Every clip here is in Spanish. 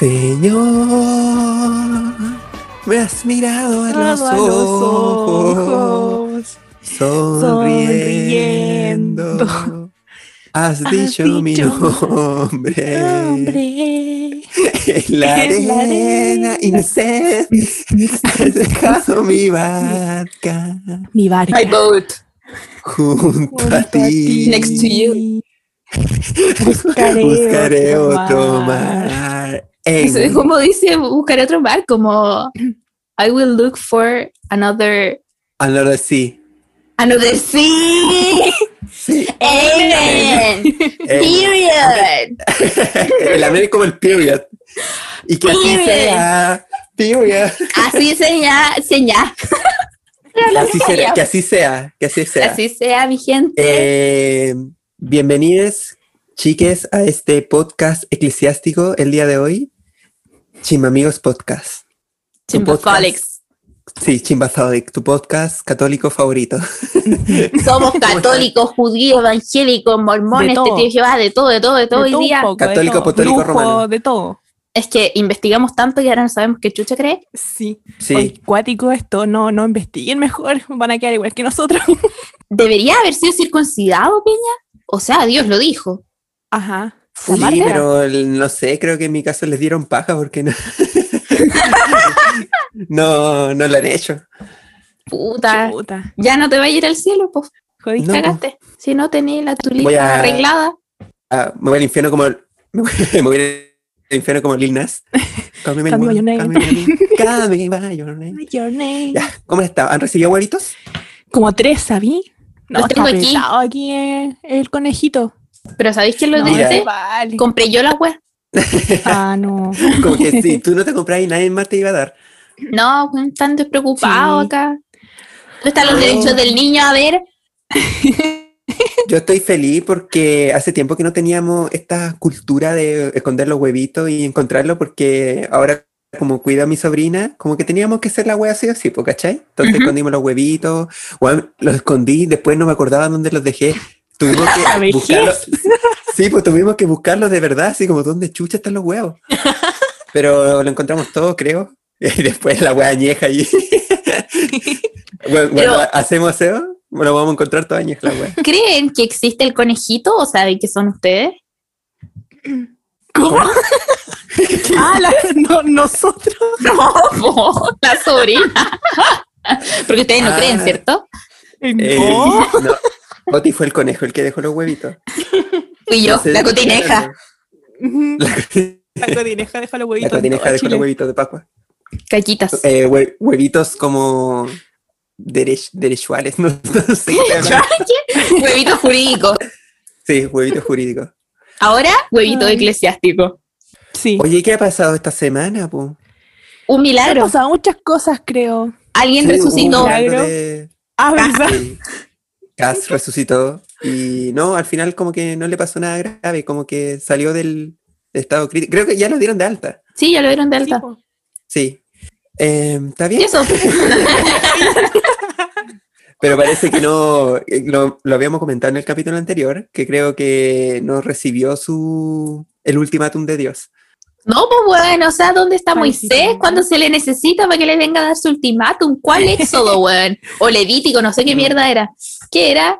Señor, me has mirado a los, a los ojos, sonriendo. sonriendo. Has Has dicho, mi nombre, Hombre. en la en la arena inocente. Has dejado mi barca Mi barca. My boat. junto, a ti. Next to you. Buscaré, Buscaré otro otro mar. Mar. Es- En- Como dice, buscaré otro mar, como I will look for another Another sea. another sea. Sí. Amen. Eh, Period. el amén es como el period. Y que así Period. sea. Period. Así seña, seña. Que así, será- que así sea. Que así sea. Así sea, mi gente. Eh, bienvenidos, chiques, a este podcast eclesiástico el día de hoy. Chimbamigos Podcast. tu Chimbacolics. Sí, Chimbazodic, tu podcast católico favorito. Somos católicos, judíos, evangélicos, mormones, De todo. testigos de todo, de todo, de todo De hoy todo día. poco, de Católico, todo. apostólico, romano. De todo. Es que investigamos tanto y ahora no sabemos qué chucha cree. Sí. Sí. Oye, cuático esto, no, no investiguen mejor, van a quedar igual que nosotros. ¿Debería haber sido circuncidado, Peña? O sea, Dios lo dijo. Ajá. Sí, marca. pero el- no sé, creo que en mi caso les dieron paja porque no. no, no lo han hecho. Puta. Chuta. Ya no te va a ir al cielo, pues Jodiste. No. cagaste. Si no tenés la tulita a- arreglada. Ah, me voy al infierno como. Me voy al infierno como Lil Nas. Call me your name. call your name. Ya, ¿cómo está? ¿Han recibido huevitos? Como tres, ¿sabí? No, Los tengo está aquí. pesado aquí eh, el conejito. Pero ¿sabéis quién lo No, dice? vale. Compré yo la web. Ah, no. Como que si tú no te compras y nadie más te iba a dar. No, están despreocupados Sí. acá. ¿Dónde están los No. derechos del niño? A ver. Yo estoy feliz porque hace tiempo que no teníamos esta cultura de esconder los huevitos y encontrarlos porque ahora como cuido a mi sobrina, como que teníamos que hacer la wea así o así, ¿cachai? Entonces Ujú. escondimos los huevitos, los escondí, después no me acordaba dónde los dejé. Tuvimos La que vejez. buscarlos. Sí, pues tuvimos que buscarlos de verdad, así como dónde chucha están los huevos. Pero lo encontramos todo, creo. Y después la wea añeja y bueno, Pero- bueno, hacemos eso, lo vamos a encontrar todo añeja la wea. ¿Creen que existe el conejito o saben que son ustedes? ¿Cómo? ah, la- no, nosotros. No, la sobrina. Porque ustedes no Ah. creen, ¿cierto? Eh, No. no. Oti fue el conejo el que dejó los huevitos. Fui yo, No sé la cotineja. La, La cotineja deja los la huevitos. en cotineja todo dejó Chile. los huevitos de Pascua. Caquitas. Eh, hue- huevitos como derech- derechuales, no, no sé qué estoy hablando. Huevito jurídico. Sí, huevitos jurídicos. Ahora, huevito Ay. eclesiástico. Sí. Oye, ¿qué ha pasado esta semana, po? Un Han milagro. pasado muchas cosas, creo. Alguien Sí, resucitó. un milagro de- Ah, ¿verdad? sí. Cass resucitó y no, al final como que no le pasó nada grave, como que salió del estado crítico. Creo que ya lo dieron de alta. Sí, ya lo vieron de Sí, alta. Sí. Eh, ¿Está Y bien? eso. Pero parece que no, eh, lo, lo habíamos comentado en el capítulo anterior, que creo que no recibió su el ultimátum de Dios. No, pues bueno, o sea, ¿dónde está Moisés cuando se le necesita para que le venga a dar su ultimátum? ¿Cuál éxodo, weón? O Levítico, no sé qué mierda era. ¿Qué era?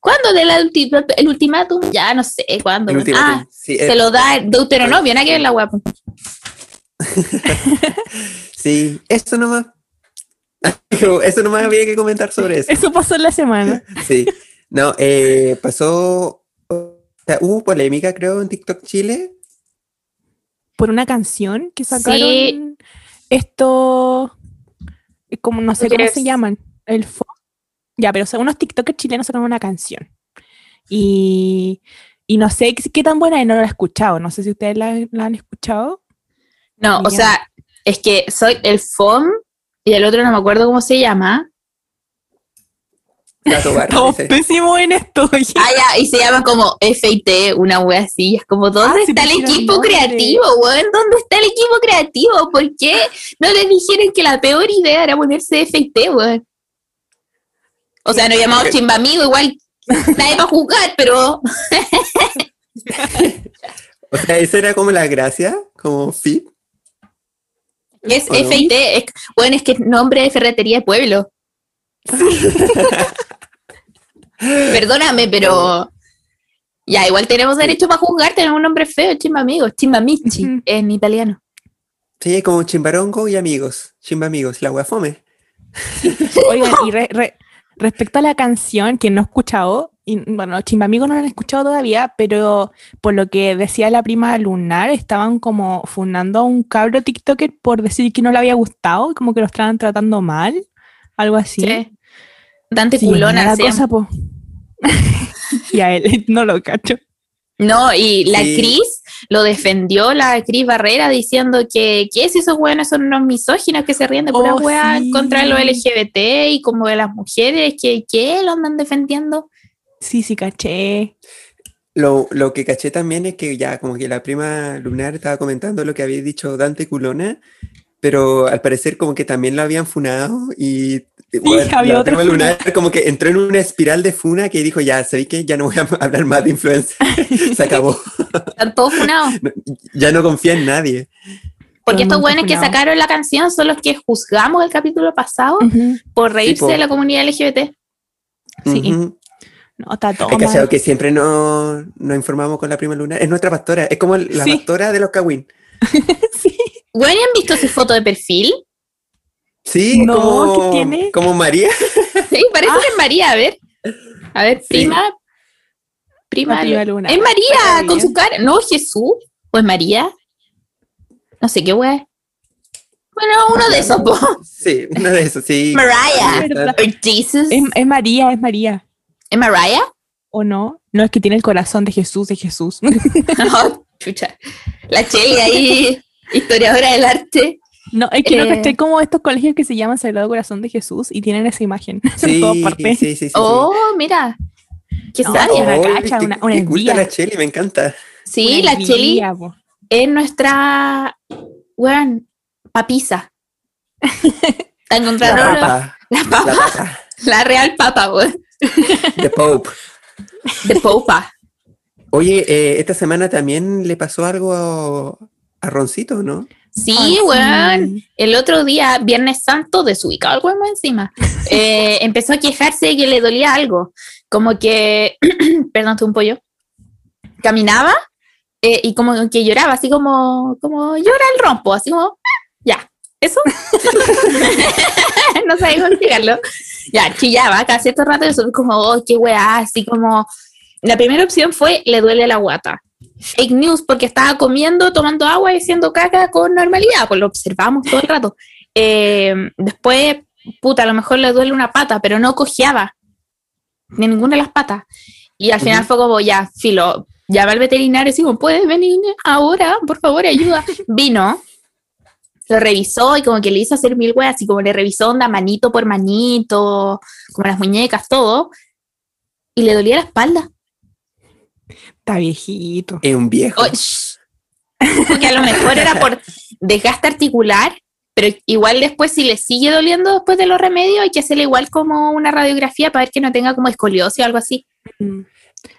¿Cuándo del ulti- el ultimátum? Ya no sé cuándo. El. Ah, sí, se eh, lo da Deuteronomio, nada que ver la guapa. sí, eso nomás. Eso nomás había que comentar sobre eso. Eso pasó en la semana. Sí. No, eh, pasó. o sea, hubo polémica, creo, en TikTok Chile. Por una canción que sacaron. Sí. Esto. eh, Como no sé cómo se llaman. El Ya, pero o sea, unos TikTokers chilenos sacaron una canción. Y. Y no sé qué, qué tan buena es, no la he escuchado. No sé si ustedes la, la han escuchado. No, o Ya. sea, es que soy el FOM y el otro no me acuerdo cómo se llama. Estamos pésimos en esto. oye. Ah, ya, y se llama como FIT, una wea así. Es como, ¿dónde Ah, sí está el equipo creativo, weón? ¿Dónde está el equipo creativo? ¿Por qué no les dijeron que la peor idea era ponerse FIT, weón? O sea, no llamamos chimbamigo, igual nadie va a jugar, pero O sea, esa era como la gracia, como fit. Es ¿O no? FIT, es, bueno, es que es nombre de ferretería de pueblo. Perdóname, pero ya, igual tenemos derecho para juzgar, tenemos un nombre feo, chimba amigos, chimba michi Ujú. en italiano. Sí, como chimbarongo y amigos. Chimba amigos, la wea fome. Oigan, y re- re- respecto a la canción que no he escuchado, y, bueno, Chimbamigo no la han escuchado todavía, pero por lo que decía la prima Lunar, estaban como fundando a un cabro TikToker por decir que no le había gustado como que lo estaban tratando mal, algo así. Sí. Dante Sí, culona, la sí. cosa, po. y a él no lo cacho. No, y la Sí. Cris lo defendió, la Cris Barrera, diciendo que, que si esos buenos son unos misóginos que se ríen de pura Oh, weá sí. contra los LGBT y como de las mujeres, que, que lo andan defendiendo. Sí, sí, caché. Lo, lo que caché también es que ya como que la prima Lunar estaba comentando lo que había dicho Dante Culona, pero al parecer como que también lo habían funado y bueno, había otra. Lunar como que entró en una espiral de funa que dijo, ya, sabéis que ya no voy a hablar más de influencia, se acabó, Están todos funados. ya no confía en nadie. Porque estos buenos que sacaron la canción son los que juzgamos el capítulo pasado por reírse de la comunidad LGBT. Sí. Ujú. No, está todo Hay que siempre nos, nos informamos con la prima Lunar, es nuestra pastora, es como la Sí. pastora de los Kawin. Sí. Bueno, ¿y han visto su foto de perfil? Sí, No, como, ¿qué tiene? como María. Sí, parece que es María, a ver. A ver, prima. Prima. La prima Luna. Es María, con bien. su cara. No, Jesús. ¿O es María? No sé qué wea. Bueno, uno de esos, po. Sí, una de esos, sí. Mariah. verdad. Or Jesus. Es, es María, es María. ¿Es Mariah? ¿O no? No es que tiene el corazón de Jesús, de Jesús. No, chucha. La Cheli ahí, historiadora del arte. No, es que no Eh. caché como estos colegios que se llaman Sagrado Corazón de Jesús y tienen esa imagen en Sí, todas sí, partes. sí, sí, sí. Oh, mira. Qué No, sabia. una Oh, cacha, una- una culta la Cheli, me encanta. Sí, Una la Cheli es nuestra, weón, papisa. Está encontrando La la, papa, la la papa, papa, la real papa, weón, the Pope. de popa. Oye, eh, esta semana también le pasó algo a, Roncito, ¿no? Sí, Ay, weón. sí. El otro día, Viernes Santo, desubicado el weón encima, eh, empezó a quejarse de que le dolía algo. Como que, perdón, un pollo, caminaba eh, y como que lloraba, así como, como llora el rompo, así como, "Ah, ya, eso. no sabía cómo explicarlo. Ya, chillaba cada cierto rato y nosotros como, oh, qué weá, así como. La primera opción fue, le duele la guata. Fake news, porque estaba comiendo, tomando agua y haciendo caca con normalidad, pues lo observamos todo el rato. Eh, después, puta, a lo mejor le duele una pata, pero no cojeaba ni ninguna de las patas. Y al final fue como, ya, filo, llama al veterinario y digo, ¿puedes venir ahora? Por favor, ayuda. Vino, lo revisó y como que le hizo hacer mil weas, así como le revisó onda manito por manito, como las muñecas, todo. Y le dolía la espalda. Está viejito. Es un viejo. Oh. Porque a lo mejor era por desgaste articular, pero igual después si le sigue doliendo después de los remedios hay que hacerle igual como una radiografía para ver que no tenga como escoliosis o algo así. Mm.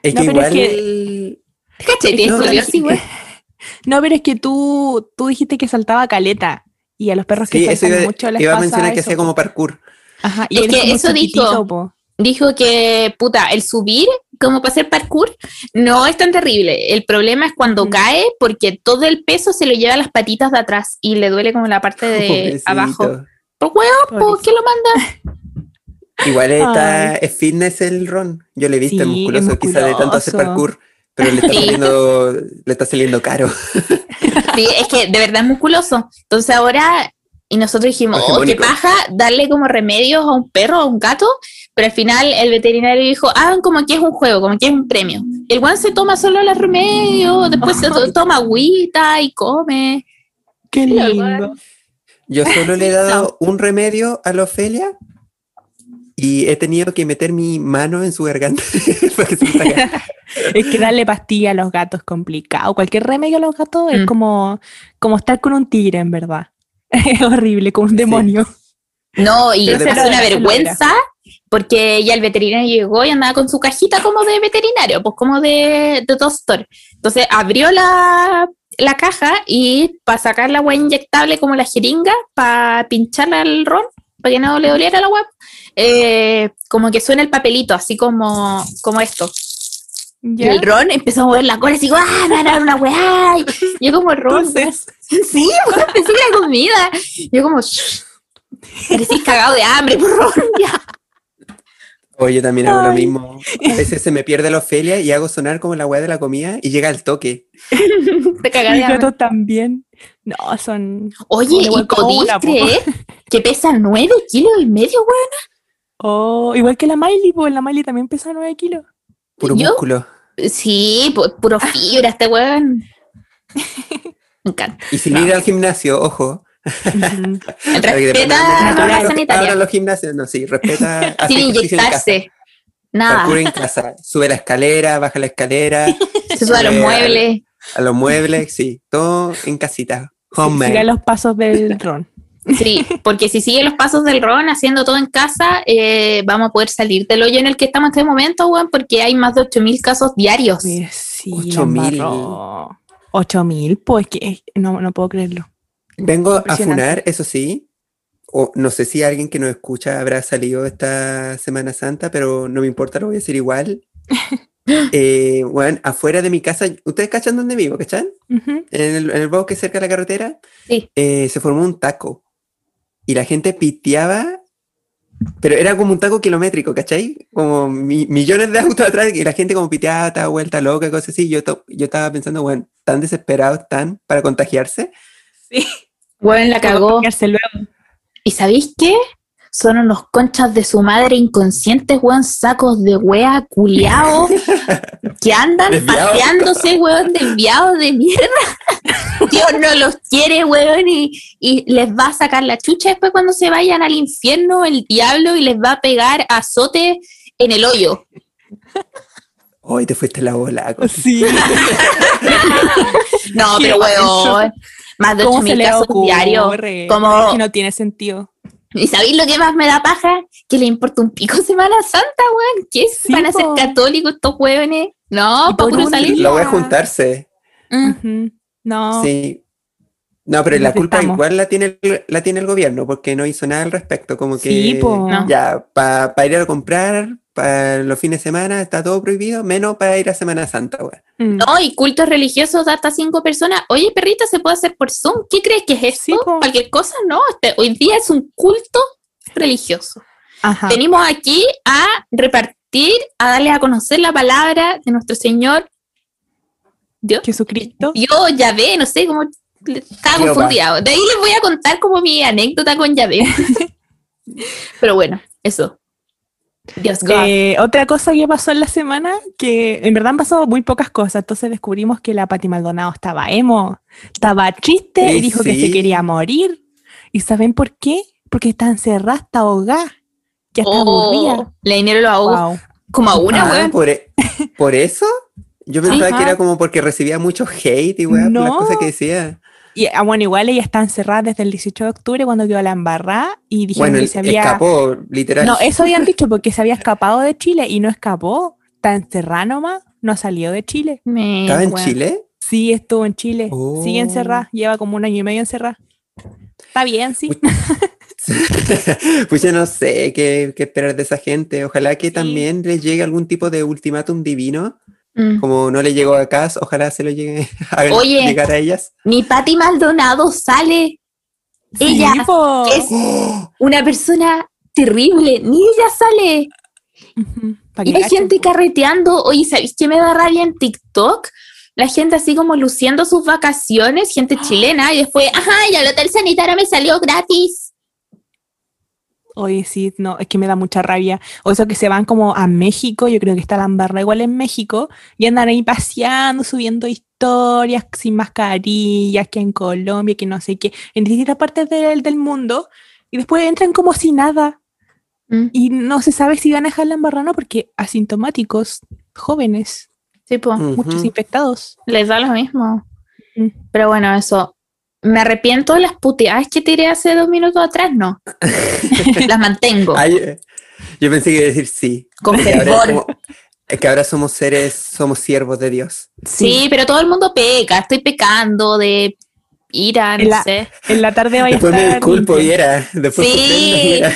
es no, que pero es igual... ¿Cachai? Tiene No, escoliosis, güey. No, pero es que tú, tú dijiste que saltaba caleta y a los perros que Sí, eso saltan iba, mucho les iba a mencionar que eso, hacía po. como parkour. Ajá, y Es que eso dijo. po. Dijo que, puta, el subir como para hacer parkour no es tan terrible. El problema es cuando Mm. cae porque todo el peso se lo lleva a las patitas de atrás y le duele como la parte de Pobrecito. abajo. Pues huevo, ¿qué lo manda? Igual está, es fitness el Ron. Yo le he visto Sí, es musculoso, quizá de tanto hacer musculoso. parkour, pero le está, Sí. saliendo, le está saliendo caro. Sí, es que de verdad es musculoso. Entonces ahora, y nosotros dijimos, oh, qué paja, darle como remedios a un perro o a un gato, pero al final el veterinario dijo, hagan como que es un juego, como que es un premio. El guan se toma solo los remedios, después se to- toma agüita y come. Qué Sí, lindo. Yo solo le he dado un remedio a la Ofelia y he tenido que meter mi mano en su garganta para que se me salga. Es que darle pastilla a los gatos es complicado. Cualquier remedio a los gatos es Mm. como, como estar con un tigre, en verdad. Es horrible, como un demonio. No, y pasó una vergüenza porque ya el veterinario llegó y andaba con su cajita como de veterinario, pues como de, de doctor. Entonces abrió la, la caja y para sacar la agua inyectable como la jeringa, para pincharla al ron, para que no le doliera la agua, eh, como que suena el papelito, así como, como esto. El ron empezó a mover la cola así, ¡ah, me van a dar una weá! Y yo como, ron, Entonces, Sí, weón, pensé que era comida. Yo como, "Shh, parecís cagado de hambre, por favor, ya. Oye, yo también hago lo mismo. A veces se me pierde la Ofelia y hago sonar como la weá de la comida y llega al toque. Te cagás mi de hambre. gato también. No, son. Oye, Igual y po. creer que pesa 9 kilos y medio, weón. Oh, igual que la Miley, pues la Miley también pesa 9 kilos. Puro ¿Yo? músculo. Sí, pu- puro fibra este weón. Me encanta. Y sin ir al gimnasio, ojo. Respeta Ahora sanitaria. los gimnasios, no, sí, respeta. Sin inyectarse. Nada. Parkour en casa. Sube la escalera, baja la escalera, Se sube a los muebles. a los muebles, sí, todo en casita. Homemade. siga los pasos del Ron. Sí, porque si sigue los pasos del Ron haciendo todo en casa, eh, vamos a poder salir del hoyo en el que estamos en este momento, weón, porque hay más de 8.000 casos diarios. Sí, Ocho la mil. embarró. Ocho mil, pues que no, no puedo creerlo. Vengo a funar, eso sí. O no sé si alguien que nos escucha habrá salido esta Semana Santa, pero no me importa, lo voy a decir igual. eh, bueno, afuera de mi casa, ¿ustedes cachan dónde vivo, cachan? Ujú. En el, en el bosque cerca de la carretera, Sí. eh, se formó un taco. Y la gente piteaba, pero era como un taco kilométrico, ¿cachai? Como mi- millones de autos atrás y la gente como piteaba, estaba vuelta loca, cosas así. Yo, to- yo estaba pensando, bueno, tan desesperados están para contagiarse. Sí. Weón, la cagó. ¿Y sabéis qué? Son unos conchas de su madre inconscientes, weón, sacos de wea culiados que andan Desviados. paseándose, weón, desviados de mierda. Dios no los quiere, weón, y, y les va a sacar la chucha después cuando se vayan al infierno, el diablo, y les va a pegar azote en el hoyo. Hoy te fuiste la bola. Sí. No, pero weón, más de ¿Cómo se 8.000 le casos diarios. ocurre? Como- Es que no tiene sentido. ¿Y sabéis lo que más me da paja? Que le importa un pico Semana Santa, weón. ¿Qué es? Sí, ¿Van a ser católicos estos huevones? No, para por puro salir. La voy a juntarse. Mm. No. Sí. No, pero la culpa igual la tiene, el, la tiene el gobierno porque no hizo nada al respecto. Como que Sí, po. No. ya, para ir a comprar, para los fines de semana está todo prohibido, menos para ir a Semana Santa, weón. Mm. No, y cultos religiosos de hasta cinco personas. Oye, perrita, ¿se puede hacer por Zoom? ¿Qué crees que es esto? Sí. ¿Cualquier cosa? No, este, hoy día es un culto religioso. Ajá. Venimos aquí a repartir, a darles a conocer la palabra de nuestro Señor Dios. Jesucristo. Yo, Yahvé, no sé cómo estaba Jehová. confundida. De ahí les voy a contar como mi anécdota con Yahvé. Pero bueno, eso. Eh, otra cosa que pasó en la semana, que en verdad han pasado muy pocas cosas, entonces descubrimos que la Pati Maldonado estaba emo, estaba triste Eh, y dijo que se quería morir. ¿Y saben por qué? Porque está encerrada, está ahogada, ya está aburrida. Oh, la dinero lo ahogo Wow. como a una, Ah, weón. por, e- ¿por eso? Yo pensaba Ajá. que era como porque recibía mucho hate y weá, por las No. cosas que decía. Y ah, bueno, igual ella está encerrada desde el 18 de octubre cuando quedó la embarrada y dijeron Bueno, que se había... escapó, literal. No, eso habían dicho porque se había escapado de Chile y no escapó, está encerrada nomás, no salió de Chile. Me- ¿Estaba en. Chile? Sí, estuvo en Chile. Sigue Oh. encerrada. Lleva como un año y medio encerrada. Está bien, sí. Pues yo no sé qué, qué esperar de esa gente. Ojalá que Sí. también les llegue algún tipo de ultimátum divino. Mm. Como no le llegó a Cas, ojalá se lo llegue a Oye. llegar a ellas. Mi Pati Maldonado sale. Ella po. es una persona terrible. Ni ella sale. Y hay gente carreteando. Oye, ¿sabéis qué me da rabia en TikTok? La gente así como luciendo sus vacaciones, gente chilena, y después, ajá, y el hotel sanitario me salió gratis. Oye, sí, no, es que me da mucha rabia. O eso que se van como a México, yo creo que está la embarrada igual en México, y andan ahí paseando, subiendo historias sin mascarillas, que en Colombia, que no sé qué, en distintas partes del, del mundo, y después entran como si nada. Mm, Y no se sabe si van a dejar la embarrada o no, porque asintomáticos, jóvenes, Sí, Ujú. muchos infectados. les da lo mismo. Mm. Pero bueno, eso. Me arrepiento de las puteadas que tiré hace dos minutos atrás, no. las mantengo Ay, eh, yo pensé que iba a decir sí. con ahora fervor. es que ahora somos seres, somos siervos de Dios. Sí, pero todo el mundo peca. Estoy pecando de ira, no En la- sé. En la tarde vaya a Después me estar disculpo y era. Después Sí. era.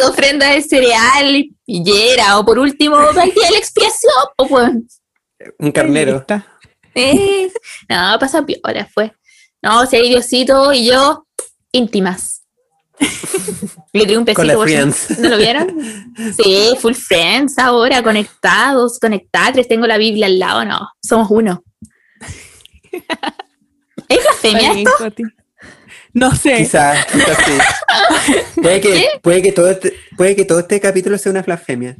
Su ofrenda de cereal y hiera. O por último, el día de la expiación. O pues, un carnero. Eh, no, pasa piola, fue. No, si hay Diosito y yo, íntimas. Le di un por friends. ¿No lo vieron? Sí, full friends ahora, conectados, conectados. Tengo la Biblia al lado, no, somos uno. ¿Es blasfemia esto? No sé. Quizás, quizás sí. Puede que, puede, que todo este, puede que todo este capítulo sea una blasfemia.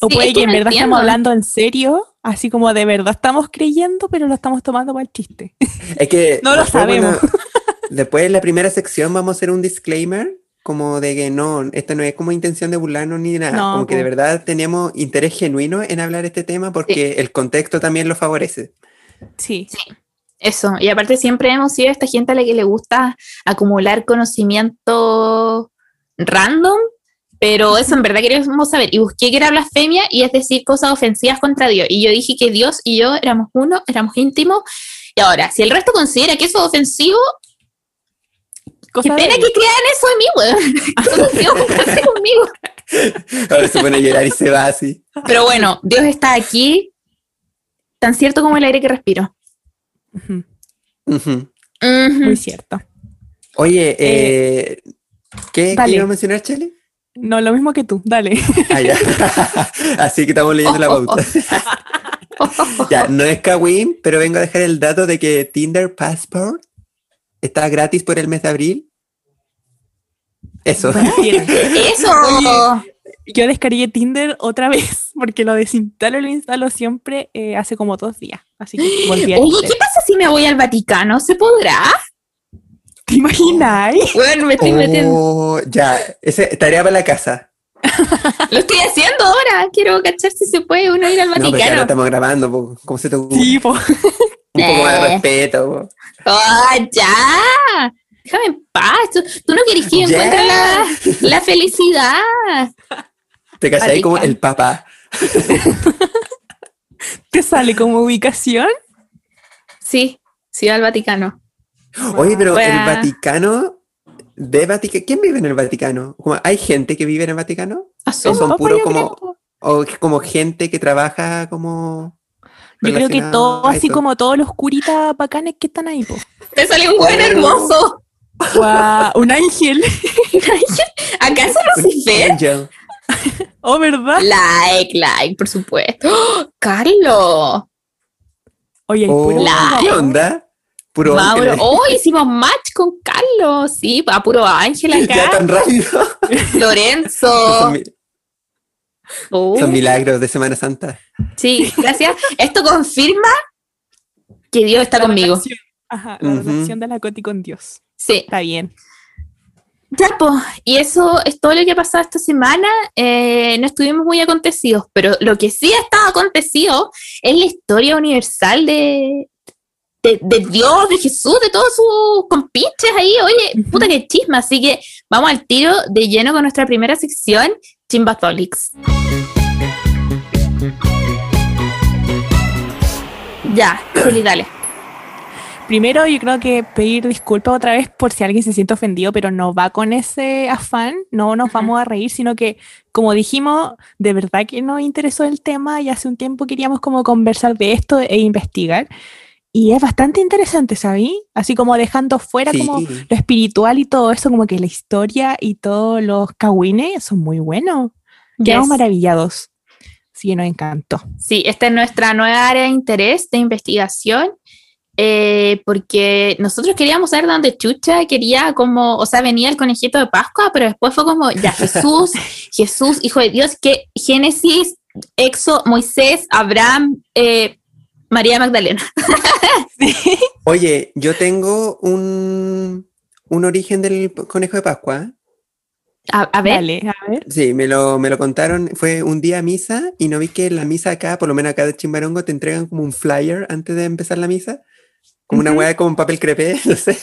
O Sí, puede es que que en no verdad entiendo. estamos hablando en serio, así como de verdad estamos creyendo, pero lo estamos tomando para el chiste. Es que No lo sabemos. después en la primera sección vamos a hacer un disclaimer como de que no, esta no es como intención de burlarnos ni nada, No, como que de verdad tenemos interés genuino en hablar este tema porque el contexto también lo favorece. Sí. Eso, y aparte siempre hemos sido esta gente a la que le gusta acumular conocimiento random, pero eso en verdad queríamos saber. Y busqué que era blasfemia y es decir cosas ofensivas contra Dios. Y yo dije que Dios y yo éramos uno, éramos íntimos. Y ahora, si el resto considera que eso es ofensivo, qué pena que crean eso de mí, weón. Eso no quiero juntarse conmigo. Ahora se pone a llorar y se va así. Pero bueno, Dios está aquí, tan cierto como el aire que respiro. Ujú. Ujú. Muy cierto. Oye, eh, ¿qué, ¿qué a mencionar, Chele? No, lo mismo que tú, dale. Ah, ya. Así que estamos leyendo la pauta. Ya, no es Kawin, pero vengo a dejar el dato de que Tinder Passport está gratis por el mes de abril. Eso. Eso. Oye. Yo descargué Tinder otra vez porque lo desinstalo y lo instalo siempre eh, hace como dos días. Así que volví a Oye, Tinder. ¿qué pasa si me voy al Vaticano? ¿Se podrá? ¿Te imaginas? Bueno, me estoy metiendo. Oh, ya, ese, tarea para la casa. Lo estoy haciendo ahora. Quiero cachar si se puede uno ir al No, porque ahora Vaticano. estamos grabando, po. ¿cómo se te ocurre? Sí, po. Un poco más de respeto. po. ¡Ah, ya! Déjame en paz. Tú, tú no quieres que yo Ya. encuentre la, la felicidad. Te cachai como Vaticano. el papá. ¿Te sale como ubicación? Sí, sí, al Vaticano. Oye, pero el. Vaticano, de Vaticano, ¿quién vive en el Vaticano? Como, ¿Hay gente que vive en el Vaticano? Asumo. son Poco, puro yo como-. ¿O es como gente que trabaja como... Yo creo que todo, así como todos los curitas bacanes que están ahí, po. Te salió un buen Oh. hermoso. Guau, un ángel. ¿Acaso Un Lucifer? Oh, ¿verdad? Like, like, por supuesto. ¡Oh, Carlos. Oye, Oh, puro ¿Qué onda? Puro Mauro. Oh, hicimos match con Carlos. Sí, a puro ángel Ya acá. tan rápido. Lorenzo. Son, mi- Oh, son milagros de Semana Santa. sí, gracias. Esto confirma que Dios está La conmigo. relación- Ajá, la Ujú. relación de la Coti con Dios. Sí. Está bien. Ya, pues, y eso es todo lo que ha pasado esta semana. Eh, no estuvimos muy acontecidos, pero lo que sí ha estado acontecido es la historia universal de, de, de Dios, de Jesús, de todos sus compinches ahí. Oye, puta que chisma. Así que vamos al tiro de lleno con nuestra primera sección, Chimbatholics. Ya, Juli, dale. Primero, yo creo que pedir disculpas otra vez por si alguien se siente ofendido, pero no va con ese afán, no nos vamos a reír, sino que, como dijimos, de verdad que nos interesó el tema y hace un tiempo queríamos como conversar de esto e investigar. Y es bastante interesante, ¿sabí? Así como dejando fuera Sí. como lo espiritual y todo eso, como que la historia y todos los cagüines son muy buenos. Quedamos Yes. maravillados. Sí, nos encantó. Sí, esta es nuestra nueva área de interés, de investigación, eh, porque nosotros queríamos saber dónde Chucha quería como, o sea, venía el conejito de Pascua, pero después fue como, ya, Jesús, Jesús, Hijo de Dios, que Génesis, Exo, Moisés, Abraham, eh, María Magdalena. Oye, yo tengo un, un origen del conejo de Pascua. A, a ver, Dale, a ver. Sí, me lo, me lo contaron, fue un día a misa y no vi que en la misa acá, por lo menos acá de Chimbarongo, te entregan como un flyer antes de empezar la misa, como una weá con papel crepé, no sé.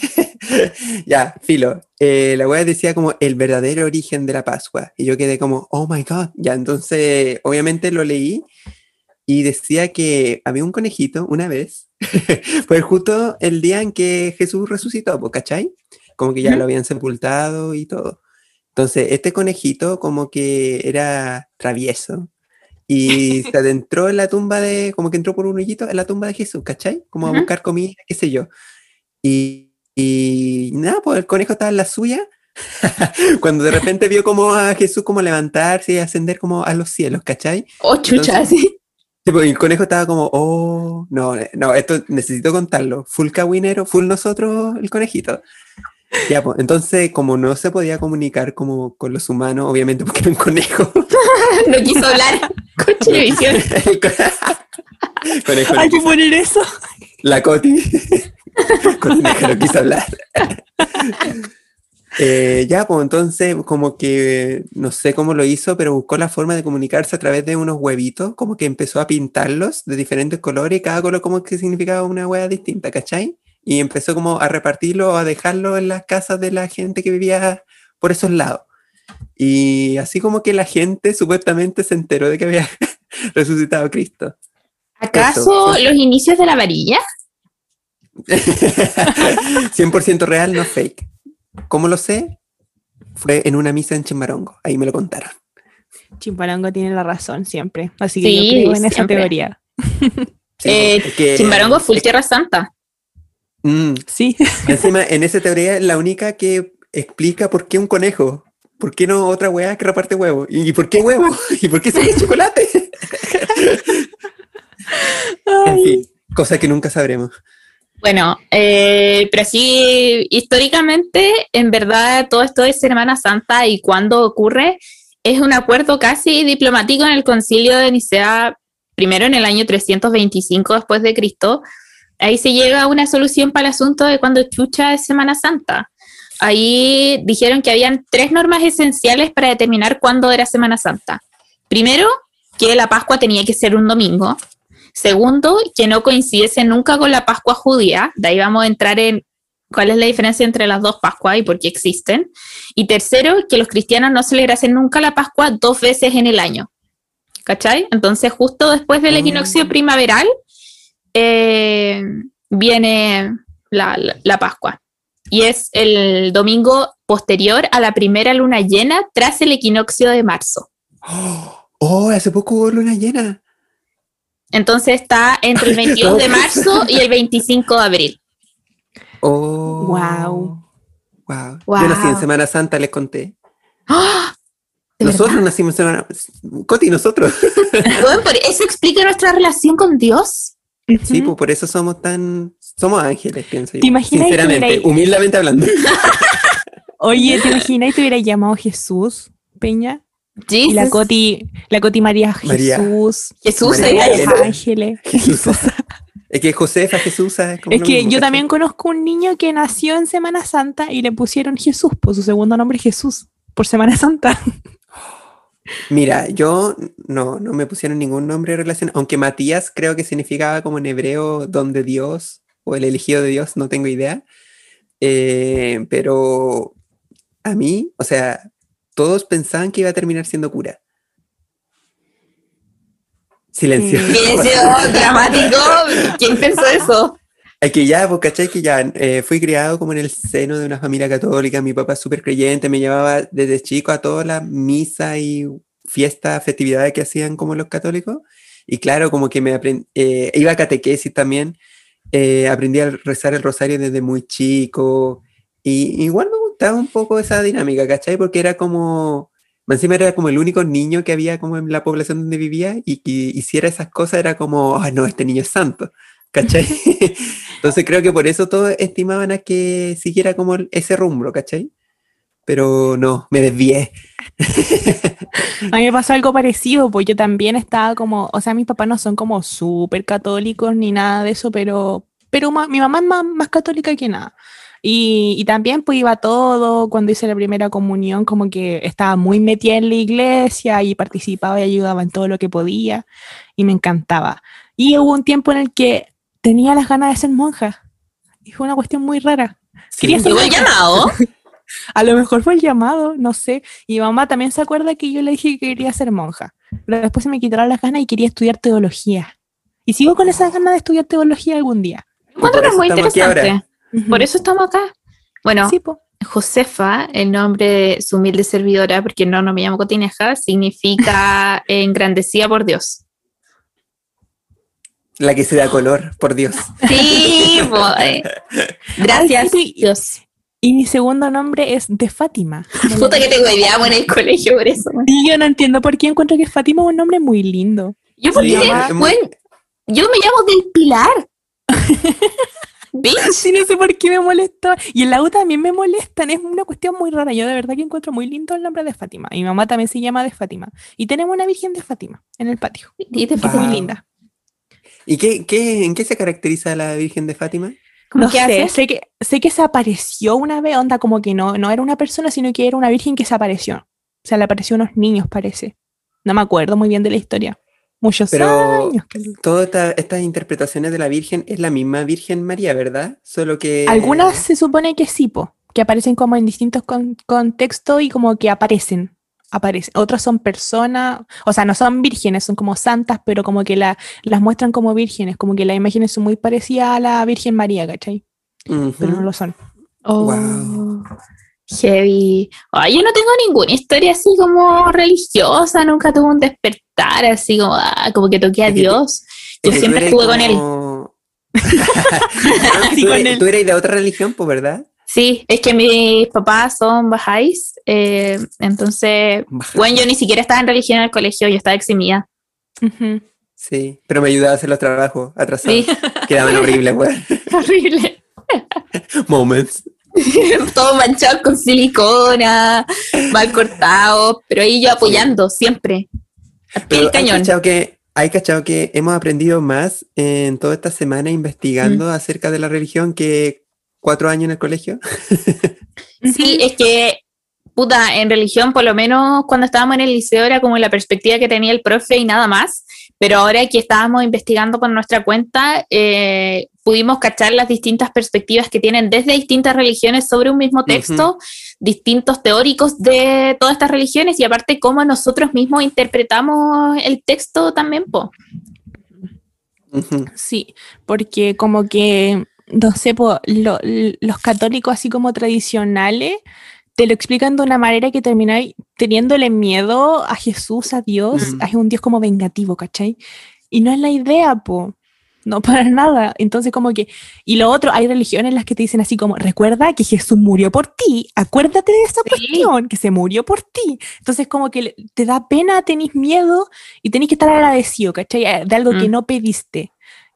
ya, filo. Eh, la weá decía como el verdadero origen de la Pascua. Y yo quedé como, oh my god. Ya, entonces, obviamente lo leí y decía que había un conejito una vez, pues justo el día en que Jesús resucitó, ¿cachai? Como que ya lo habían sepultado y todo. Entonces, este conejito como que era travieso y se adentró en la tumba de, como que entró por un hoyito en la tumba de Jesús, ¿cachai? Como a Ujú. buscar comida, qué sé yo. Y, y nada, pues el conejo estaba en la suya. Cuando de repente vio como a Jesús como levantarse y ascender como a los cielos, ¿cachai? Oh, chucha, Entonces- sí. Pues, y el conejo estaba como, oh, no, no, esto necesito contarlo. Full cagüinero, full nosotros, el conejito. Ya, pues, entonces, como no se podía comunicar como con los humanos, obviamente porque era un conejo. No quiso hablar con televisión. el co- conejo no Hay que poner eso. la Coti. conejo no quiso hablar. Eh, ya, pues entonces, como que no sé cómo lo hizo, pero buscó la forma de comunicarse a través de unos huevitos, como que empezó a pintarlos de diferentes colores y cada color como que significaba una hueá distinta, ¿cachai? Y empezó como a repartirlo o a dejarlo en las casas de la gente que vivía por esos lados. Y así como que la gente supuestamente se enteró de que había resucitado Cristo. ¿Acaso Eso. los inicios de la varilla? 100% real, no fake. ¿Cómo lo sé? Fue en una misa en Chimbarongo. Ahí me lo contaron. Chimparango tiene la razón siempre. Así que Sí, yo creo en esa siempre. teoría. Sí, Eh, es que- Chimbarongo full Tierra Santa. Mm, Sí. encima, en esa teoría es la única que explica por qué un conejo. ¿Por qué no otra weá que reparte huevo? ¿Y por qué huevo? ¿Y por qué sale chocolate? en fin, cosa que nunca sabremos. Bueno, eh, pero sí, históricamente, en verdad, todo esto de Semana Santa y cuándo ocurre es un acuerdo casi diplomático en el concilio de Nicea, primero en el año 325 después de Cristo. Ahí se llega a una solución para el asunto de cuando chucha es Semana Santa. Ahí dijeron que habían tres normas esenciales para determinar cuándo era Semana Santa. Primero, que la Pascua tenía que ser un domingo. Segundo, que no coincidiese nunca con la Pascua judía. De ahí vamos a entrar en cuál es la diferencia entre las dos Pascuas y por qué existen. Y tercero, que los cristianos no celebrasen nunca la Pascua dos veces en el año. ¿Cachai? Entonces, justo después del Ah. equinoccio primaveral, eh, viene la, la- la Pascua. Y es el domingo posterior a la primera luna llena tras el equinoccio de marzo. Oh, hace poco hubo luna llena. Entonces está entre el 22 de marzo y el 25 de abril. Oh. Guau. Wow. Guau. Yo nací en Semana Santa, les conté. ¡Ah! ¿De Nosotros verdad? nacimos en Semana Coti, nosotros. Eso explica nuestra relación con Dios. Sí, pues por eso somos tan. Somos ángeles, pienso yo. ¿Te imaginas que Sinceramente, hubiera- humildemente hablando. Oye, ¿te imaginas que te hubiera llamado Jesús, Peña? Y la Jesus. Coti, la Coti María María. Jesús. Jesús María era Elena. esa. Ángeles. Jesús. Es que Josefa, Jesús, ¿sabes? Como Es que mismo, yo también conozco un niño que nació en Semana Santa y le pusieron Jesús, por su segundo nombre es Jesús, por Semana Santa. Mira, yo no, no me pusieron ningún nombre de relación, aunque Matías creo que significaba como en hebreo don de Dios o el elegido de Dios, no tengo idea. Eh, pero a mí, o sea, todos pensaban que iba a terminar siendo cura. Silencio. Mm. Silencio dramático. ¿Quién pensó eso? Que ya, pues, ¿cachai? Que ya eh, fui criado como en el seno de una familia católica, mi papá es súper creyente, me llevaba desde chico a todas las misas y fiestas, festividades que hacían como los católicos. Y claro, como que me aprendí, iba a catequesis también, eh, aprendí a rezar el rosario desde muy chico. Y igual me gustaba un poco esa dinámica, ¿cachai? Porque era como, encima era como el único niño que había como en la población donde vivía y que hiciera esas cosas era como, ay no, este niño es santo, ¿cachai? Entonces creo que por eso todos estimaban a que siguiera como ese rumbo, ¿cachai? Pero no, me desvié. A mí me pasó algo parecido, pues yo también estaba como, o sea, mis papás no son como súper católicos ni nada de eso, pero, pero ma- mi mamá es más, más católica que nada. Y, y también pues iba todo, cuando hice la primera comunión, como que estaba muy metida en la iglesia y participaba y ayudaba en todo lo que podía y me encantaba. Y hubo un tiempo en el que tenía las ganas de ser monja. Y fue una cuestión muy rara. Sí. Quería ser el monja. llamado. A lo mejor fue el llamado, no sé. Y mi mamá también se acuerda que yo le dije que quería ser monja. Pero después se me quitaron las ganas y quería estudiar teología. Y sigo con esas ganas de estudiar teología algún día. Encuentro que es muy interesante. Por eso estamos acá. Bueno, Sí. Josefa, el nombre de su humilde servidora, porque no, no me llamo Cotineja, significa engrandecida por Dios. La que se da color, por Dios. Sí, boy. Gracias, Ay, sí. Dios. Y mi segundo nombre es de Fátima. Puta que te hueveamos en el colegio por eso. man. Y yo no entiendo por qué encuentro que Fátima es un nombre muy lindo. Yo porque, Sí, mamá- yo me llamo del Pilar. ¿Bitch? Sí, no sé por qué me molesta. Y en la U también me molestan. Es una cuestión muy rara. Yo de verdad que encuentro muy lindo el nombre de Fátima. Y mi mamá también se llama de Fátima. Y tenemos una virgen de Fátima en el patio. Y te Es Wow. muy linda. ¿Y qué, qué, en qué se caracteriza la Virgen de Fátima? ¿Cómo No que sé, sé que, sé que se apareció una vez, onda como que no, no era una persona, sino que era una virgen que se apareció. O sea, le apareció a unos niños, parece. No me acuerdo muy bien de la historia. Muchos Pero años. que- todas esta- estas interpretaciones de la Virgen es la misma Virgen María, ¿verdad? Solo que... Algunas se supone que sí, po, que aparecen como en distintos con- contextos y como que aparecen. Aparecen. Otras son personas, o sea, no son vírgenes, son como santas, pero como que la, las muestran como vírgenes, como que las imágenes son muy parecidas a la Virgen María, ¿cachai? Pero no lo son. Oh, Wow. Heavy. Ay, yo no tengo ninguna historia así como religiosa, nunca tuve un despertar así como, ah, como que toqué a Dios. Yo siempre estuve con él. tú, eres, él. tú eres de otra religión, pues, ¿verdad? Sí, es que mis papás son bajáis, eh, entonces, bueno, yo ni siquiera estaba en religión en el colegio, yo estaba eximida. Ujú. Sí, pero me ayudaba a hacer los trabajos atrasados. Sí, Quedaban horribles, weón. horrible. Moments. Todo manchado con silicona, mal cortado, pero ahí yo apoyando siempre. Pie del Pero hay cañón. cachado que, hay cachado que hemos aprendido más en toda esta semana investigando Mm. acerca de la religión que cuatro años en el colegio. Sí, es que, puta, en religión, por lo menos cuando estábamos en el liceo, era como la perspectiva que tenía el profe y nada más. Pero ahora que estábamos investigando por nuestra cuenta, eh, pudimos cachar las distintas perspectivas que tienen desde distintas religiones sobre un mismo texto, distintos teóricos de todas estas religiones y aparte cómo nosotros mismos interpretamos el texto también, po. Sí, porque como que, no sé, po, lo- los católicos así como tradicionales te lo explican de una manera que termináis teniéndole miedo a Jesús, a Dios, a un Dios como vengativo, ¿cachai? Y no es la idea, po. No para nada. Entonces, como que. Y lo otro, hay religiones en las que te dicen así como: recuerda que Jesús murió por ti, acuérdate de esa Sí. cuestión, que se murió por ti. Entonces, como que te da pena, tenés miedo y tenés que estar agradecido, ¿cachai? De algo que Mm. no pediste.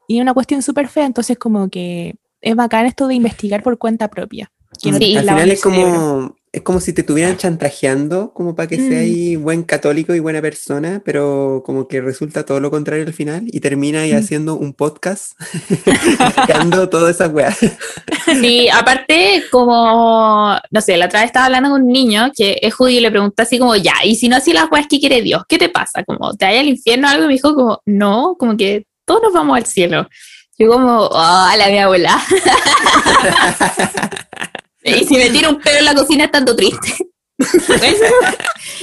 Y es una cuestión súper fea, entonces, como que es bacán esto de investigar por cuenta propia. que no Sí. Al final es como, es como si te estuvieran chantajeando como para que Mm. seas buen católico y buena persona, pero como que resulta todo lo contrario al final y termina ahí Mm. haciendo un podcast explicando todas esas weas. Sí, aparte, como, no sé, la otra vez estaba hablando con un niño que es judío y le pregunté así como, ya, y si no así las weas que quiere Dios, ¿qué te pasa? Como, ¿te vaya al infierno o algo? Y me dijo como, no, como que todos nos vamos al cielo. Yo como, oh, la mi abuela. y si me tiro un pedo en la cocina estando triste.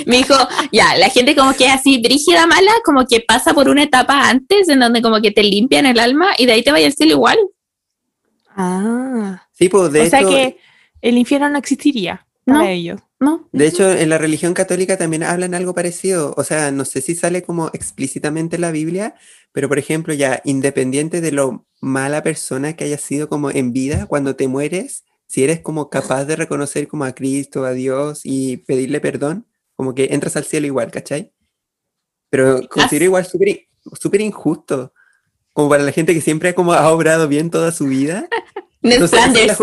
me dijo, ya, la gente como que es así brígida, mala, como que pasa por una etapa antes en donde como que te limpian el alma y de ahí te vaya al cielo igual. Ah. Sí, pues de o sea que el infierno no existiría para No. ellos. ¿No? de hecho, en la religión católica también hablan algo parecido. O sea, no sé si sale como explícitamente en la Biblia, pero por ejemplo, ya independiente de lo mala persona que hayas sido como en vida, cuando te mueres, si eres como capaz de reconocer como a Cristo, a Dios y pedirle perdón, como que entras al cielo igual, ¿cachai? Pero considero igual súper súper injusto, como para la gente que siempre como ha obrado bien toda su vida. Entonces, es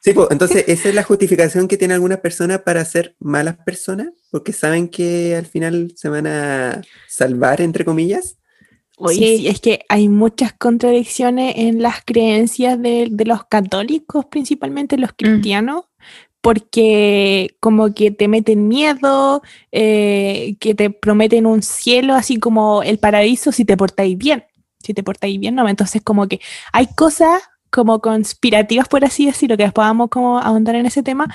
sí, po, entonces esa es la justificación que tiene algunas personas para ser malas personas, porque saben que al final se van a salvar, entre comillas. Oye, Sí. sí, es que hay muchas contradicciones en las creencias de, de los católicos, principalmente los cristianos, porque como que te meten miedo, eh, que te prometen un cielo así como el paraíso si te portáis bien. Si te portáis bien, no. Entonces como que hay cosas como conspirativas, por así decirlo, que después vamos como a ahondar en ese tema,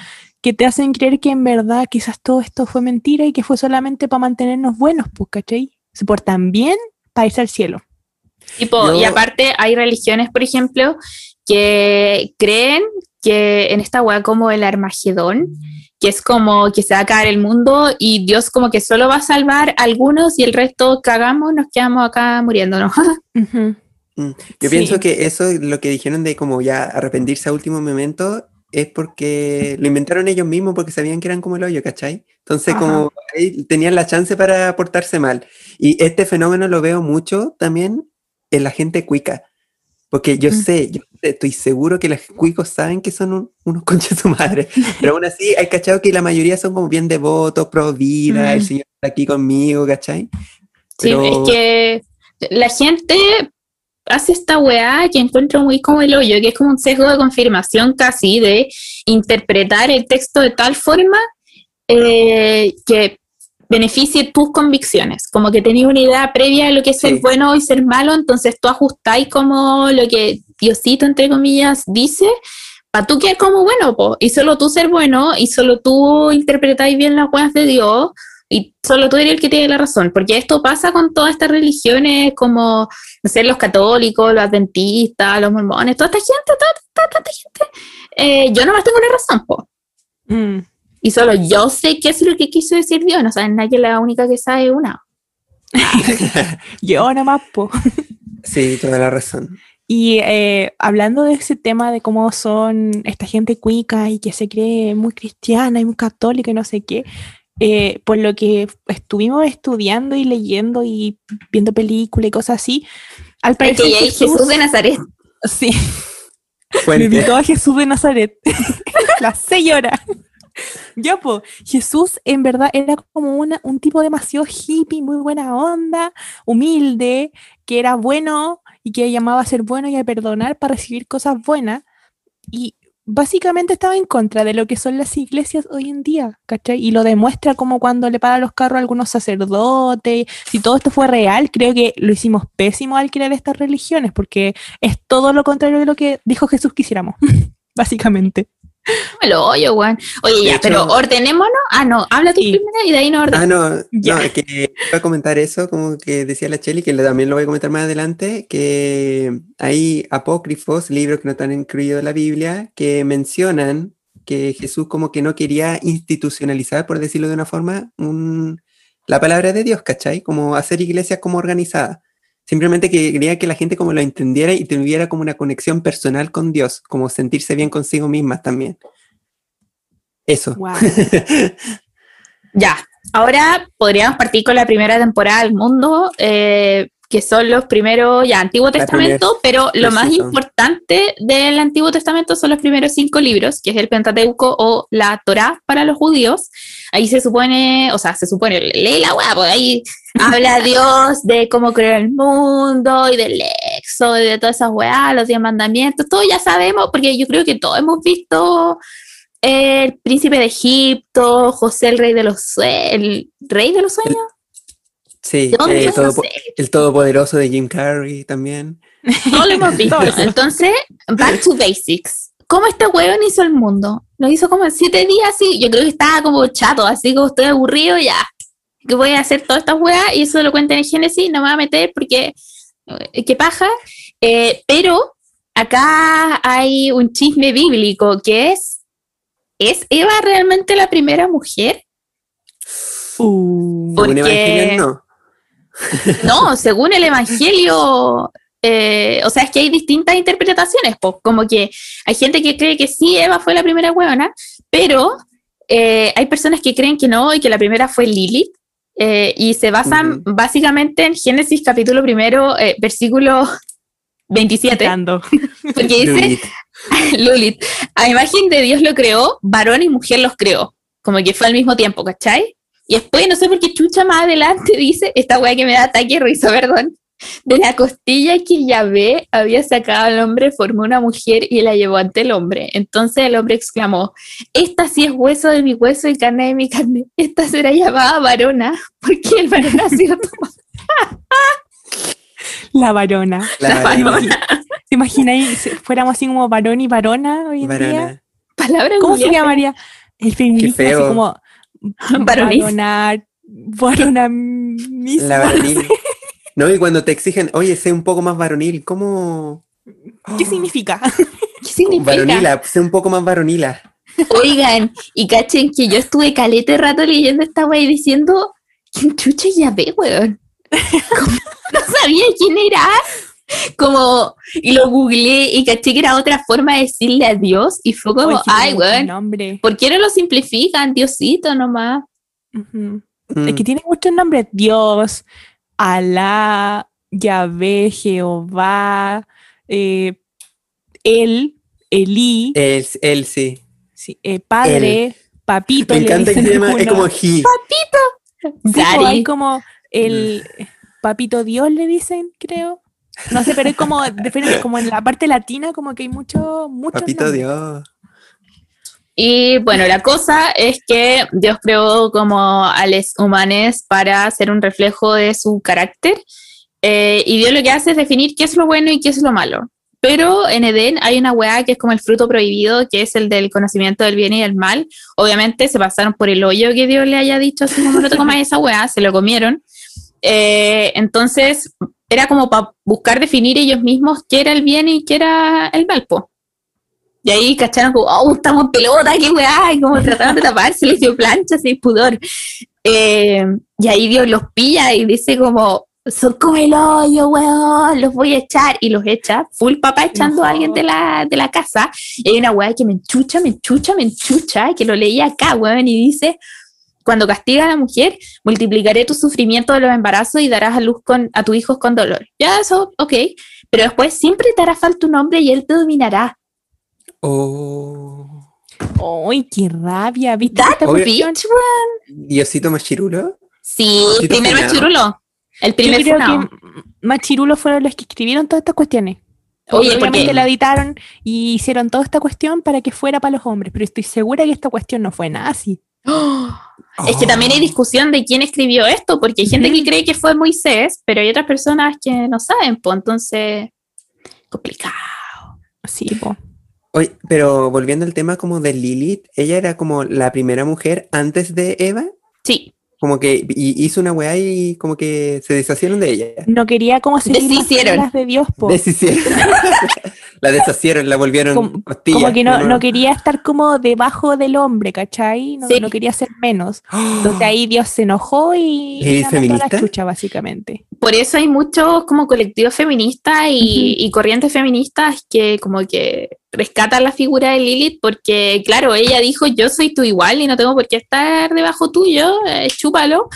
que te hacen creer que en verdad quizás todo esto fue mentira y que fue solamente para mantenernos buenos, pues, ¿cachai? Se portan bien para irse al cielo. Tipo, y Yo- aparte hay religiones, por ejemplo, que creen que en esta weá como el Armagedón, que es como que se va a caer el mundo y Dios como que solo va a salvar a algunos y el resto cagamos, nos quedamos acá muriéndonos. Mm, Yo Sí. pienso que eso, lo que dijeron de como ya arrepentirse a último momento, es porque lo inventaron ellos mismos porque sabían que eran como el hoyo, ¿cachai? Entonces Ajá. como ahí tenían la chance para portarse mal. Y este fenómeno lo veo mucho también en la gente cuica. Porque yo Mm. sé, yo estoy seguro que los cuicos saben que son un- unos conches de su madre. Pero aún así, hay cachado que la mayoría son como bien devotos, pro vida, el Mm. Señor está aquí conmigo, ¿cachai? Sí, Pero- es que la gente hace esta weá que encuentro muy como el hoyo, que es como un sesgo de confirmación casi de interpretar el texto de tal forma eh, que beneficie tus convicciones, como que tenías una idea previa de lo que es ser Sí. bueno y ser malo, entonces tú ajustáis como lo que Diosito, entre comillas, dice, para tú quedar como bueno, po, y solo tú ser bueno, y solo tú interpretáis bien las weas de Dios, y solo tú eres el que tiene la razón, porque esto pasa con todas estas religiones como, no sé, los católicos, los adventistas, los mormones, toda esta gente, toda, toda- toda esta gente, eh, yo nomás tengo la razón, po. Mm. Y solo yo sé qué es lo que quiso decir Dios, no saben nadie, la única que sabe una. Yo nomás, po. Sí, toda la razón. Y eh, hablando de ese tema de cómo son esta gente cuica y que se cree muy cristiana y muy católica y no sé qué, eh, por lo que estuvimos estudiando y leyendo y viendo películas y cosas así, al parecer que hay Jesús de Nazaret. sí, me invitó a Jesús de Nazaret, la señora. Yo, pues, Jesús en verdad era como una, un tipo demasiado hippie, muy buena onda, humilde, que era bueno y que llamaba a ser bueno y a perdonar para recibir cosas buenas. Y básicamente estaba en contra de lo que son las iglesias hoy en día, ¿cachai? Y lo demuestra como cuando le para los carros a algunos sacerdotes. Si todo esto fue real, creo que lo hicimos pésimo al crear estas religiones, porque es todo lo contrario de lo que dijo Jesús que hiciéramos, básicamente. Me lo oyo, weón. Oye, ya, hecho- pero ordenémonos. Ah, no, habla tú Sí. primero y de ahí nos Ah, ordenamos. no, Ya. no, es que iba a comentar eso, como que decía la Cheli, que también lo voy a comentar más adelante, que hay apócrifos, libros que no están incluidos en la Biblia, que mencionan que Jesús como que no quería institucionalizar, por decirlo de una forma, un- la palabra de Dios, ¿cachai? Como hacer iglesias como organizadas. Simplemente que quería que la gente como lo entendiera y tuviera como una conexión personal con Dios, como sentirse bien consigo mismas también. Eso. Wow. Ya, ahora podríamos partir con la primera temporada del mundo, eh, que son los primeros, ya, Antiguo Testamento, pero lo más importante del Antiguo Testamento son los primeros cinco libros, que es el Pentateuco o la Torá para los judíos. Ahí se supone, o sea, se supone, lee la weá, porque ahí habla Dios de cómo creó el mundo y del éxodo y de todas esas weas, los diez mandamientos, todo ya sabemos, porque yo creo que todos hemos visto el príncipe de Egipto, José el rey de los el rey de los sueños. Sí, ¿De dónde eh, todo No sé. el todopoderoso de Jim Carrey también. Todo lo hemos visto. Entonces, back to basics. ¿Cómo este hueón hizo el mundo? Lo hizo como en siete días, así. Yo creo que estaba como chato, así como estoy aburrido, ya. Que voy a hacer todas estas weas y eso lo cuenta en Génesis, no me voy a meter porque. eh, qué paja. Eh, pero acá hay un chisme bíblico que es. ¿Es Eva realmente la primera mujer? Uh, Porque- no. No, según el Evangelio, eh, o sea, es que hay distintas interpretaciones, pues, como que hay gente que cree que sí, Eva fue la primera huevona, pero eh, hay personas que creen que no y que la primera fue Lilith, eh, y se basan básicamente en Génesis capítulo primero, eh, versículo 27, Citando. porque dice. Lilith, a imagen de Dios lo creó, varón y mujer los creó, como que fue al mismo tiempo, ¿cachai? Y después, no sé por qué chucha más adelante dice, esta weá que me da ataque risa, perdón, de la costilla que Yahvé había sacado al hombre, formó una mujer y la llevó ante el hombre. Entonces el hombre exclamó, esta sí es hueso de mi hueso y carne de mi carne, esta será llamada varona, porque el varón ha sido tomado. La varona. La La varona. varona. ¿Te imagináis si fuéramos así como varón y varona hoy en día? Palabra ¿Cómo se llamaría? El feminismo, así como Varonis. varonar, varonamismo. La varonil. No, y cuando te exigen, oye, sé un poco más varonil, ¿cómo? ¿Qué significa? ¿Qué significa? Varonila, sé un poco más varonila. Oigan, y cachen que yo estuve calete rato leyendo esta wey diciendo, ¿quién chucha ya ve, weón? Como, no sabía quién era. Como, y lo googleé y caché que era otra forma de decirle adiós y fue como, Oye, ay, weón. ¿por qué no lo simplifican? Diosito nomás. Mm. Es que tiene muchos nombres. Dios, Alá, Yahvé, Jehová, eh, Él, Elí, Él, él sí. sí, eh, Padre, Papito. Me encanta que se llama, es como he. Sí, hay como el Papito Dios le dicen, creo. No sé, pero es como, diferente, como en la parte latina, como que hay mucho, mucho. Papito Dios. Y bueno, la cosa es que Dios creó como a los humanos para ser un reflejo de su carácter. eh, y Dios lo que hace es definir qué es lo bueno y qué es lo malo. Pero en Edén hay una weá que es como el fruto prohibido, que es el del conocimiento del bien y del mal. Obviamente se pasaron por el hoyo que Dios le haya dicho, así como no te comas esa weá, se lo comieron. Eh, entonces era como para buscar definir ellos mismos qué era el bien y qué era el mal, po. Y ahí cacharon como, oh, estamos en pelota, qué weá, y como trataron de taparse, les dio plancha, sin pudor. Eh, y ahí Dios los pilla y dice como, son como el hoyo, weón, los voy a echar. Y los echa, full papá echando a alguien de la, de la casa. Y hay una weá que me enchucha, me enchucha, me enchucha, que lo leí acá, weón, y dice, cuando castiga a la mujer, multiplicaré tu sufrimiento de los embarazos y darás a luz con, a tus hijos con dolor. Ya eso, ok. Pero después siempre te hará falta un hombre y él te dominará. Oh. ¡Ay, qué rabia! ¿Viste? Esta bitch. Diosito Machirulo. Sí, Sí, primer funado. machirulo. El Yo primer creo funado. que Machirulos fueron los que escribieron todas estas cuestiones. Oye, obviamente porque- la editaron y hicieron toda esta cuestión para que fuera para los hombres, pero estoy segura que esta cuestión no fue nada así. Es que también hay discusión de quién escribió esto, porque hay gente que cree que fue Moisés, pero hay otras personas que no saben, pues entonces, complicado. Sí, po. Oye, pero volviendo al tema como de Lilith, ella era como la primera mujer antes de Eva, Sí, como que y hizo una weá y como que se deshacieron de ella. No quería como seguir las de Dios, po. Deshicieron. la deshacieron, la volvieron Como- que no, ¿no? no quería estar como debajo del hombre, ¿cachai? No, Sí. no quería ser menos. ¡Oh! Entonces ahí Dios se enojó y, ¿Lilith la mandó a la feminista? chucha, básicamente. por eso hay muchos como colectivos feministas y, y corrientes feministas que como que rescatan la figura de Lilith, porque claro, ella dijo, yo soy tu igual y no tengo por qué estar debajo tuyo, eh, chúpalo.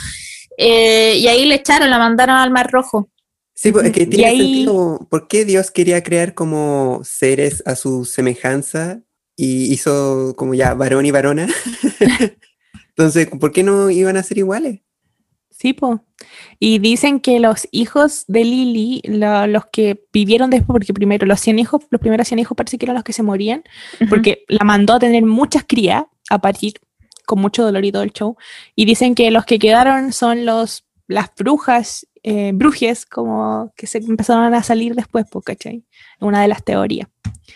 Eh, y ahí le echaron, la mandaron al Mar Rojo. Sí, pues, es que tiene ahí- sentido. ¿Por qué Dios quería crear como seres a su semejanza y hizo como ya varón y varona? Entonces, ¿por qué no iban a ser iguales? Sí, po. Y dicen que los hijos de Lili, los que vivieron después, porque primero los 100 hijos, los primeros 100 hijos parece que eran los que se morían, porque la mandó a tener muchas crías a parir con mucho dolor y todo el show. Y dicen que los que quedaron son los las brujas, eh, brujes, como que se empezaron a salir después, ¿cachai? Una de las teorías.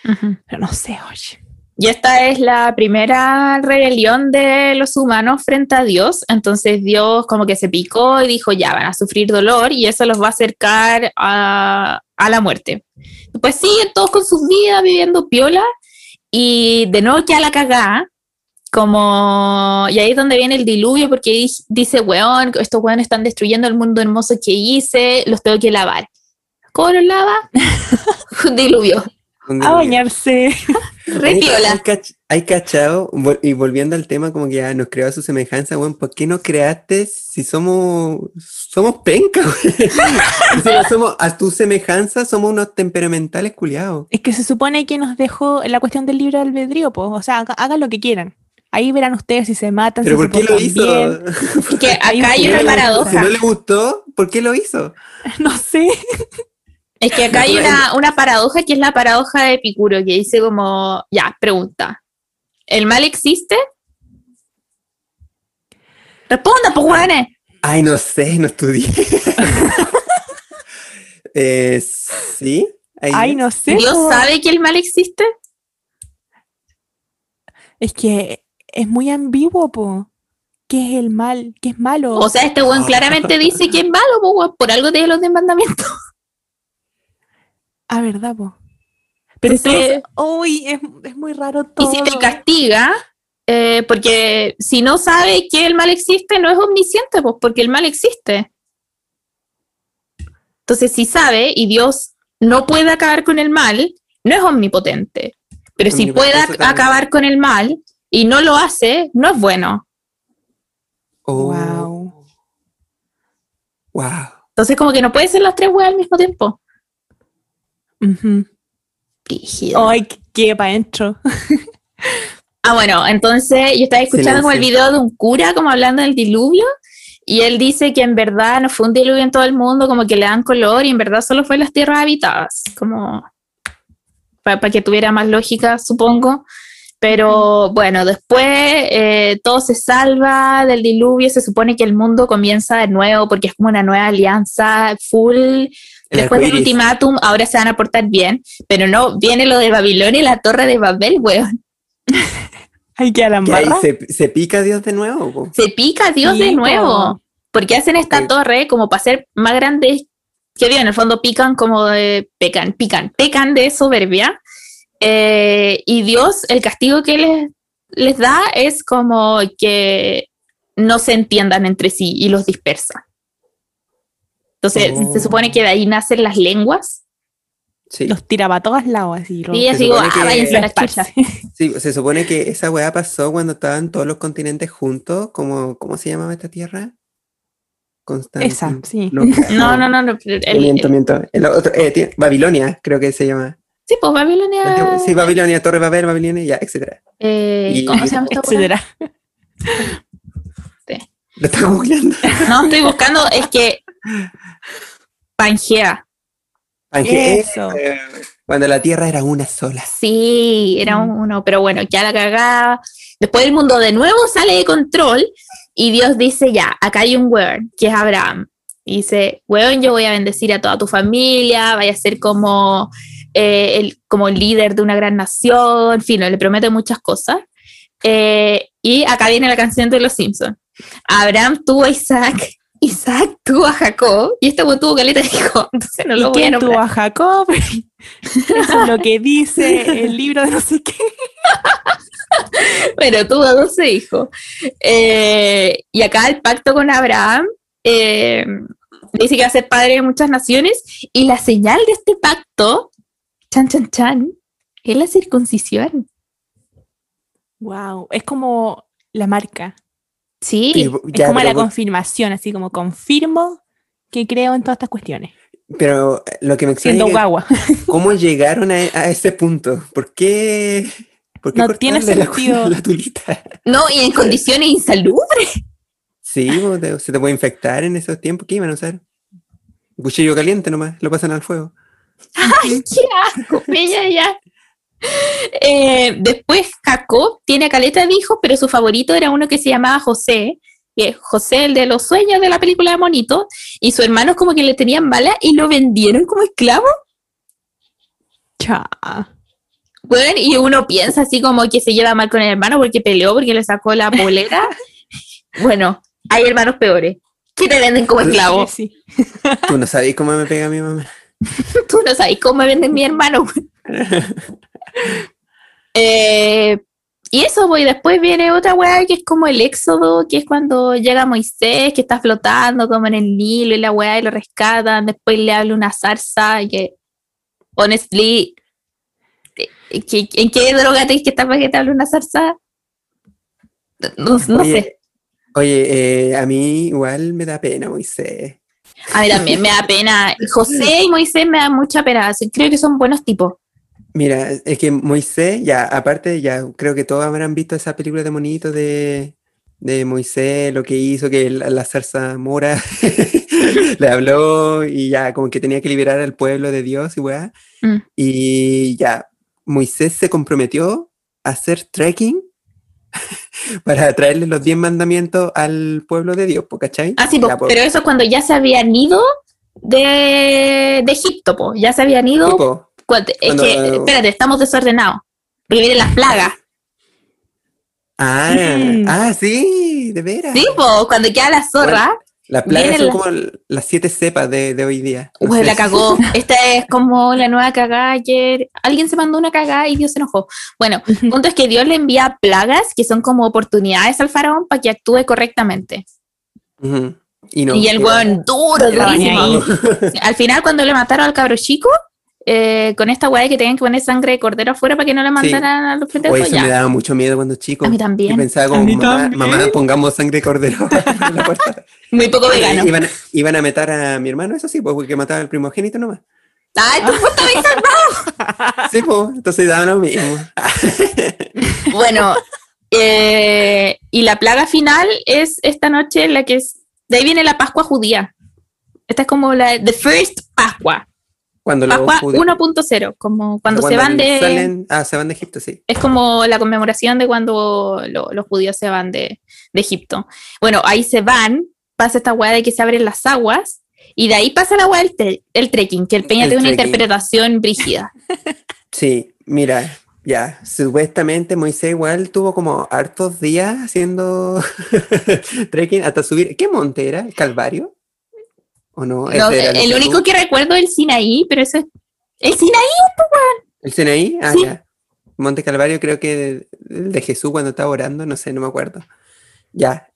Pero no sé, oye. Y esta es la primera rebelión de los humanos frente a Dios. Entonces Dios como que se picó y dijo, ya van a sufrir dolor y eso los va a acercar a, a la muerte. Pues siguen todos con sus vidas viviendo piola y de nuevo queda la cagada. Como, y ahí es donde viene el diluvio, porque di- dice, weón, estos weones están destruyendo el mundo hermoso que hice, los tengo que lavar. ¿Cómo los lava? Un diluvio. Un A bañarse. Re Hay- cachado, y volviendo al tema, como que ya nos creó a su semejanza, weón, ¿por qué no creaste si somos, somos penca, weón? si no somos a tu semejanza, somos unos temperamentales culiados. Es que se supone que nos dejó la cuestión del libre albedrío, pues, o sea, haga- hagan lo que quieran. Ahí verán ustedes si se matan, ¿Pero si por se qué lo hizo? bien. Que Hay acá hay un una diluvio. Si paradoja. no le gustó, ¿por qué lo hizo? No sé. Es que acá hay una, una paradoja que es la paradoja de Epicuro, que dice como, ya, pregunta, ¿el mal existe? Responda, pues. Ay, no sé, no estudié. eh, sí, Ay, es. no sé. ¿Dios po. sabe que el mal existe? Es que es muy ambiguo, po. ¿Qué es el mal? ¿Qué es malo? O sea, este weón claramente dice que es malo, po, weón, por algo de los diez mandamientos. ah, ¿verdad, po? Pero es Entonces- uy, es, es muy raro Y todo. si te castiga, eh, porque si no sabe que el mal existe, no es omnisciente, pues porque el mal existe. Entonces, si sabe y Dios no puede acabar con el mal, no es omnipotente. Pero si puede acabar con el mal y no lo hace, no es bueno. Oh. Wow. Wow. Entonces, como que no puede ser las tres weas al mismo tiempo. Ujú. Brígido. Ay, qué- para adentro. Ah, bueno, entonces yo estaba escuchando como el video de un cura como hablando del diluvio y él dice que en verdad no fue un diluvio en todo el mundo, como que le dan color y en verdad solo fue en las tierras habitadas, como para que tuviera más lógica, supongo. Pero bueno, después eh, todo se salva del diluvio, se supone que el mundo comienza de nuevo porque es como una nueva alianza full. El Después del ultimátum, ahora se van a portar bien, pero no, viene lo de Babilonia y la torre de Babel, weón. Hay que a la Que ahí embarra. se, se pica Dios de nuevo. po. se pica Dios Sí, de po. nuevo. Porque hacen esta torre como para ser más grande que Dios. En el fondo pican como de. Pecan, pican, pecan de soberbia. Eh, y Dios, el castigo que les, les da es como que no se entiendan entre sí y los dispersa. Entonces, Oh. se supone que de ahí nacen las lenguas. Sí. Los tira para todos lados, así. Y así digo, ah, que- váyanse a la chucha. Sí, se supone que esa weá pasó cuando estaban todos los continentes juntos. Como, ¿Cómo se llamaba esta tierra? Constantin- Esa, sí. No, No, no, no. no, el- el- miento, miento. El otro, eh, tiene- Babilonia, creo que se llama. Sí, pues Babilonia. Sí, Babilonia, Torre Babel, Babilonia, ya, etcétera. eh, Y- ¿Cómo se llama esta etcétera. Lo estaba googleando. No, estoy buscando, es que Pangea. Ángel, Eso. eh, cuando la tierra era una sola. Sí, era Mm. uno, pero bueno, ya la cagada. Después el mundo de nuevo sale de control y Dios dice, ya, acá hay un weón, que es Abraham. Y dice, weón, yo voy a bendecir a toda tu familia, vaya a ser como, eh, el, como líder de una gran nación, en fin, le promete muchas cosas. Eh, y acá viene la canción de los Simpsons. Abraham tuvo a Isaac, Isaac tuvo a Jacob, y este tuvo caleta de hijo, entonces no ¿Y lo voy a quién nombrar. tuvo a Jacob? Eso es lo que dice el libro de no sé qué. Bueno, tuvo 12 hijos. Eh, y acá el pacto con Abraham eh, dice que va a ser padre de muchas naciones. Y la señal de este pacto, chan, chan, chan, es la circuncisión. Wow, es como la marca. Sí, Y- Es como la vos- confirmación, así como confirmo que creo en todas estas cuestiones. Pero eh, lo que me extraña Siendo es cómo llegaron a, a ese punto. ¿Por qué? ¿Por qué No tiene la- sentido. La, tulita? no, y en condiciones insalubres. Sí, se te puede infectar en esos tiempos. ¿Qué iban a usar? Cuchillo caliente nomás, lo pasan al fuego. ¡Ay, qué asco! Bella ya. Eh, después Jacob tiene caleta de hijos, pero su favorito era uno que se llamaba José, que es José, el de los sueños de la película de Monito, y sus hermanos como que le tenían bala y lo vendieron como esclavo. Cha. Bueno, y uno piensa así como que se lleva mal con el hermano porque peleó, porque le sacó la polera. bueno, hay hermanos peores que te venden como esclavo. Sí, Tú no sabes cómo me pega mi mamá. Tú no sabes cómo me venden mi hermano. Eh, y eso, pues, y después viene otra weá que es como el éxodo, que es cuando llega Moisés, que está flotando como en el Nilo y la weá y lo rescatan, después le habla una zarza y que, honestly, eh, ¿qué- ¿en qué droga tenés que estar para que te hable una zarza? No, no oye, sé. Oye, eh, a mí igual me da pena, Moisés. A mí también me da pena. José y Moisés me dan mucha pena. Creo que son buenos tipos. Mira, es que Moisés, ya, aparte, ya creo que todos habrán visto esa película de monito de, de Moisés, lo que hizo, que la, la zarza mora le habló y ya como que tenía que liberar al pueblo de Dios y weá. Mm. Y ya, Moisés se comprometió a hacer trekking para traerle los diez mandamientos al pueblo de Dios, ¿po, ¿cachai? Ah, sí, po, pero eso cuando ya se habían ido de, de Egipto, po. ya se habían ido. Cuando- es Cuando- que, espérate, estamos desordenados. Porque vienen las plagas. ah, Mm. ah, sí, de veras. Sí, po, cuando queda la zorra, Las plagas vienen son la- como las siete cepas de, de hoy día. No Uy, la cagó. Esta es como la nueva cagada ayer. Alguien se mandó una cagada y Dios se enojó. Bueno, el punto es que Dios le envía plagas que son como oportunidades al faraón para que actúe correctamente. Ujú. Y, no, y el igual. weón duro, durísimo. Al final, cuando le mataron al cabro chico, eh, con esta weá de que tenían que poner sangre de cordero afuera para que no le mandaran a los Oye, pendejos, eso ya. me daba mucho miedo cuando chico. A mí también. Y pensaba como, mamá, pongamos sangre de cordero en la puerta. Muy poco vegano. Iban, a- iban a matar a mi hermano, eso sí, pues, porque mataba al primogénito nomás. Ay, tú fuiste vegano. Sí, pues, entonces daban lo mismo. Bueno, eh, y la plaga final es esta noche la que es. De ahí viene la Pascua judía. Esta es como la The First Pascua. Cuando los Pascua judíos- 1.0. Como cuando se van de. salen- ah, se van de Egipto, sí. Es como la conmemoración de cuando lo- los judíos se van de, de Egipto. Bueno, ahí se van, pasa esta weá de que se abren las aguas, y de ahí pasa la weá del tre- el trekking, que el Peña El tiene una interpretación brígida. Sí, mira, ya, supuestamente Moisés igual tuvo como hartos días haciendo trekking hasta subir. ¿Qué monte era? ¿El Calvario? ¿O no? Era el único que recuerdo es el Sinaí, pero eso es. El Sinaí, ¿El Sinaí? Ah, Sí. ya. Monte Calvario creo que de, de Jesús cuando estaba orando, no sé, no me acuerdo. Ya.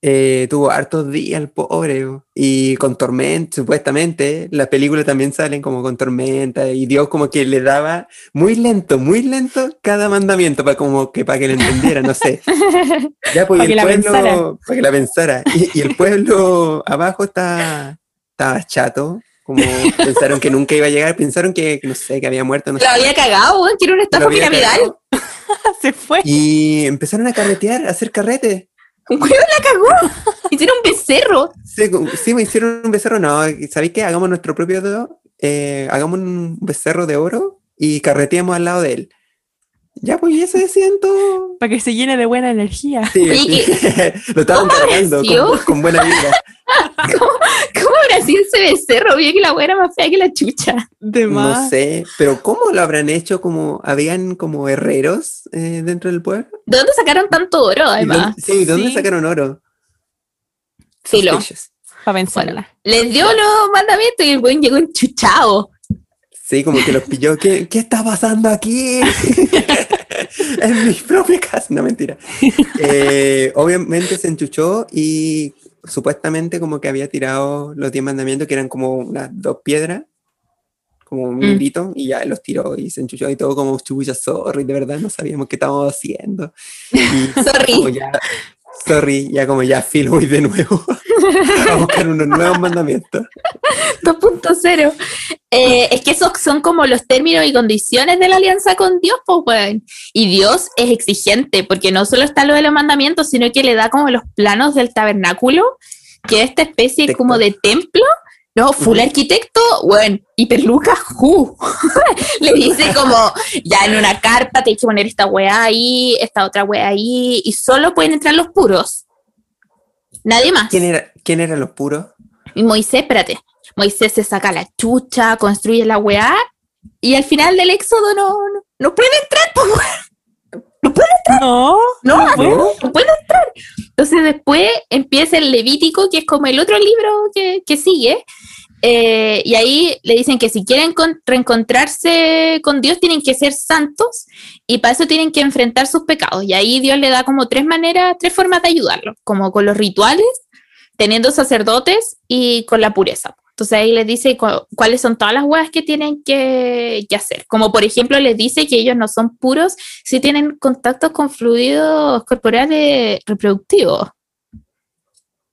eh, tuvo hartos días el pobre y con tormenta, supuestamente. Las películas también salen como con tormenta y Dios como que le daba muy lento, muy lento cada mandamiento para como que para que le entendiera, no sé. Ya pues que el pueblo para que la pensara. Y, y el pueblo abajo está estaba chato, como pensaron que nunca iba a llegar, pensaron que no sé, que había muerto, no sé. lo había cagado, weón, que era una estafa piramidal. Se fue. Y empezaron a carretear, a hacer carrete. Un weón la cagó. Hicieron un becerro. Sí, sí, me hicieron un becerro. No, ¿sabéis qué? Hagamos nuestro propio dedo, eh, hagamos un becerro de oro y carreteamos al lado de él. Ya, pues, y eso decían todo. Para que se llene de buena energía. Sí, Oye, sí. Lo estaban ¿cómo cargando con, con buena vibra. ¿Cómo habrá sido ese becerro? Vio que la era más fea que la chucha. De No más. sé, pero ¿cómo lo habrán hecho? Como habían como herreros eh, dentro del pueblo. ¿De dónde sacaron tanto oro, ¿Y además? dónde- sí, ¿de dónde Sí. sacaron oro? Filo. Suspicious. Para vencerla. Les dio los mandamientos y el weón llegó enchuchado. Sí, como que los pilló. ¿Qué, qué está pasando aquí? en mi propia casa. No, mentira. Eh, obviamente se enchuchó y supuestamente como que había tirado los diez mandamientos, que eran como unas dos piedras, como un Mm. y ya los tiró y se enchuchó y todo como chubuya, sorry, de verdad no sabíamos qué estábamos haciendo. Y Sorry. ya, sorry, ya como ya filo voy de nuevo a buscar unos nuevos mandamientos. 2.0. Eh, es que esos son como los términos y condiciones de la alianza con Dios, pues, weón. Y Dios es exigente, porque no solo está lo de los mandamientos, sino que le da como los planos del tabernáculo, que es esta especie Arquitecto. como de templo. No, full arquitecto, bueno, hiperluca, ju. Le dice como, ya en una carpa te hay que poner esta weá ahí, esta otra weá ahí, y solo pueden entrar los puros. Nadie más. ¿Quién, era, ¿Quién eran los puros? Y Moisés, espérate, Moisés se saca la chucha, construye la weá, y al final del éxodo no, no, no puede entrar, pues, No. no, ¿No? no puede entrar. Entonces después empieza el Levítico, que es como el otro libro que, que sigue, eh, y ahí le dicen que si quieren con- reencontrarse con Dios tienen que ser santos y para eso tienen que enfrentar sus pecados. Y ahí Dios le da como tres maneras, tres formas de ayudarlos, como con los rituales, teniendo sacerdotes y con la pureza. Entonces ahí les dice cu- cuáles son todas las huevas que tienen que, que hacer. Como por ejemplo les dice que ellos no son puros si tienen contactos con fluidos corporales reproductivos.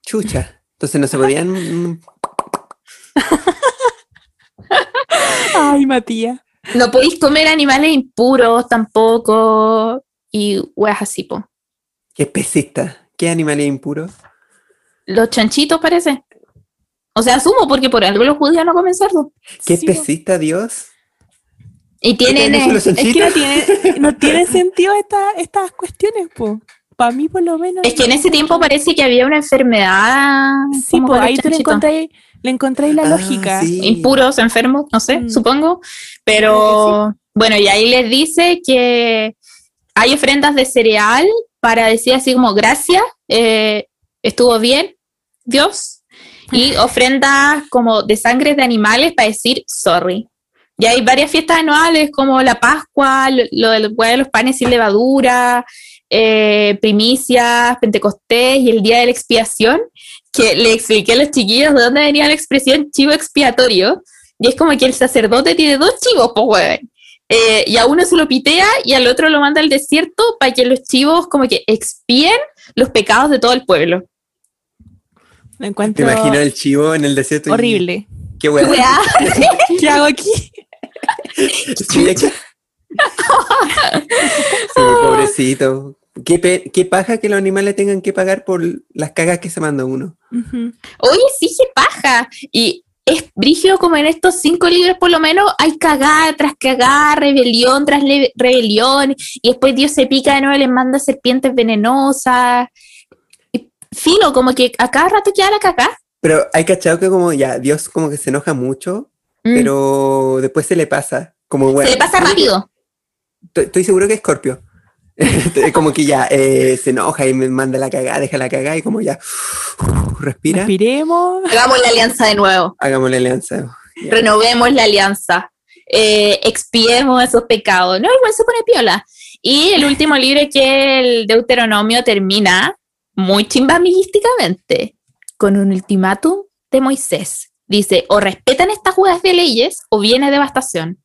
Chucha. Entonces no se podían. Ay, Matías. No podéis comer animales impuros tampoco y huevas así, po. ¿Qué especista? ¿Qué animales impuros? Los chanchitos parece. O sea, asumo porque por algo los judíos no comen cerdo. ¿Qué Sí, Dios? Y tienen... ¿Qué eh, Es que no tiene, no tiene sentido esta- estas cuestiones, po. Para mí, por lo menos. Es que en ese tiempo parece que había una enfermedad Sí, pues ahí tú le encontráis, le encontráis la Ah, lógica. sí. impuros, enfermos, no sé, Mm. supongo. Pero bueno, y ahí les dice que hay ofrendas de cereal para decir así como gracias, eh, estuvo bien, Dios. Y ofrendas como de sangre de animales para decir sorry. Y hay varias fiestas anuales como la Pascua, lo, del huevo de los panes sin levadura, eh, primicias, Pentecostés y el Día de la Expiación, que le expliqué a los chiquillos de dónde venía la expresión chivo expiatorio. Y es como que el sacerdote tiene dos chivos, pues, weón. Eh, y a uno se lo pitea y al otro lo manda al desierto para que los chivos como que expíen los pecados de todo el pueblo. Lo Te encuentro imagino el chivo en el desierto. y- horrible. Qué. Weá. ¿Qué hago aquí? Sí, aquí. Sí, pobrecito. Qué, pe- qué paja que los animales tengan que pagar por las cagas que se manda uno. Ujú. Oye, sí, se paja. Y es brígido como en estos cinco libros por lo menos hay cagada tras cagada, rebelión tras rebelión, y después Dios se pica de nuevo y les manda serpientes venenosas. Filo, como que a cada rato queda la cagada. Pero hay cachado que como ya, Dios como que se enoja mucho, Mm. pero después se le pasa. Como bueno. se le pasa rápido. Estoy, estoy seguro que es Scorpio. como que ya eh, se enoja y me manda la cagada, deja la cagada y como ya respira, Respiremos. Hagamos la alianza de nuevo. hagamos la alianza. Ya. renovemos la alianza, eh, expiemos esos pecados. No, igual se pone piola. Y el último libro que el Deuteronomio termina muy chimbamillísticamente con un ultimátum de Moisés. Dice, o respetan estas juegas de leyes o viene devastación.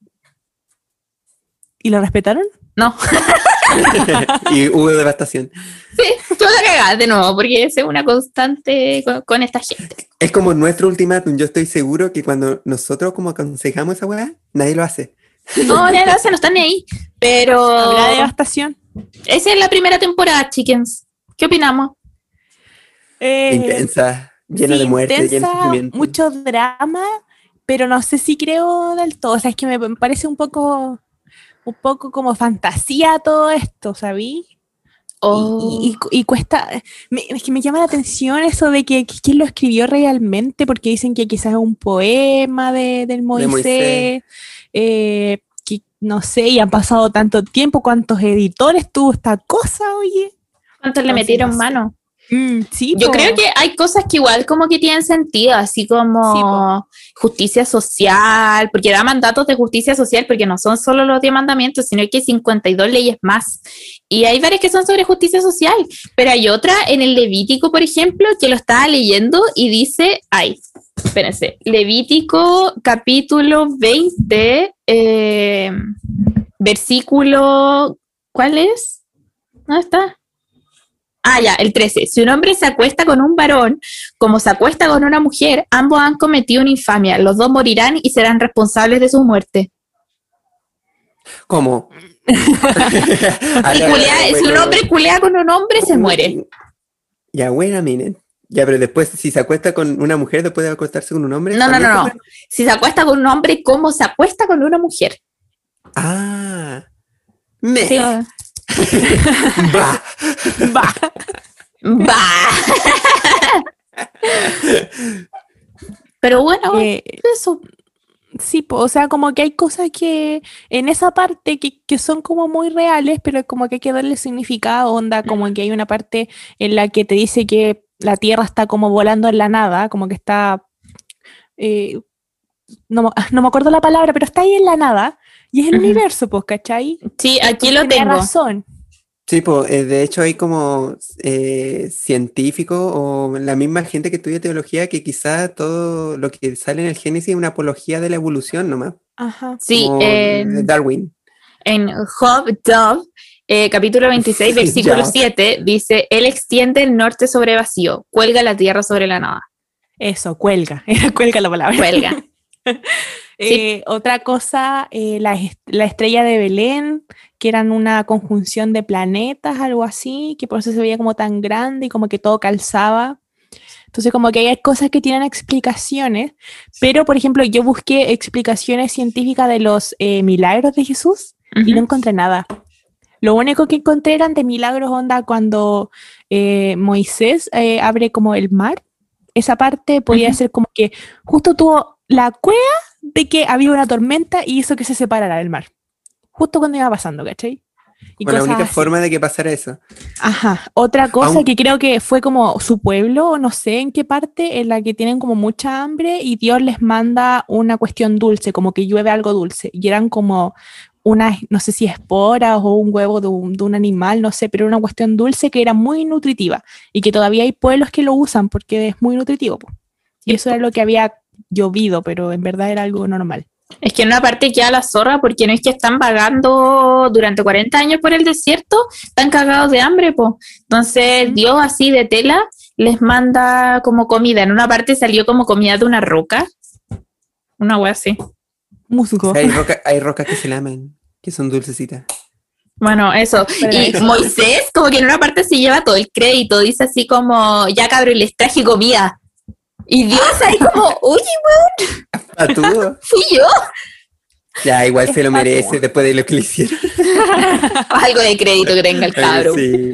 ¿Y lo respetaron? No, y hubo devastación. sí, tú la cagás de nuevo, porque es una constante con, con esta gente. Es como nuestro ultimátum. Yo estoy seguro que cuando nosotros como aconsejamos esa weá, nadie lo hace. No, ya no, se no están ni ahí. Pero ¿Habrá devastación? esa es la primera temporada, chickens. ¿Qué opinamos? Eh, Intensa, llena sí, de muerte, llena de intensa, sufrimiento. mucho drama, pero no sé si creo del todo. O sea, es que me parece un poco, un poco como fantasía todo esto, ¿sabí? Oh. Y, y- y cuesta, me- es que me llama la atención eso de que, que quién lo escribió realmente, porque dicen que quizás es un poema de, del Moisés, Moisés. eh, que no sé, y han pasado tanto tiempo, cuántos editores tuvo esta cosa, oye. ¿Cuántos le No sé, metieron no sé. mano? Mm, sí, Yo po. creo que hay cosas que igual como que tienen sentido, así como Sí, justicia social, porque da mandatos de justicia social, porque no son solo los 10 mandamientos, sino que hay 52 leyes más. Y hay varias que son sobre justicia social, pero hay otra en el Levítico, por ejemplo, que lo estaba leyendo y dice, ay, espérense, Levítico capítulo 20, eh, versículo, ¿cuál es? ¿Dónde está? Ah, ya, el 13. Si un hombre se acuesta con un varón, como se acuesta con una mujer, ambos han cometido una infamia. Los dos morirán y serán responsables de su muerte. ¿Cómo? Si, culea- si un hombre culea con un hombre, se muere. Ya, buena, miren. Ya, pero después, si se acuesta con una mujer después de acostarse con un hombre. No, no, ¿también no, no. Si se acuesta con un hombre, ¿cómo se acuesta con una mujer? Ah. Me. Sí, Va. Va. Va. Pero bueno, Eh, eso. Sí, po, o sea, como que hay cosas que en esa parte que, que son como muy reales, pero como que hay que darle significado, onda, como que hay una parte en la que te dice que la Tierra está como volando en la nada, como que está, eh, no, no me acuerdo la palabra, pero está ahí en la nada, y es el universo, pues, ¿cachai? Sí, aquí lo tiene tengo. razón. Sí, pues, eh, de hecho hay como eh, científicos o la misma gente que estudia teología que quizá todo lo que sale en el Génesis es una apología de la evolución nomás. Ajá. Sí, como en- de Darwin. en Job, Dove, eh, capítulo 26, versículo Ya. 7, dice, Él extiende el norte sobre vacío, cuelga la tierra sobre la nada. Eso, cuelga, era cuelga la palabra. Cuelga. Eh, Otra cosa, eh, la, la estrella de Belén, que eran una conjunción de planetas, algo así, que por eso se veía como tan grande y como que todo calzaba. Entonces, como que hay cosas que tienen explicaciones, pero por ejemplo, yo busqué explicaciones científicas de los eh, milagros de Jesús y no encontré nada. Lo único que encontré eran de milagros, onda, cuando eh, Moisés eh, abre como el mar esa parte podía Ujú. ser como que justo tuvo la cueva de que había una tormenta y hizo que se separara del mar. Justo cuando iba pasando, ¿cachai? Y Fue la única así. forma de que pasara eso. Ajá. Otra cosa Aun- que creo que fue como su pueblo, no sé en qué parte, en la que tienen como mucha hambre y Dios les manda una cuestión dulce, como que llueve algo dulce. Y eran como unas, no sé si esporas o un huevo de un, de un animal, no sé, pero era una cuestión dulce que era muy nutritiva y que todavía hay pueblos que lo usan porque es muy nutritivo. po. Y eso era lo que había llovido, pero en verdad era algo normal. Es que en una parte queda la zorra porque no es que están vagando durante 40 años por el desierto, están cagados de hambre, po. Entonces Dios así de tela les manda como comida. En una parte salió como comida de una roca. Una wea así. Musgo. Hay, roca- hay rocas que se lamen, que son dulcecitas. Bueno, eso. Pero Y eso. Moisés como que en una parte se lleva todo el crédito, dice así como, ya cabrón, les traje comida. Y Dios ahí como, oye, ¿A tú? fui yo. Ya, igual se lo merece después de lo que le hicieron. Algo de crédito que tenga el cabro. Sí.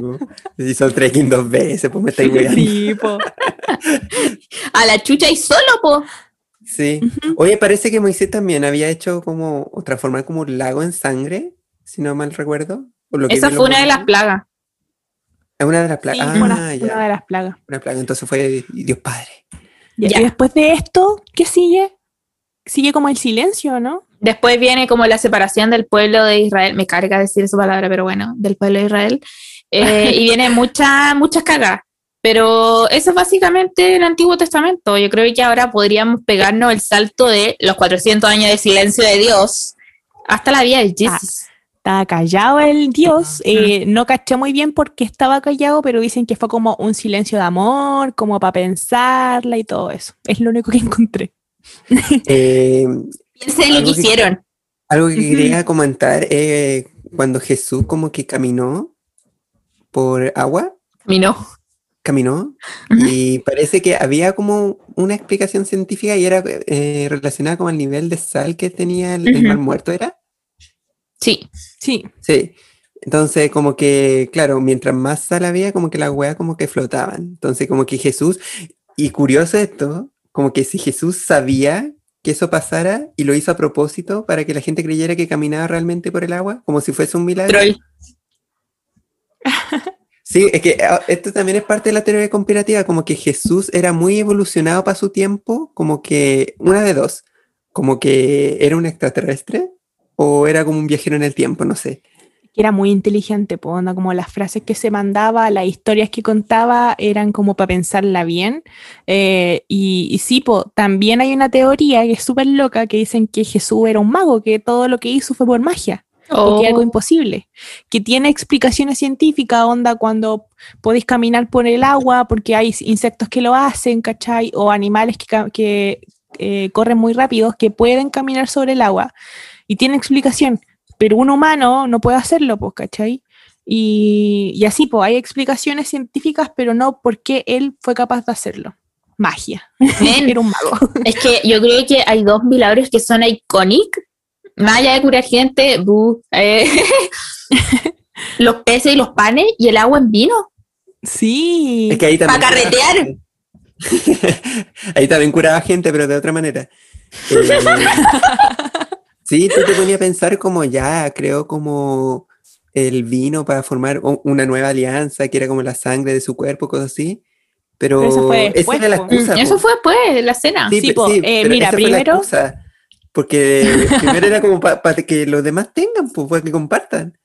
Si son trekking dos veces, pues me estáis weando. Sí, po. A la chucha y solo, po. Sí. Oye, parece que Moisés también había hecho como, o transformar como un lago en sangre, si no mal recuerdo. o lo que Esa fue una de las plagas. Es una de las plagas. ah, una, ya. una de las plagas. Una plaga. Entonces fue Dios Padre. Ya. Y después de esto, ¿qué sigue? Sigue como el silencio, ¿no? Después viene como la separación del pueblo de Israel. Me carga decir esa palabra, pero bueno, del pueblo de Israel. Eh, y viene muchas, muchas cagas. Pero eso es básicamente el Antiguo Testamento. Yo creo que ahora podríamos pegarnos el salto de los 400 años de silencio de Dios hasta la vida de Jesús. Estaba callado el Dios. eh, no caché muy bien por qué estaba callado, pero dicen que fue como un silencio de amor, como para pensarla y todo eso. Es lo único que encontré. Eh, Piensen en lo que que- hicieron. algo que quería comentar, eh, cuando Jesús como que caminó por agua, Caminó. caminó, y parece que había como una explicación científica y era eh, relacionada con el nivel de sal que tenía el, el mar muerto, ¿era? Sí. Sí, Sí. Entonces, como que, claro, mientras más sal había, como que las weas como que flotaban. Entonces, como que Jesús, y curioso esto, como que si Jesús sabía que eso pasara y lo hizo a propósito para que la gente creyera que caminaba realmente por el agua, como si fuese un milagro. Troll. Sí, es que ah, esto también es parte de la teoría conspirativa, como que Jesús era muy evolucionado para su tiempo, como que una de dos, como que era un extraterrestre o era como un viajero en el tiempo, no sé. que era muy inteligente, po, onda, como las frases que se mandaba, las historias que contaba eran como para pensarla bien. Eh, y, y sí, po, también hay una teoría que es súper loca que dicen que Jesús era un mago, que todo lo que hizo fue por magia. porque es algo Oh. imposible, que tiene explicaciones científicas, onda cuando podéis caminar por el agua, porque hay insectos que lo hacen, ¿cachai? O animales que eh, corren muy rápidos, que pueden caminar sobre el agua, y tiene explicación, pero un humano no puede hacerlo, pues, ¿cachai? Y, y así, pues, hay explicaciones científicas, pero no porque él fue capaz de hacerlo. Magia. Era un mago. Es que yo creo que hay dos milagros que son icónicos. Más allá de curar gente, bu, eh, los peces y los panes y el agua en vino. Sí. Es que ahí también. Pa' curaba carretear. gente. ahí también curaba gente, pero de otra manera. Eh, sí, tú te ponías a pensar como ya, creo como el vino para formar una nueva alianza, que era como la sangre de su cuerpo, cosas así. Pero, Pero eso fue esa después, era la excusa. Mm, po. Eso fue después, la cena. Sí, Sí, po, sí, eh, pero mira, esa fue la primero- excusa, porque primero era como para que los demás tengan, pues, para que compartan.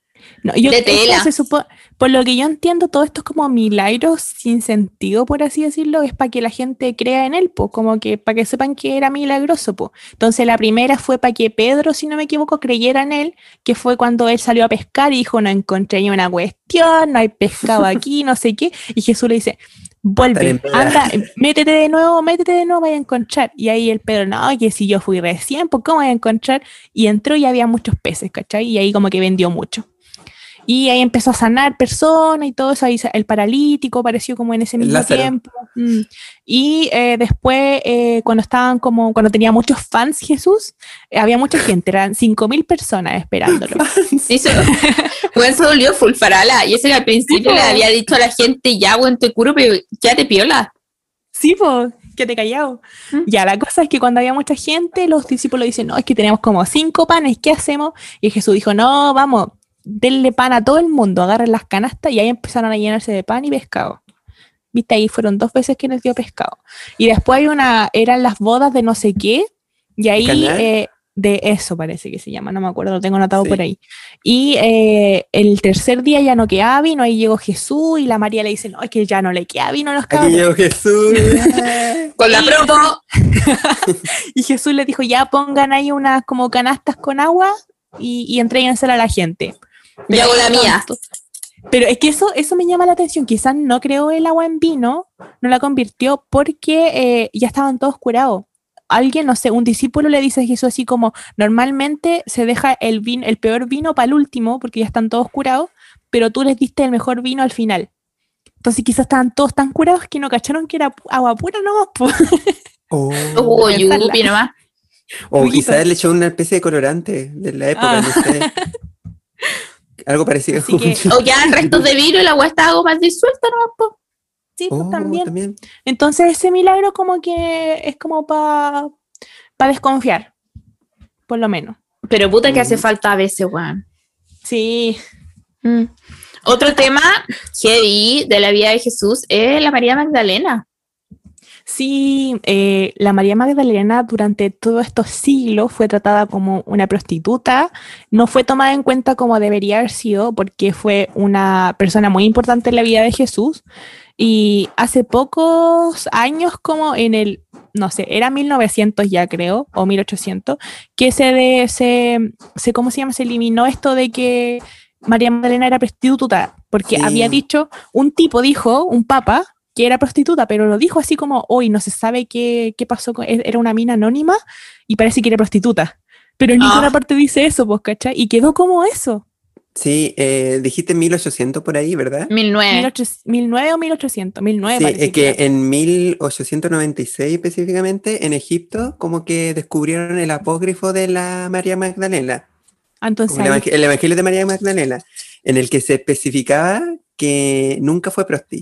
No, yo, De tela. se supo- por lo que yo entiendo, todo esto es como milagros sin sentido, por así decirlo, es para que la gente crea en él, pues, como que para que sepan que era milagroso. pues. Entonces la primera fue para que Pedro, si no me equivoco, creyera en él, que fue cuando él salió a pescar y dijo, no encontré ni una cuestión, no hay pescado aquí, no sé qué, y Jesús le dice, vuelve, anda, métete de nuevo, métete de nuevo, vaya a encontrar. Y ahí el Pedro, no, que si yo fui recién, pues ¿cómo voy a encontrar? Y entró y había muchos peces, ¿cachai? Y ahí como que vendió mucho. Y ahí empezó a sanar personas y todo eso. Ahí el paralítico apareció como en ese mismo Lázaro. tiempo. Mm. Y eh, después, eh, cuando estaban como, cuando tenía muchos fans Jesús, eh, había mucha gente, eran 5.000 personas esperándolo. Sí, se, bueno, se volvió full farala. Y eso que al principio Sí, le había dicho a la gente, ya, bueno, te curo, pero ya te piola. Sí, pues. Quédate callado. ¿Mm? Ya, la cosa es que cuando había mucha gente, los discípulos dicen, no, es que tenemos como cinco panes, ¿qué hacemos? Y Jesús dijo, no, vamos, denle pan a todo el mundo, agarren las canastas y ahí empezaron a llenarse de pan y pescado. Viste, ahí fueron dos veces que les dio pescado. Y después hay una, eran las bodas de no sé qué, y ahí, eh, de eso parece que se llama, no me acuerdo, lo tengo anotado Sí. por ahí. Y eh, el tercer día ya no quedaba vino, ahí llegó Jesús y la María le dice, no, es que ya no le queda vino a los Aquí cabros. llegó Jesús. Con la Y- promo. Y Jesús les dijo, ya pongan ahí unas como canastas con agua y, y entréguensela a la gente. Yo hago la mía. Pero es que eso, eso me llama la atención. Quizás no creó el agua en vino, no la convirtió porque eh, ya estaban todos curados. Alguien, no sé, un discípulo le dice a Jesús así como, normalmente se deja el, vino, el peor vino para el último porque ya están todos curados, pero tú les diste el mejor vino al final. Entonces quizás estaban todos tan curados que no cacharon que era agua pura, no. Oh. Yupi nomás. O quizás le echó una especie de colorante de la época, Ah. no sé. Algo parecido. Así que- O quedan restos de vino y la agua está algo más disuelta nomás, po. Sí, pues, Oh, también. Entonces ese milagro como que es como para desconfiar, por lo menos. Pero puta que Mm. hace falta a veces, weón. Sí, Mm. Otro tema heavy de la vida de Jesús es la María Magdalena. Sí, eh, la María Magdalena durante todos estos siglos fue tratada como una prostituta, no fue tomada en cuenta como debería haber sido porque fue una persona muy importante en la vida de Jesús y hace pocos años como en el, no sé, era 1900 ya creo, o 1800, que se, de, se, se, ¿cómo se llama? Se eliminó esto de que María Magdalena era prostituta, porque Sí. había dicho, un tipo dijo, un papa, que era prostituta, pero lo dijo así como, hoy no se sabe qué, qué pasó, con, era una mina anónima y parece que era prostituta. Pero en Ah. ninguna parte dice eso, pues, ¿cachai? Y quedó como eso. Sí, eh, dijiste 1800 por ahí, ¿verdad? 1009. 1800 ¿1009 o 1800? 1009 Sí, es que en 1896 específicamente, en Egipto, como que descubrieron el apócrifo de la María Magdalena, Ah, Entonces, el, Evangelio de María Magdalena, en el que se especificaba que nunca fue prosti,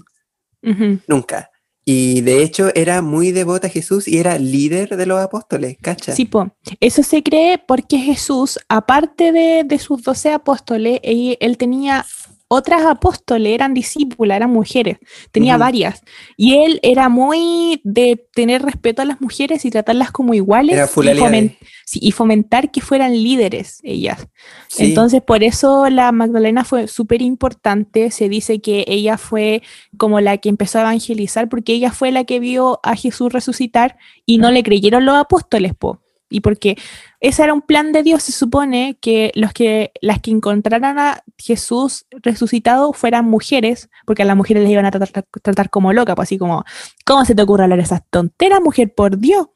Nunca. Y de hecho era muy devota a Jesús y era líder de los apóstoles, ¿cacha? Sí, po. eso se cree porque Jesús, aparte de, de sus doce apóstoles, él, él tenía otras apóstoles, eran discípulas, eran mujeres, tenía varias. Y él era muy de tener respeto a las mujeres y tratarlas como iguales y, sí, fomentar que fueran líderes ellas. Sí. Entonces, por eso la Magdalena fue súper importante. Se dice que ella fue como la que empezó a evangelizar, porque ella fue la que vio a Jesús resucitar y no le creyeron los apóstoles, po. Y porque ese era un plan de Dios, se supone que, los que las que encontraran a Jesús resucitado fueran mujeres, porque a las mujeres les iban a tratar, tratar como loca, pues así como, ¿cómo se te ocurre hablar esas tonteras, mujer, por Dios?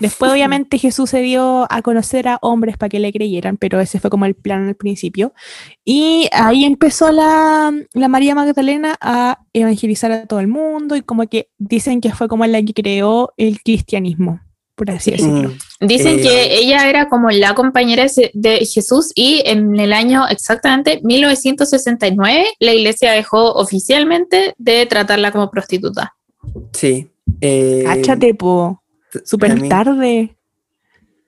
Después, obviamente, Jesús se dio a conocer a hombres para que le creyeran, pero ese fue como el plan al principio. Y ahí empezó la, la María Magdalena a evangelizar a todo el mundo y como que dicen que fue como la que creó el cristianismo, por así decirlo. Mm, Dicen Eh, que ella era como la compañera de Jesús y en el año exactamente 1969 la iglesia dejó oficialmente de tratarla como prostituta. sí. Eh, Cáchate, po, súper tarde.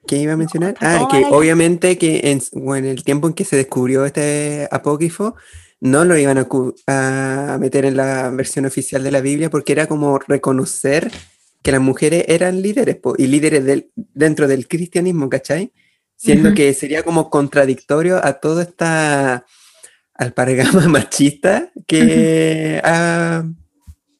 ¿Qué iba a mencionar? Ah, que la- obviamente que en, el tiempo en que se descubrió este apócrifo, no lo iban a meter en la versión oficial de la Biblia porque era como reconocer que las mujeres eran líderes po, y líderes del- dentro del cristianismo, ¿cachai? Siendo que sería como contradictorio a toda esta alpargama machista que ha,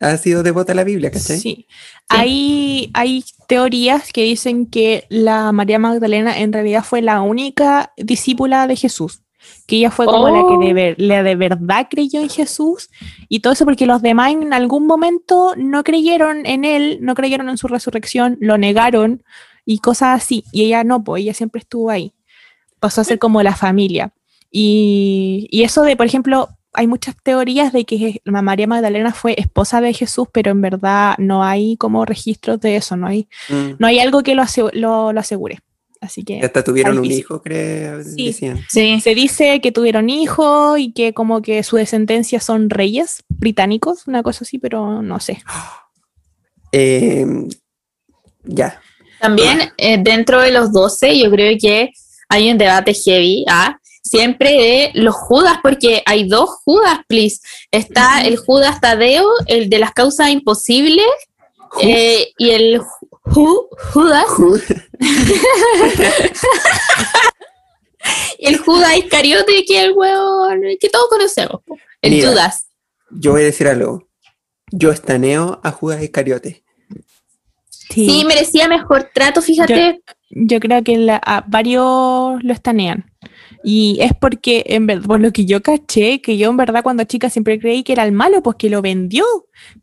ha sido devota a la Biblia, ¿cachai? Sí. Hay, hay teorías que dicen que la María Magdalena en realidad fue la única discípula de Jesús, que ella fue como la Oh. que de, ver- la de verdad creyó en Jesús y todo eso porque los demás en algún momento no creyeron en él, no creyeron en su resurrección, lo negaron y cosas así. Y ella no, pues ella siempre estuvo ahí. Pasó a ser como la familia. Y, y eso de, por ejemplo, hay muchas teorías de que María Magdalena fue esposa de Jesús, pero en verdad no hay como registros de eso, no hay, Mm. no hay algo que lo, lo, lo asegure. Así Y que hasta tuvieron un hijo, creo, Sí. decían. Sí. se dice que tuvieron hijos y que como que su descendencia son reyes británicos, una cosa así, pero no sé. Eh, Ya. También eh, dentro de los 12 yo creo que hay un debate heavy, ¿ah? siempre de los Judas, porque hay dos Judas, please. Está el Judas Tadeo, el de las causas imposibles, eh, y el Ju- Judas, el Judas Iscariote, que es el hueón que todos conocemos, el Mira. Judas. Yo voy a decir algo. Yo estaneo a Judas Iscariote. Sí, merecía mejor trato, fíjate. Yo creo que la- a varios lo estanean. Y es porque, en verdad, por lo que yo caché, que yo en verdad cuando chica siempre creí que era el malo, pues que lo vendió.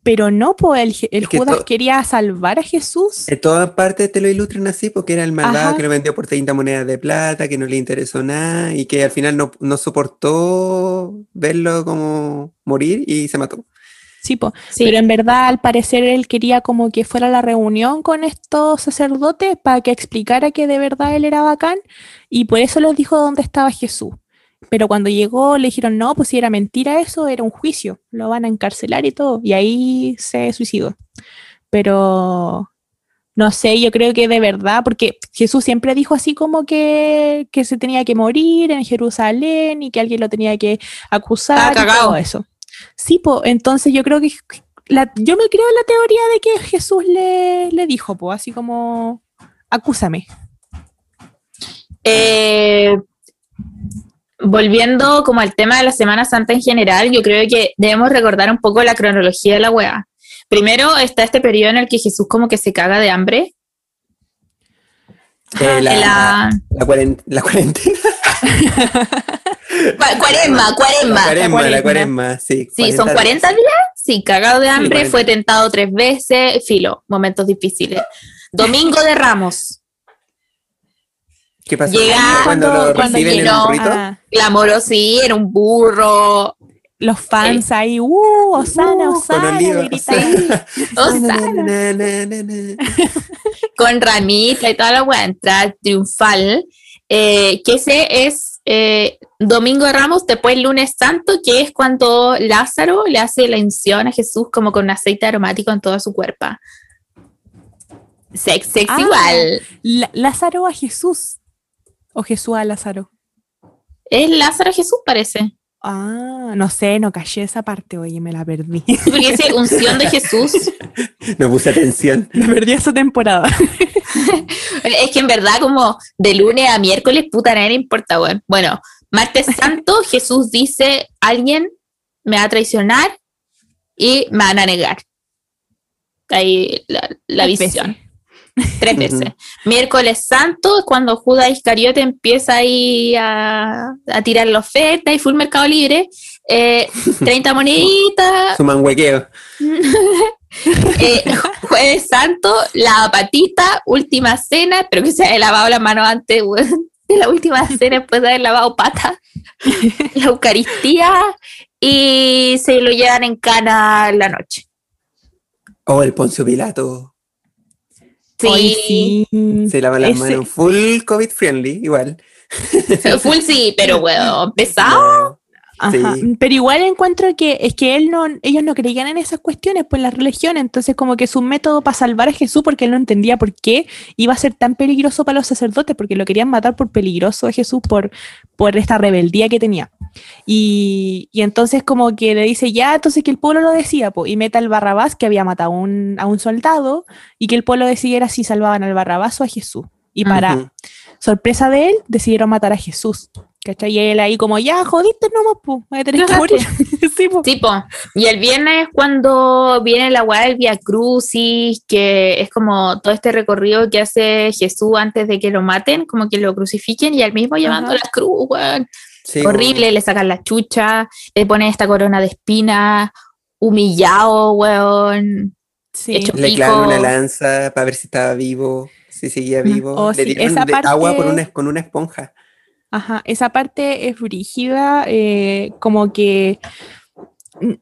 Pero no, pues el, el Es que Judas quería salvar a Jesús. En todas partes te lo ilustran así porque era el malvado Ajá. que lo vendió por 30 monedas de plata, que no le interesó nada y que al final no, no soportó verlo como morir y se mató. Sí. Sí. Pero en verdad, al parecer, él quería como que fuera a la reunión con estos sacerdotes para que explicara que de verdad él era bacán. Y por eso les dijo dónde estaba Jesús. Pero cuando llegó le dijeron, no, pues si era mentira eso, era un juicio, lo van a encarcelar y todo. Y ahí se suicidó. Pero no sé, yo creo que de verdad, porque Jesús siempre dijo así como que, que se tenía que morir en Jerusalén y que alguien lo tenía que acusar y cagao. todo eso. Sí, pues entonces yo creo que la- yo me creo en la teoría de que Jesús le, le dijo, pues así como, acúsame. Eh, volviendo como al tema de la Semana Santa en general, yo creo que debemos recordar un poco la cronología de la wea. Primero está este periodo en el que Jesús como que se caga de hambre. Eh, la, La- la la cuarentena. Cua- Cuaresma, La cuaresma. cuaresma, la cuaresma. sí. Sí, son 40 días. Sí, cagado de hambre, 40. fue tentado tres veces, filo, momentos difíciles. Domingo de Ramos, ¿Qué pasó? Llega- cuando lo cuando reciben en llegó- el burrito. ah, clamoró, sí, era un burro. Los fans ahí, uh, Osana, Uh, con Osana, con ramita y toda la entrar triunfal, eh, que ese es eh, Domingo de Ramos, después lunes santo, que es cuando Lázaro le hace la unción a Jesús como con aceite aromático en todo su cuerpo. Sex, sex Ah. igual. La- Lázaro a Jesús. O Jesús a Lázaro. Es Lázaro a Jesús, parece. Ah, no sé, no caché esa parte, oye, me la perdí. Porque dice unción de Jesús. No puse atención. me perdí esa temporada. Es que en verdad, como de lunes a miércoles, puta, nada le importa, weón. Bueno, martes santo, Jesús dice: Alguien me va a traicionar y me van a negar. Ahí la, la visión. Tres veces. Miércoles santo es cuando Judas Iscariote empieza ahí a, a tirar la oferta y full mercado libre. Eh, 30 moneditas, Su manhuequeo. eh, jueves santo, la patita, última cena, pero que se haya lavado las manos antes de la última cena después de haber lavado pata, la Eucaristía y se lo llevan en cana la noche. Oh, el Poncio Pilato. Sí, Hoy sí. Se lava las Ese- manos. Full COVID friendly, igual. full sí, pero weón, pesado. Ajá, Sí. Pero igual encuentro que es que él no, ellos no creían en esas cuestiones, pues la religión, entonces como que su método para salvar a Jesús, porque él no entendía por qué iba a ser tan peligroso para los sacerdotes, porque lo querían matar por peligroso a Jesús, por, por esta rebeldía que tenía. Y, y entonces como que le dice, ya, entonces que el pueblo lo decía, pues, y meta al Barrabás, que había matado a un, a un soldado, y que el pueblo decidiera si salvaban al Barrabás o a Jesús. Y para sorpresa de él, decidieron matar a Jesús. ¿Cachai? Y él ahí como, ya, jodiste nomás, pues, voy a tener que morir. sí, po. Y el viernes es cuando viene la weá del Via Crucis, que es como todo este recorrido que hace Jesús antes de que lo maten, como que lo crucifiquen y al mismo llevando Ajá. la cruz, weón. Sí, Horrible, le sacan la chucha, le ponen esta corona de espina, humillado, weón. Sí. Hecho- Le clavan una lanza para ver si estaba vivo, si seguía vivo. Oh, Le sí, tiraron esa de agua con parte- una, con una esponja. Ajá, esa parte es brígida, eh, como que mm,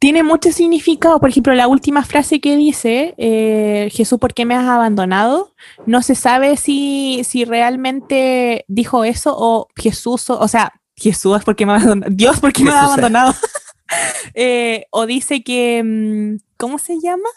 tiene mucho significado. Por ejemplo, la última frase que dice, eh, Jesús, ¿por qué me has abandonado? No se sabe si, si realmente dijo eso o Jesús, o, o sea, Jesús, ¿por qué me ha abandonado? Dios, ¿por qué me ha Jesús. abandonado? Eh, o dice que, mm, ¿cómo se llama?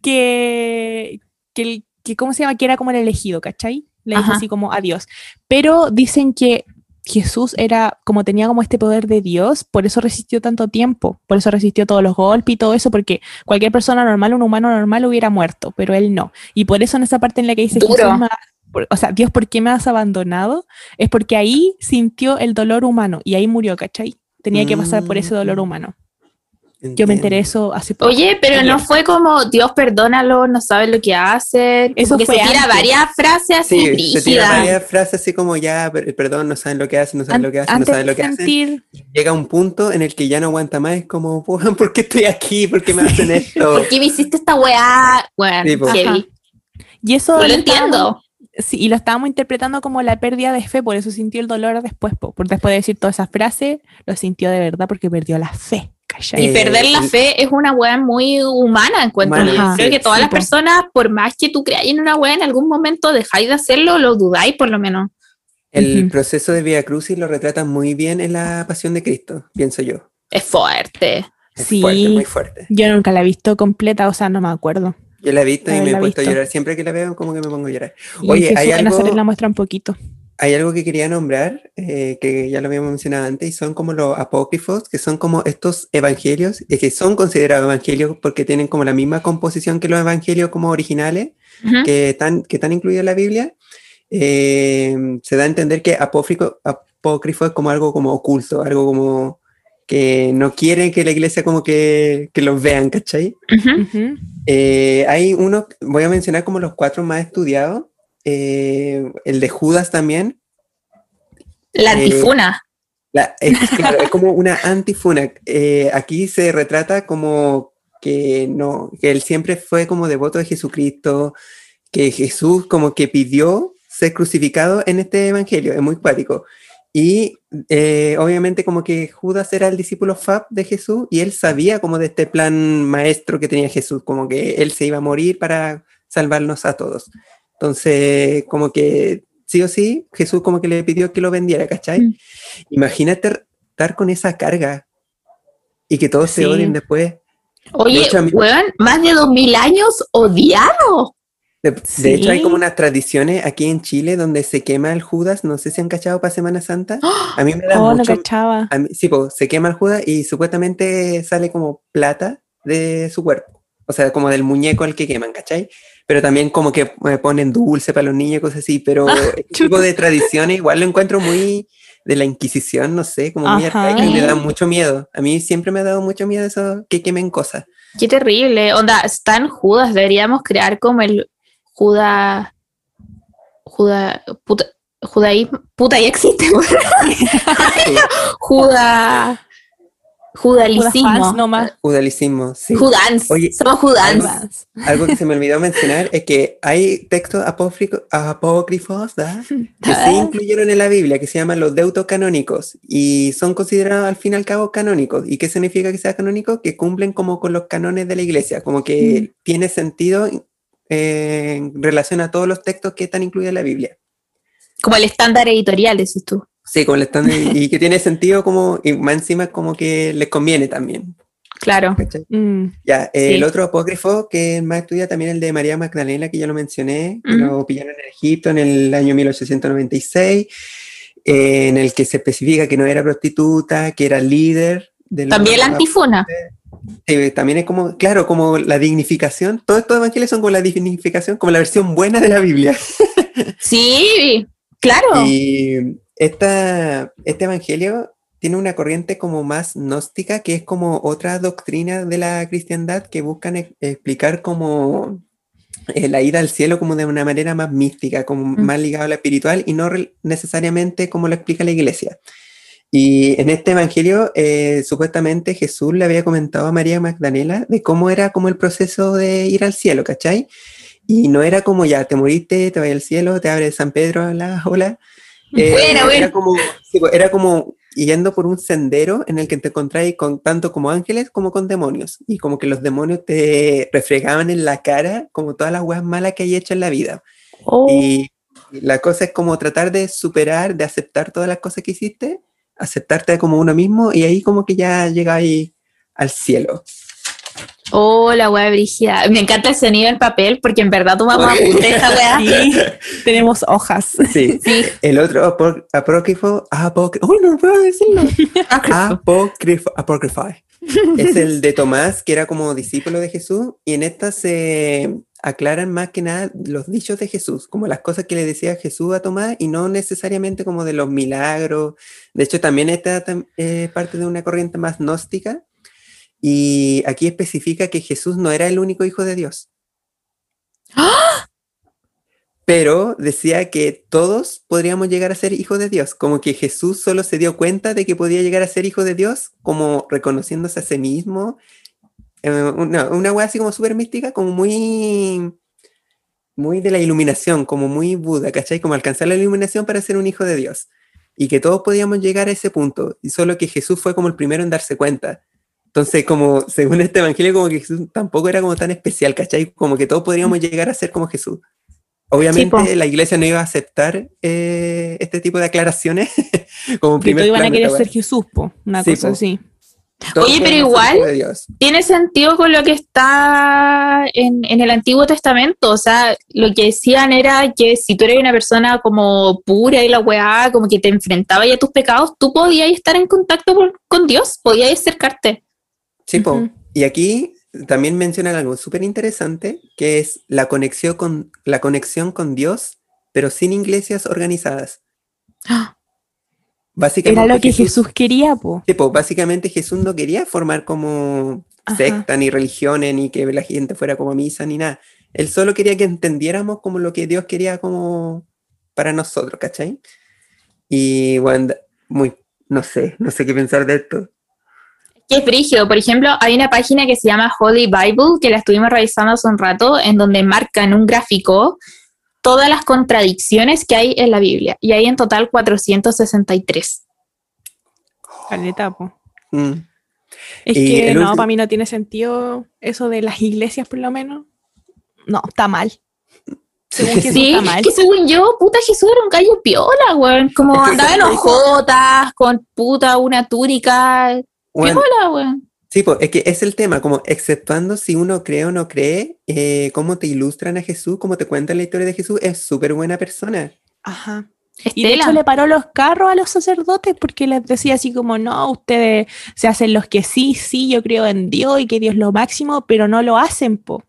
Que, que, que ¿cómo se llama? Que era como el elegido, ¿cachai? Le dijo Ajá. así como adiós. Pero dicen que Jesús era, como tenía como este poder de Dios, por eso resistió tanto tiempo, por eso resistió todos los golpes y todo eso, porque cualquier persona normal, un humano normal hubiera muerto, pero él no. Y por eso en esa parte en la que dice, Duro. Jesús por- o sea, Dios, ¿por qué me has abandonado? Es porque ahí sintió el dolor humano y ahí murió, ¿cachai? Tenía que pasar por ese dolor Mm. humano. Yo me enteré Entiendo. eso hace poco. Oye, pero no fue como Dios perdónalo, no sabe lo que hace. Eso que fue se tira antes. varias frases así Sí, se tira varias frases así como ya, per- perdón, no saben lo que hacen, no saben An- lo que hacen, no saben lo que hacen. sentir, Llega un punto en el que ya no aguanta más, es como, "Weón, ¿por qué estoy aquí? ¿Por qué me hacen esto? ¿Por qué me hiciste esta weá? Bueno, Sí, y eso No lo entiendo. Sí, y lo estábamos interpretando como la pérdida de fe, por eso sintió el dolor después, po, por después de decir todas esas frases, lo sintió de verdad porque perdió la fe, ¿cachai? Y Eh, perder la fe es una weá muy humana, encuentro Humana, yo. Ajá. Creo que todas Sí, las po. personas, por más que tú creáis en una weá, en algún momento dejáis de hacerlo, lo dudáis por lo menos. El proceso de Via Crucis lo retrata muy bien en la Pasión de Cristo, pienso yo. Es fuerte. Es Sí. fuerte, muy fuerte. Yo nunca la he visto completa, o sea, no me acuerdo. Yo la he visto y me he puesto a llorar. Siempre que la veo, como que me pongo a llorar. Y Oye, hay algo- Nazaret la muestra un poquito. Hay algo que quería nombrar, eh, que ya lo habíamos mencionado antes, y son como los apócrifos, que son como estos evangelios, eh, que son considerados evangelios porque tienen como la misma composición que los evangelios como originales, que están, que están incluidos en la Biblia. Eh, se da a entender que apócrifo, apócrifo es como algo como oculto, algo como que no quieren que la iglesia como que, que los vean, ¿cachai? Eh, hay uno, voy a mencionar como los cuatro más estudiados, eh, el de Judas también, La Eh, antifuna. La- es, claro, es como una antifuna. Eh, aquí se retrata como que no, que él siempre fue como devoto de Jesucristo, que Jesús como que pidió ser crucificado en este evangelio, es muy cuático. Y eh, obviamente como que Judas era el discípulo Fab de Jesús y él sabía como de este plan maestro que tenía Jesús, como que él se iba a morir para salvarnos a todos. Entonces, como que sí o sí, Jesús como que le pidió que lo vendiera, ¿cachai? Mm. Imagínate estar con esa carga y que todos se odien después. Oye, de hecho, a mí- weón, más de dos mil años odiado. De, de hecho, hay como unas tradiciones aquí en Chile donde se quema el Judas, no sé si han cachado para Semana Santa. A mí me da Oh, lo mucho... cachaba. a mí- sí, po, se quema el Judas y supuestamente sale como plata de su cuerpo. O sea, como del muñeco al que queman, ¿cachai? Pero también como que eh, ponen dulce para los niños y cosas así. Pero este tipo de tradiciones igual lo encuentro muy de la Inquisición, no sé, como muy Ajá. arcaico y me da mucho miedo. A mí siempre me ha dado mucho miedo eso que quemen cosas. Qué terrible. Onda, están Judas. Deberíamos crear como el Judas. Judas. Puta, judaísmo. Puta, ya existe. Puras Judalicismo. nomás. Judalicismo, sí. Judans. Oye, Somos judans. Algo que se me olvidó mencionar es que hay textos apócrifos ¿da? que Ah. se incluyeron en la Biblia, que se llaman los deutocanónicos, y son considerados al fin y al cabo canónicos. ¿Y qué significa que sea canónico? Que cumplen como con los canones de la iglesia, como que tiene sentido eh, en relación a todos los textos que están incluidos en la Biblia. Como el estándar editorial, decís tú. Sí, como le están, y que tiene sentido como, y más encima como que les conviene también. Claro. Mm, Ya, eh, Sí. el otro apócrifo que más estudia también el de María Magdalena, que ya lo mencioné, que lo pillaron en Egipto en el año 1896, eh, en el que se especifica que no era prostituta, que era líder. De También la antifuna. También es como, claro, como la dignificación. Todos estos evangelios son como la dignificación, como la versión buena de la Biblia. Sí, claro. Y esta, este evangelio tiene una corriente como más gnóstica, que es como otra doctrina de la cristiandad que buscan e- explicar como eh, la ida al cielo como de una manera más mística, como Mm. más ligada a lo espiritual y no necesariamente como lo explica la iglesia. Y en este evangelio, eh, supuestamente Jesús le había comentado a María Magdalena de cómo era como el proceso de ir al cielo, ¿cachai? Y no era como ya, te moriste, te vas al cielo, te abre San Pedro a la ola. Eh, Buena, buena. Era como, pues, era como yendo por un sendero en el que te encontráis con tanto como ángeles como con demonios. Y como que los demonios te refregaban en la cara como todas las weas malas que hay hecho en la vida. Oh, Y la cosa es como tratar de superar, de aceptar todas las cosas que hiciste, aceptarte como uno mismo y ahí como que ya llegáis al cielo. Oh, la weá brígida. Me encanta el sonido del papel porque en verdad weá. Sí, tenemos hojas. Sí. Sí. El otro apó- apócrifo, apócrifo, uy, no puedo decirlo. Apócrifo, apócrifo. Es el de Tomás, que era como discípulo de Jesús, y en esta se aclaran más que nada los dichos de Jesús, como las cosas que le decía Jesús a Tomás, y no necesariamente como de los milagros. De hecho, también esta eh, parte de una corriente más gnóstica, y aquí especifica que Jesús no era el único hijo de Dios. Pero decía que todos podríamos llegar a ser hijos de Dios, como que Jesús solo se dio cuenta de que podía llegar a ser hijo de Dios, como reconociéndose a sí mismo. Eh, una, una wea así como súper mística, como muy, muy de la iluminación, como muy Buda, ¿cachai? Como alcanzar la iluminación para ser un hijo de Dios. Y que todos podíamos llegar a ese punto, y solo que Jesús fue como el primero en darse cuenta. Entonces, como según este evangelio, como que Jesús tampoco era como tan especial, ¿cachai? Como que todos podríamos llegar a ser como Jesús. Obviamente la iglesia no iba a aceptar eh, este tipo de aclaraciones como Que primer todos iban a querer ser. Jesús, po. Una Sí, cosa po. así. Todos Oye, pero igual-. Tiene sentido con lo que está en, en el Antiguo Testamento. O sea, lo que decían era que si tú eres una persona como pura y la weá, como que te enfrentaba ya a tus pecados, tú podías estar en contacto por- con Dios, podías acercarte. Sí, po. Ujú. Y aquí también mencionan algo súper interesante, que es la conexión, con, la conexión con Dios, pero sin iglesias organizadas. Básicamente Era lo que Jesús quería, po. Sí, po, básicamente Jesús no quería formar como Ajá. secta, ni religiones, ni que la gente fuera como a misa, ni nada. Él solo quería que entendiéramos como lo que Dios quería como para nosotros, ¿cachai? Y bueno, muy, no sé, no sé qué pensar de esto. Que es brígido. Por ejemplo, hay una página que se llama Holy Bible, que la estuvimos revisando hace un rato, en donde marcan un gráfico todas las contradicciones que hay en la Biblia. Y hay en total 463. Caleta, po. Mm. Es Y que no, último- para mí no tiene sentido eso de las iglesias, por lo menos. No, está mal. Según Jesús Sí, está mal. que según yo, puta Jesús era un gallo piola, weón. Como Es que andaba en ojotas, con puta una túnica. Bueno, Piola, weón. Sí, po, es que es el tema, como exceptuando si uno cree o no cree, eh, cómo te ilustran a Jesús, cómo te cuentan la historia de Jesús, es súper buena persona. Ajá. Y de hecho le paró los carros a los sacerdotes porque les decía así como, no, ustedes se hacen los que sí, sí, yo creo en Dios y que Dios es lo máximo, pero no lo hacen, po.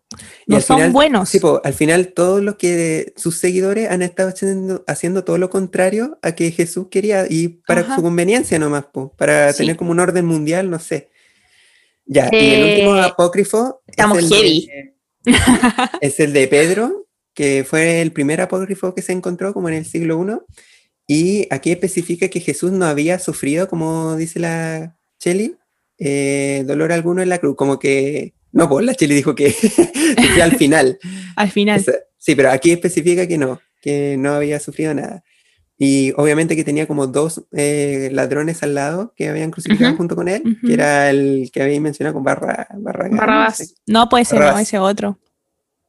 No son final- buenos. Sí, po, al final todos los que sus seguidores han estado haciendo, haciendo todo lo contrario a que Jesús quería y para Ajá. su conveniencia nomás, po, para Sí. tener como un orden mundial, no sé. Ya, y el Eh, último apócrifo es estamos el de- heavy. es el de Pedro, que fue el primer apócrifo que se encontró como en el siglo I. Y aquí especifica que Jesús no había sufrido, como dice la Cheli, eh, dolor alguno en la cruz, como que... No, pues la Cheli dijo que al final. Al final. Sí, pero aquí especifica que no, que no había sufrido nada. Y obviamente que tenía como dos eh, ladrones al lado que habían crucificado Ujú. junto con él, Ujú. que era el que había mencionado con Barra, Barragán, no Barrabás. sé. No, puede ser, no, Barrabás. ese otro.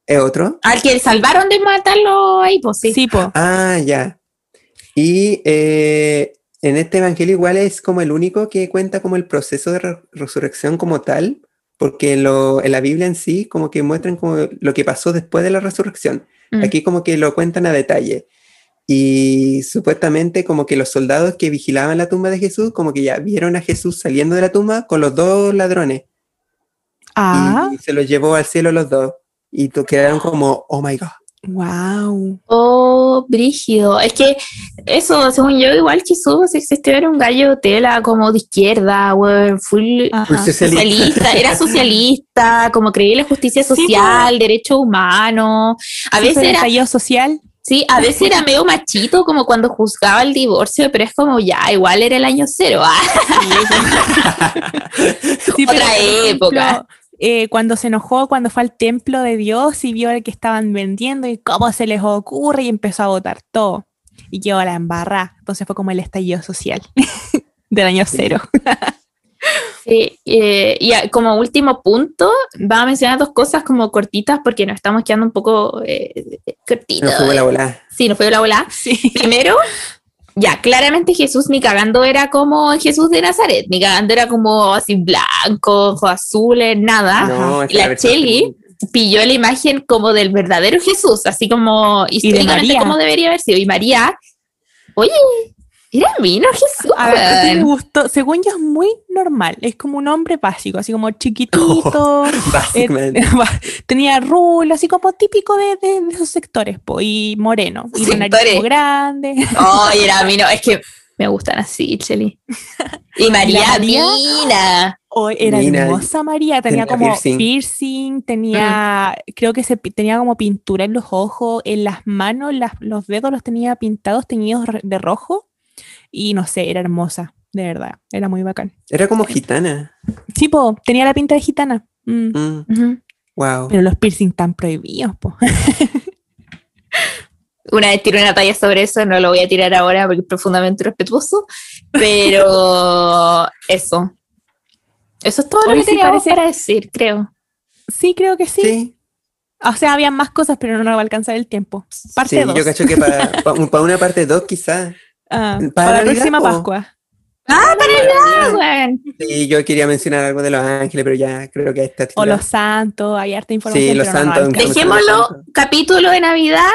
¿Es otro? Al que salvaron de matarlo ahí, pues sí. Sí, po. Ah, ya. Y eh, en este evangelio igual es como el único que cuenta como el proceso de re- resurrección como tal, porque lo, en la Biblia en sí como que muestran como lo que pasó después de la resurrección. Mm. Aquí como que lo cuentan a detalle. Y supuestamente como que los soldados que vigilaban la tumba de Jesús como que ya vieron a Jesús saliendo de la tumba con los dos ladrones Ah, y se los llevó al cielo los dos. Y to- quedaron como, oh my God. wow. Oh, brígido. Es que eso, según yo, igual Jesús existió, era un gallo tela como de izquierda, weón, full Ajá. Socialista. socialista, era socialista, como creía en la justicia Sí, social, derechos humanos. A Sí, veces era, social. Sí, a veces era medio machito, como cuando juzgaba el divorcio, pero es como ya, igual era el año cero. ah. Sí, Otra ejemplo, época. eh, cuando se enojó, cuando fue al templo de Dios y vio el que estaban vendiendo y cómo se les ocurre y empezó a votar todo. Y quedó a la embarrada. Entonces fue como el estallido social del año cero. Sí, eh, y a- como último punto, vamos a mencionar dos cosas como cortitas porque nos estamos quedando un poco eh, cortitos. No fue la bola. Sí, nos fue la bola. Sí. Primero, ya, claramente Jesús ni cagando era como Jesús de Nazaret, ni cagando era como así blanco, ojos azules, nada. No, es y la Cheli pilló la imagen como del verdadero Jesús, así como históricamente María. como debería haber sido. Y María, oye, era vino Jesús. A ver, ¿qué te weón. gustó? Según yo es muy normal, es como un hombre básico, así como chiquitito, eh, Básicamente. tenía rulo, así como típico de, de- de esos sectores, po, y moreno, y de nariz como grande. Ay, era vino, es que me gustan así, Cheli. Y María, María? Mina. Oh, era hermosa María, tenía, tenía como piercing, piercing. tenía, creo que se tenía como pintura en los ojos, en las manos, las- los dedos los tenía pintados, teñidos de rojo, y no sé, era hermosa, de verdad, era muy bacán. Era como gitana. Sí, po, tenía la pinta de gitana. mm, Mm, wow. Pero los piercing están prohibidos, po. Una vez tiré una talla sobre eso, no lo voy a tirar ahora porque es profundamente respetuoso, pero eso. Eso es todo lo que sí, teníamos parece- para decir, creo. Sí, creo que sí. Sí, O sea, había más cosas, pero no nos va a alcanzar el tiempo. Parte sí, 2. yo cacho que para una parte 2 quizás. Ah, para para la próxima. Pascua. ¡Ah, para nada, weón! Sí, yo quería mencionar algo de los ángeles, pero ya creo que está O los santos, hay harta información. Sí, los pero no nos santos. Dejémoslo, capítulo de Navidad,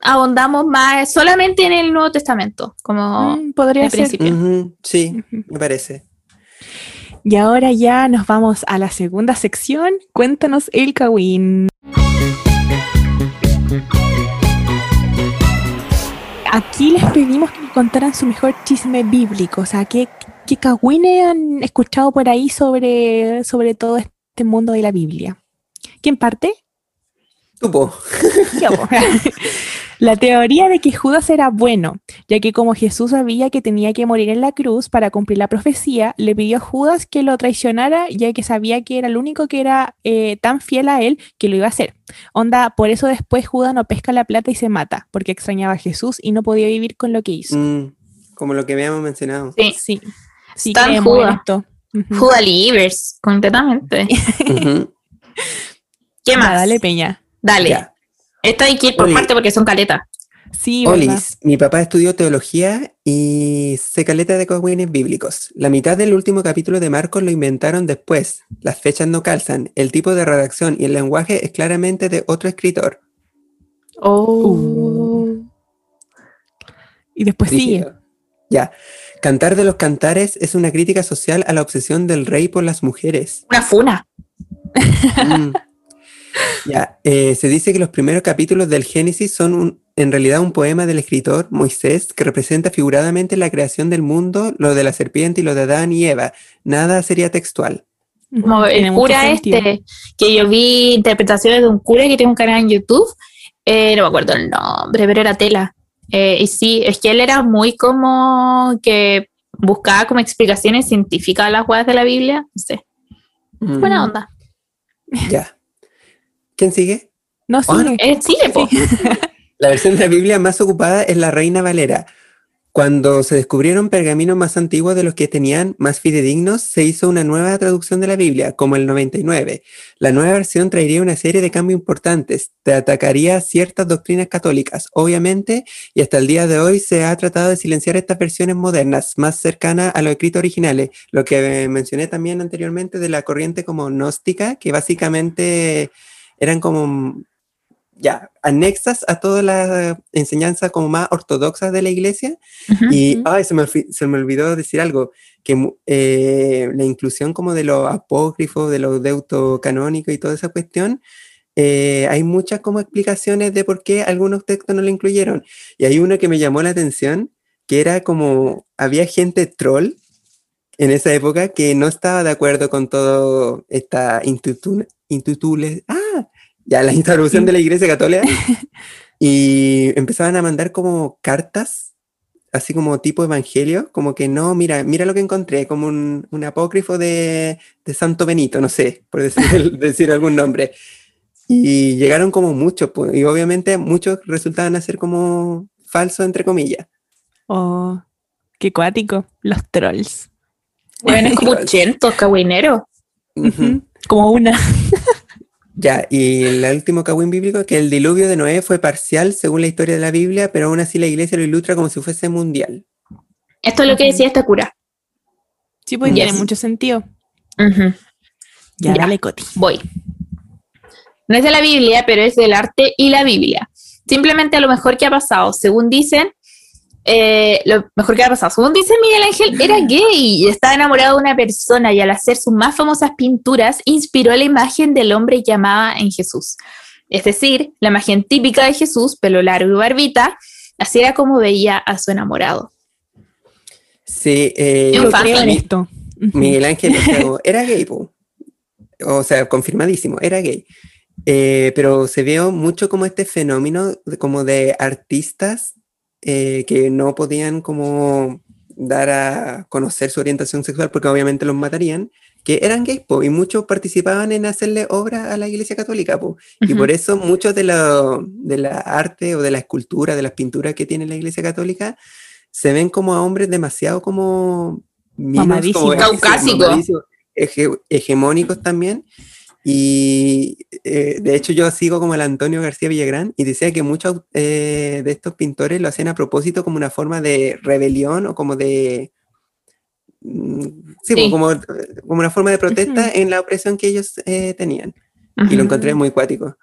abondamos más solamente en el Nuevo Testamento, como Mm, podría al ser. principio. Sí, me parece. Y ahora ya nos vamos a la segunda sección. Cuéntanos el Kawin. Aquí les pedimos que nos contaran su mejor chisme bíblico. O sea, ¿qué, qué Kawines han escuchado por ahí sobre, sobre todo este mundo de la Biblia? ¿Quién parte? Tupo. La teoría de que Judas era bueno, ya que como Jesús sabía que tenía que morir en la cruz para cumplir la profecía, le pidió a Judas que lo traicionara, ya que sabía que era el único que era eh, tan fiel a él que lo iba a hacer. Onda, por eso después Judas no pesca la plata y se mata, porque extrañaba aJesús y no podía vivir con lo que hizo. Mm, como lo que habíamos mencionado. Sí, Sí, sí, en Judas. Judas Livers, completamente. ¿Qué más? Dale, Peña. Dale. ya. Esta hay que ir por Oli. parte porque son caletas. Sí, mi papá estudió teología y se caleta de cogüines bíblicos. La mitad del último capítulo de Marcos lo inventaron después. Las fechas no calzan. El tipo de redacción y el lenguaje es claramente de otro escritor. Uh. Y después sigue. Rígido. Ya. Cantar de los cantares es una crítica social a la obsesión del rey por las mujeres. Una funa. Mm. Ya, eh, se dice que los primeros capítulos del Génesis son un- en realidad un poema del escritor Moisés que representa figuradamente la creación del mundo, lo de la serpiente y lo de Adán y Eva. Nada sería textual. Como el cura este, que yo vi interpretaciones de un cura que tiene un canal en YouTube, eh, no me acuerdo el nombre, pero era tela. Eh, y sí, es que él era muy como que buscaba como explicaciones científicas a las huevas de la Biblia. No sé, Mm, buena onda. Ya. ¿Quién sigue? No, Ah, sigue. Eh, sí, po. La versión de la Biblia más ocupada es la Reina Valera. Cuando se descubrieron pergaminos más antiguos de los que tenían más fidedignos, se hizo una nueva traducción de la Biblia, como el 99. La nueva versión traería una serie de cambios importantes, te atacaría ciertas doctrinas católicas, obviamente, y hasta el día de hoy se ha tratado de silenciar estas versiones modernas, más cercanas a los escritos originales, lo que eh, mencioné también anteriormente de la corriente como gnóstica, que básicamente eran como ya anexas a toda la enseñanza como más ortodoxa de la iglesia. Ujú. Y Ujú. ay, se, me, se me olvidó decir algo, que eh, la inclusión como de los apócrifos, de los deutocanónicos y toda esa cuestión, eh, hay muchas como explicaciones de por qué algunos textos no lo incluyeron. Y hay uno que me llamó la atención, que era como, había gente troll en esa época que no estaba de acuerdo con todo esta institu- institules, ah, ya la introducción de la iglesia católica, y empezaban a mandar como cartas, así como tipo evangelio, como que no, mira, mira lo que encontré, como un, un apócrifo de, de Santo Benito, no sé, por decir, algún nombre. Y llegaron como muchos, pues, y obviamente muchos resultaban ser como falsos, entre comillas. Oh, qué cuático. Los trolls. Bueno, es como 80, cagüinero. Ujú. Ujú, Como una. Ya, y el último cagüín bíblico, que el diluvio de Noé fue parcial según la historia de la Biblia, pero aún así la iglesia lo ilustra como si fuese mundial. Esto es lo que decía esta cura. Sí, pues Yes. tiene mucho sentido. Ya, Ya. dale, Coti. Voy. No es de la Biblia, pero es del arte y la Biblia. Simplemente a lo mejor que ha pasado, según dicen, eh, lo mejor que ha pasado, según dicen Miguel Ángel, era gay y estaba enamorado de una persona y al hacer sus más famosas pinturas inspiró la imagen del hombre que amaba en Jesús. Es decir, la imagen típica de Jesús, pelo largo y barbita, así era como veía a su enamorado. Sí, eh, Yo creo en esto. Miguel Ángel era gay, po. o sea, confirmadísimo, era gay. Eh, pero se vio mucho como este fenómeno de, como de artistas eh, que no podían como dar a conocer su orientación sexual porque obviamente los matarían, que eran gays, po, y muchos participaban en hacerle obra a la Iglesia Católica, po. y por eso muchos de la, de la arte o de la escultura, de las pinturas que tiene la Iglesia Católica, se ven como a hombres demasiado como minos, Mamadísimos. como- Caucásicos. hege- hegemónicos también. Y eh, de hecho yo sigo como el Antonio García Villagrán y decía que muchos eh, de estos pintores lo hacían a propósito como una forma de rebelión o como de... mm, Sí, Sí. Como, como una forma de protesta Ujú. en la opresión que ellos eh, tenían. Y lo encontré muy cuático.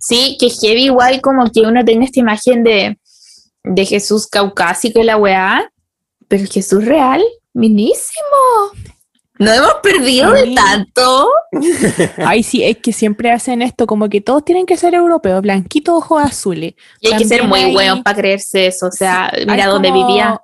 Sí, que heavy igual como que uno tenga esta imagen de, de Jesús caucásico y la weá, pero Jesús real, minísimo. No hemos perdido de Sí. tanto. Ay, sí, es que siempre hacen esto, como que todos tienen que ser europeos, blanquitos, ojos azules. Y hay que ser muy hay- bueno para creerse eso. O sea, Sí, mira dónde como- vivía.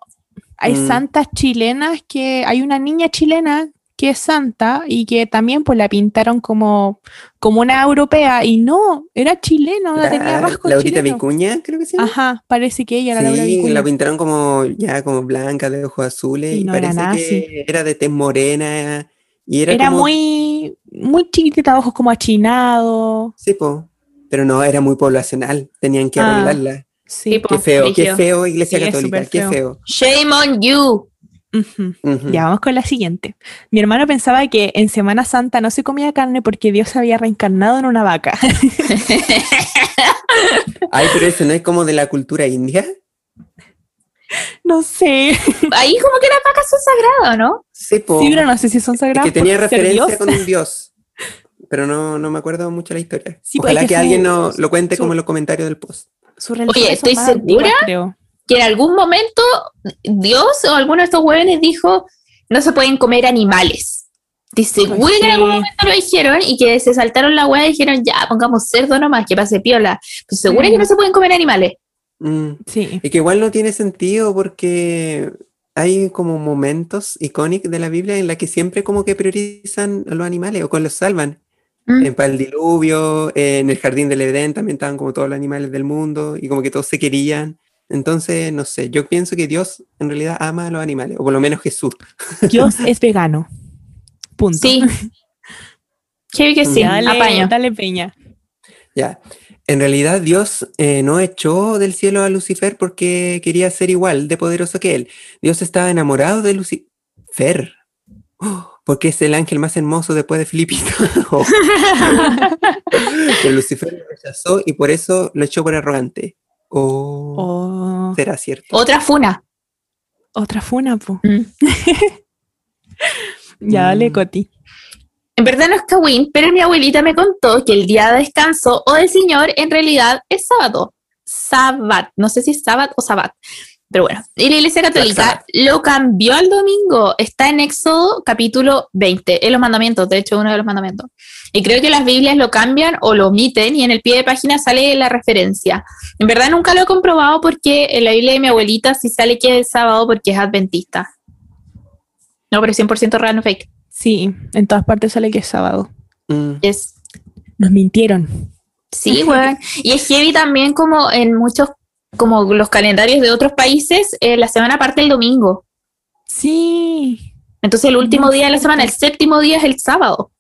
Hay Mm. santas chilenas que hay una niña chilena que es santa y que también pues la pintaron como, como una europea y no, era chilena, la, tenía La- rasgos Laurita chilenos. Vicuña, creo que sí. Ajá, parece que ella era Laura Sí, Vicuña. la pintaron como ya como blanca de ojos azules Y y, no era parece que era de tez morena y era, Era como- muy, muy chiquitita, ojos como achinados. sí, po, pero no era muy poblacional, tenían que Ah, arreglarla. Sí. Po. Qué feo, qué feo Iglesia Sí, Católica, qué feo. Shame on you. Ya vamos con la siguiente. Mi hermano pensaba que en Semana Santa no se comía carne porque Dios se había reencarnado en una vaca. Ay, pero eso no es como de la cultura india. no sé. Ahí como que las vacas son sagradas, ¿no? Sí, po. Sí, pero no sé si son Es sagradas. que tenía referencia Dios. con un dios. Pero no, no me acuerdo mucho la historia. Sí, pues, Ojalá es que, que alguien no, lo cuente su- como en los comentarios del post. Su Oye, es ¿estoy segura? creo. Que en algún momento Dios o alguno de estos huevones dijo no se pueden comer animales. Dice, seguro que en algún Sí. momento lo dijeron y que se saltaron la hueá y dijeron, ya, pongamos cerdo nomás, que pase piola. Pues seguro que no Mm. se pueden comer animales. Mm. Sí. Y que igual no tiene sentido porque hay como momentos icónicos de la Biblia en la que siempre como que priorizan a los animales o con los salvan. Mm. En el diluvio, en el jardín del Edén también estaban como todos los animales del mundo y como que todos se querían. Entonces, no sé, yo pienso que Dios en realidad ama a los animales, o por lo menos Jesús. Dios es vegano. Punto. Sí. Quiero que sí, dale, apaño. dale peña. Ya. En realidad Dios eh, no echó del cielo a Lucifer porque quería ser igual de poderoso que él. Dios estaba enamorado de Lucifer. ¡Oh! porque es el ángel más hermoso después de Filipito. Oh. Lucifer lo rechazó y por eso lo echó por arrogante. Oh, Oh, será cierto. Otra funa. otra funa, po. Mm. Ya, dale, Mm. Coti. En verdad no es Kawin, pero mi abuelita me contó que el día de descanso o del Señor en realidad es sábado. Sabbat. No sé si es sábado o sabbat. Pero bueno, y la Iglesia Católica lo cambió al domingo. Está en Éxodo capítulo 20, en los mandamientos, de hecho uno de los mandamientos. Y creo que las Biblias lo cambian o lo omiten y en el pie de página sale la referencia. En verdad nunca lo he comprobado porque en la Biblia de mi abuelita sí sale que es sábado porque es adventista. No, pero es 100% real, no fake. Sí, en todas partes sale que es sábado. Mm, Es Nos mintieron. Sí, weón. Y es heavy también como en muchos, como los calendarios de otros países, eh, la semana parte el domingo. Sí. Entonces el último día de la semana, el séptimo día es el sábado.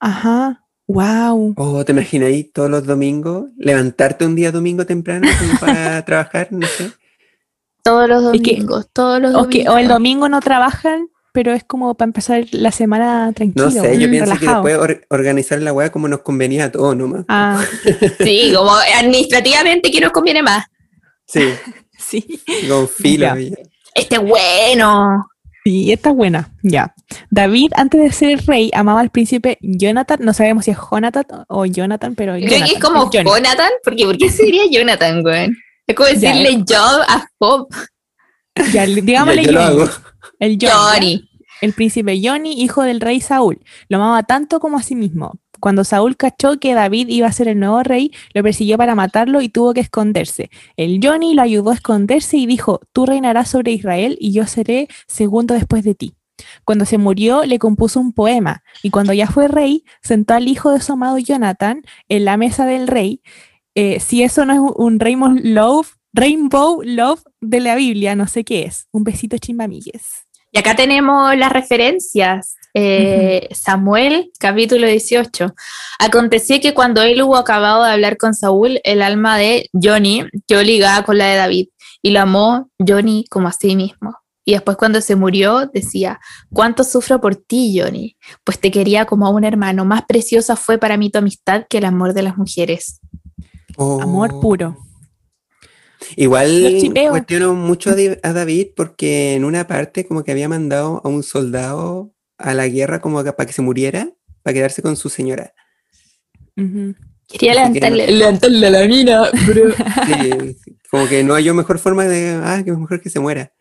Ajá. Wow. Oh, ¿te imaginas ahí todos los domingos? Levantarte un día domingo temprano como para trabajar, no sé. Todos los Es que- domingos, todos los domingos. o el domingo no trabajan, pero es como para empezar la semana tranquilo. No sé, yo Mm, pienso que después or- organizar la weá como nos convenía a todos nomás. Ah, Sí, como administrativamente que nos conviene más. Sí, sí. con filo. Este es bueno. Sí, esta es buena. Ya. David, antes de ser rey, amaba al príncipe Jonathan. No sabemos si es Jonathan o Jonathan, pero. Creo que es como. Jonathan, porque ¿por qué se diría Jonathan, güey? Es como decirle Job a Job. Ya, le- digámosle Ya, yo lo Johnny. hago. El Johnny. Johnny. El príncipe Johnny, hijo del rey Saúl. Lo amaba tanto como a sí mismo. Cuando Saúl cachó que David iba a ser el nuevo rey, lo persiguió para matarlo y tuvo que esconderse. El Johnny lo ayudó a esconderse y dijo, tú reinarás sobre Israel y yo seré segundo después de ti. Cuando se murió, le compuso un poema y cuando ya fue rey, sentó al hijo de su amado Jonathan en la mesa del rey. Eh, si eso no es un- Rainbow Love, Rainbow Love de la Biblia, no sé qué es. Un besito chimbamigues. Y acá tenemos las referencias. Eh, Samuel, capítulo 18. Aconteció que cuando él hubo acabado de hablar con Saúl, el alma de Johnny quedó ligada con la de David y lo amó Johnny como a sí mismo. Y después cuando se murió decía, ¿cuánto sufro por ti, Johnny? Pues te quería como a un hermano. Más preciosa fue para mí tu amistad que el amor de las mujeres. Amor Oh. puro. Igual cuestiono mucho a David porque en una parte como que había mandado a un soldado a la guerra como para que se muriera, para quedarse con su señora. Quería Así que levantarle, no- levantarle a la mina, bro. Sí, sí, como que no hay mejor forma de, ah, que mejor que se muera.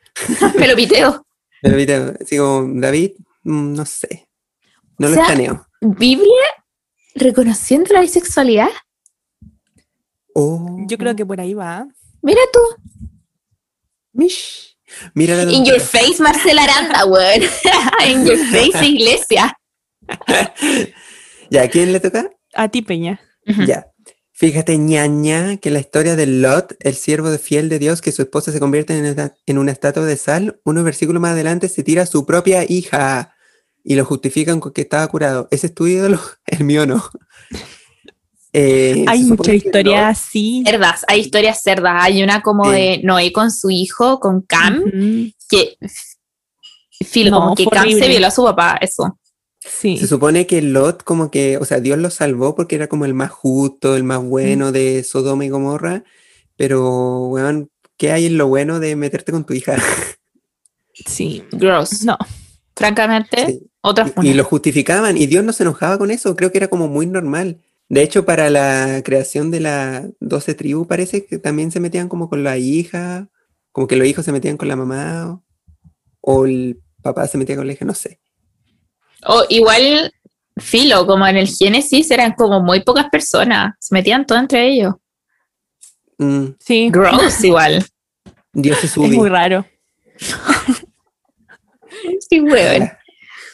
Me lo piteo. Pero ahorita, así como, David, mm, no sé, no O lo sea, escaneo. Biblia reconociendo la bisexualidad. Oh, Yo creo que por ahí va. Mira tú. mish. Mira la In your face, Marcela Aranda, weón. In your face, iglesia. ¿Ya a quién le toca? A ti, Peña. Ya. Fíjate, ñaña, que la historia de Lot, el siervo de fiel de Dios, que su esposa se convierte en una, en una estatua de sal, unos versículos más adelante se tira a su propia hija y lo justifican con que estaba curado. ¿Ese es tu ídolo? El mío no. Eh, Hay mucha historia así. Cerdas, hay historias cerdas. Hay una como de Noé con su hijo, con Cam, que filo, No, como que Cam se violó a su papá, eso. Sí. Se supone que Lot como que, o sea, Dios lo salvó porque era como el más justo, el más bueno de Sodoma y Gomorra, pero, weón, ¿qué hay en lo bueno de meterte con tu hija? Sí. Gross. No. Francamente, Sí. otra Y, y lo justificaban y Dios no se enojaba con eso, creo que era como muy normal. De hecho, para la creación de las 12 tribus parece que también se metían como con la hija, como que los hijos se metían con la mamá o, o el papá se metía con la hija, no sé. O igual, filo, como en el Génesis eran como muy pocas personas. Se metían todo entre ellos. Mm, Sí. Gross, igual. Dios se Es muy sube. raro. Sí, weón.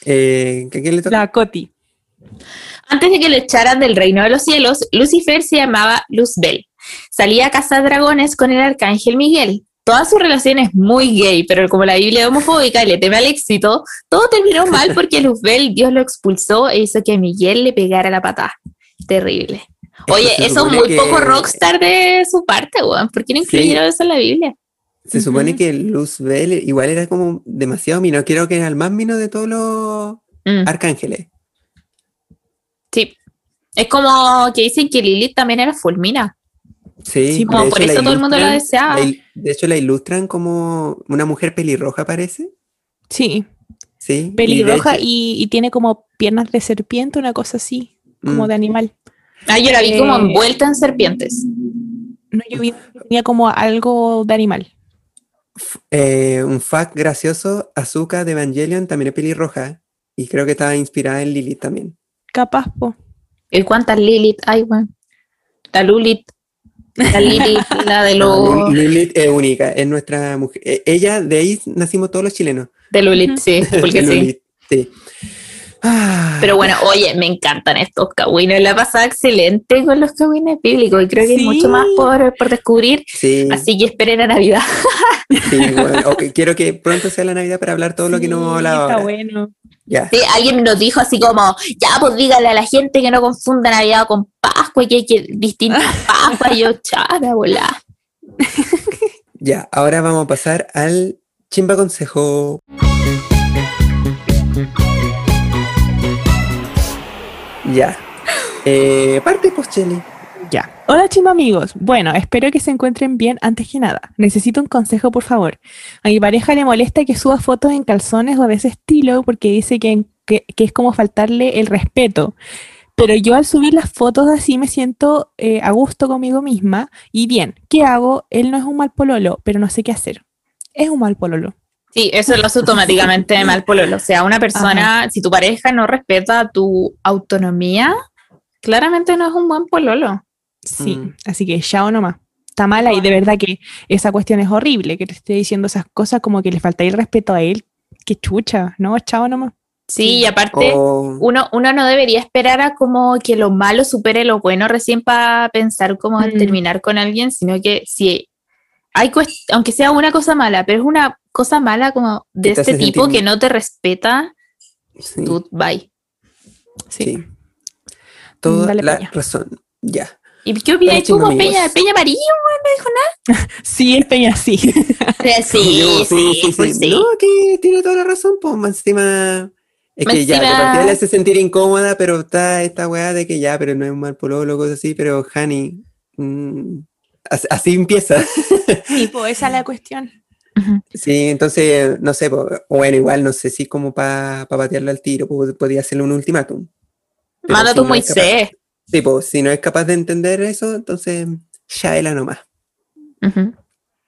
Eh, ¿que ¿A quién le toca? La Coti. Antes de que lo echaran del reino de los cielos, Lucifer se llamaba Luzbel. Salía a cazar dragones con el arcángel Miguel. Toda su relación es muy gay, pero como la Biblia es homofóbica y le teme al éxito, todo terminó mal porque Luzbel, Dios lo expulsó e hizo que Miguel le pegara la patada. Terrible. Oye, eso es muy que- poco rockstar de su parte, weón. ¿Por qué no Sí. incluyeron eso en la Biblia? Se supone que Luzbel igual era como demasiado mino, creo que era el más mino de todos los Mm, arcángeles. Es como que dicen que Lilith también era fulmina. Sí, Sí, de como por eso todo el mundo la deseaba. la de hecho, la ilustran como una mujer pelirroja, parece. Sí. Sí. y Pelirroja hecho- y, y tiene como piernas de serpiente, una cosa así, como Mm. de animal. Ah, yo la vi como Eh, envuelta en serpientes. No, yo vi que tenía como algo de animal. Eh, un fact gracioso, Azuka de Evangelion también es pelirroja. Y creo que estaba inspirada en Lilith también. Capaz, po. ¿Y cuántas Lilith hay, weón? La Lulit, la Lilith, la de los... Lilith es única, es nuestra mujer. eh, Ella, de ahí nacimos todos los chilenos. De Lulit, sí, porque sí. Lilith, sí. Ah, Pero bueno, oye, me encantan estos cagüines. La pasada excelente con los cagüines bíblicos y creo que hay mucho más por, por descubrir. sí, Así que esperen a Navidad. sí, bueno, ok, quiero que pronto sea la Navidad para hablar todo lo que no hemos hablado Está ahora. bueno. Sí, alguien nos dijo así como, ya, pues dígale a la gente que no confunda Navidad con Pascua y que hay que distintas Pascuas. Y yo, chara, volá. Ya, ahora vamos a pasar al chimba consejo. Ya. Eh, parte, pues, Chele. Ya. Hola chima amigos. Bueno, espero que se encuentren bien antes que nada. Necesito un consejo, por favor. A mi pareja le molesta que suba fotos en calzones o de ese estilo porque dice que, que- que es como faltarle el respeto. Pero yo al subir las fotos así me siento eh, a gusto conmigo misma. Y bien, ¿qué hago? Él no es un mal pololo, pero no sé qué hacer. Es un mal pololo. Sí, eso lo hace automáticamente de mal pololo. O sea, una persona, si tu pareja no respeta tu autonomía, claramente no es un buen pololo. Sí, Mm. así que chao nomás. Está mala y de verdad que esa cuestión es horrible, que te esté diciendo esas cosas como que le falta el respeto a él. Qué chucha, ¿no? Chao nomás. Sí, y aparte, uno, uno no debería esperar a como que lo malo supere lo bueno recién para pensar cómo Mm. terminar con alguien, sino que si hay, cuest- aunque sea una cosa mala, pero es una cosa mala como de este tipo sentir- que no te respeta, sí, tú, bye. Sí. sí. Toda Dale, la Peña. razón. Ya. ¿Y qué opinas tú, chino, Peña? Peña amarillo, Sí, es peña, sí. sí, sí, sí, pues sí. No, que tiene toda la razón, pues más encima. Es que ya, de encima- partida le hace sentir incómoda, pero está esta weá de que ya, pero no es un mal pololo, cosas así, pero Hani, mm, as- así empieza. Sí, pues esa es la cuestión. Sí, entonces, no sé, po, bueno, igual no sé si como para patearlo al tiro, pues, podría hacerle un ultimátum. Manda si no Moisés. Sí, pues si no es capaz de entender eso, entonces ya él nomás. Ujú.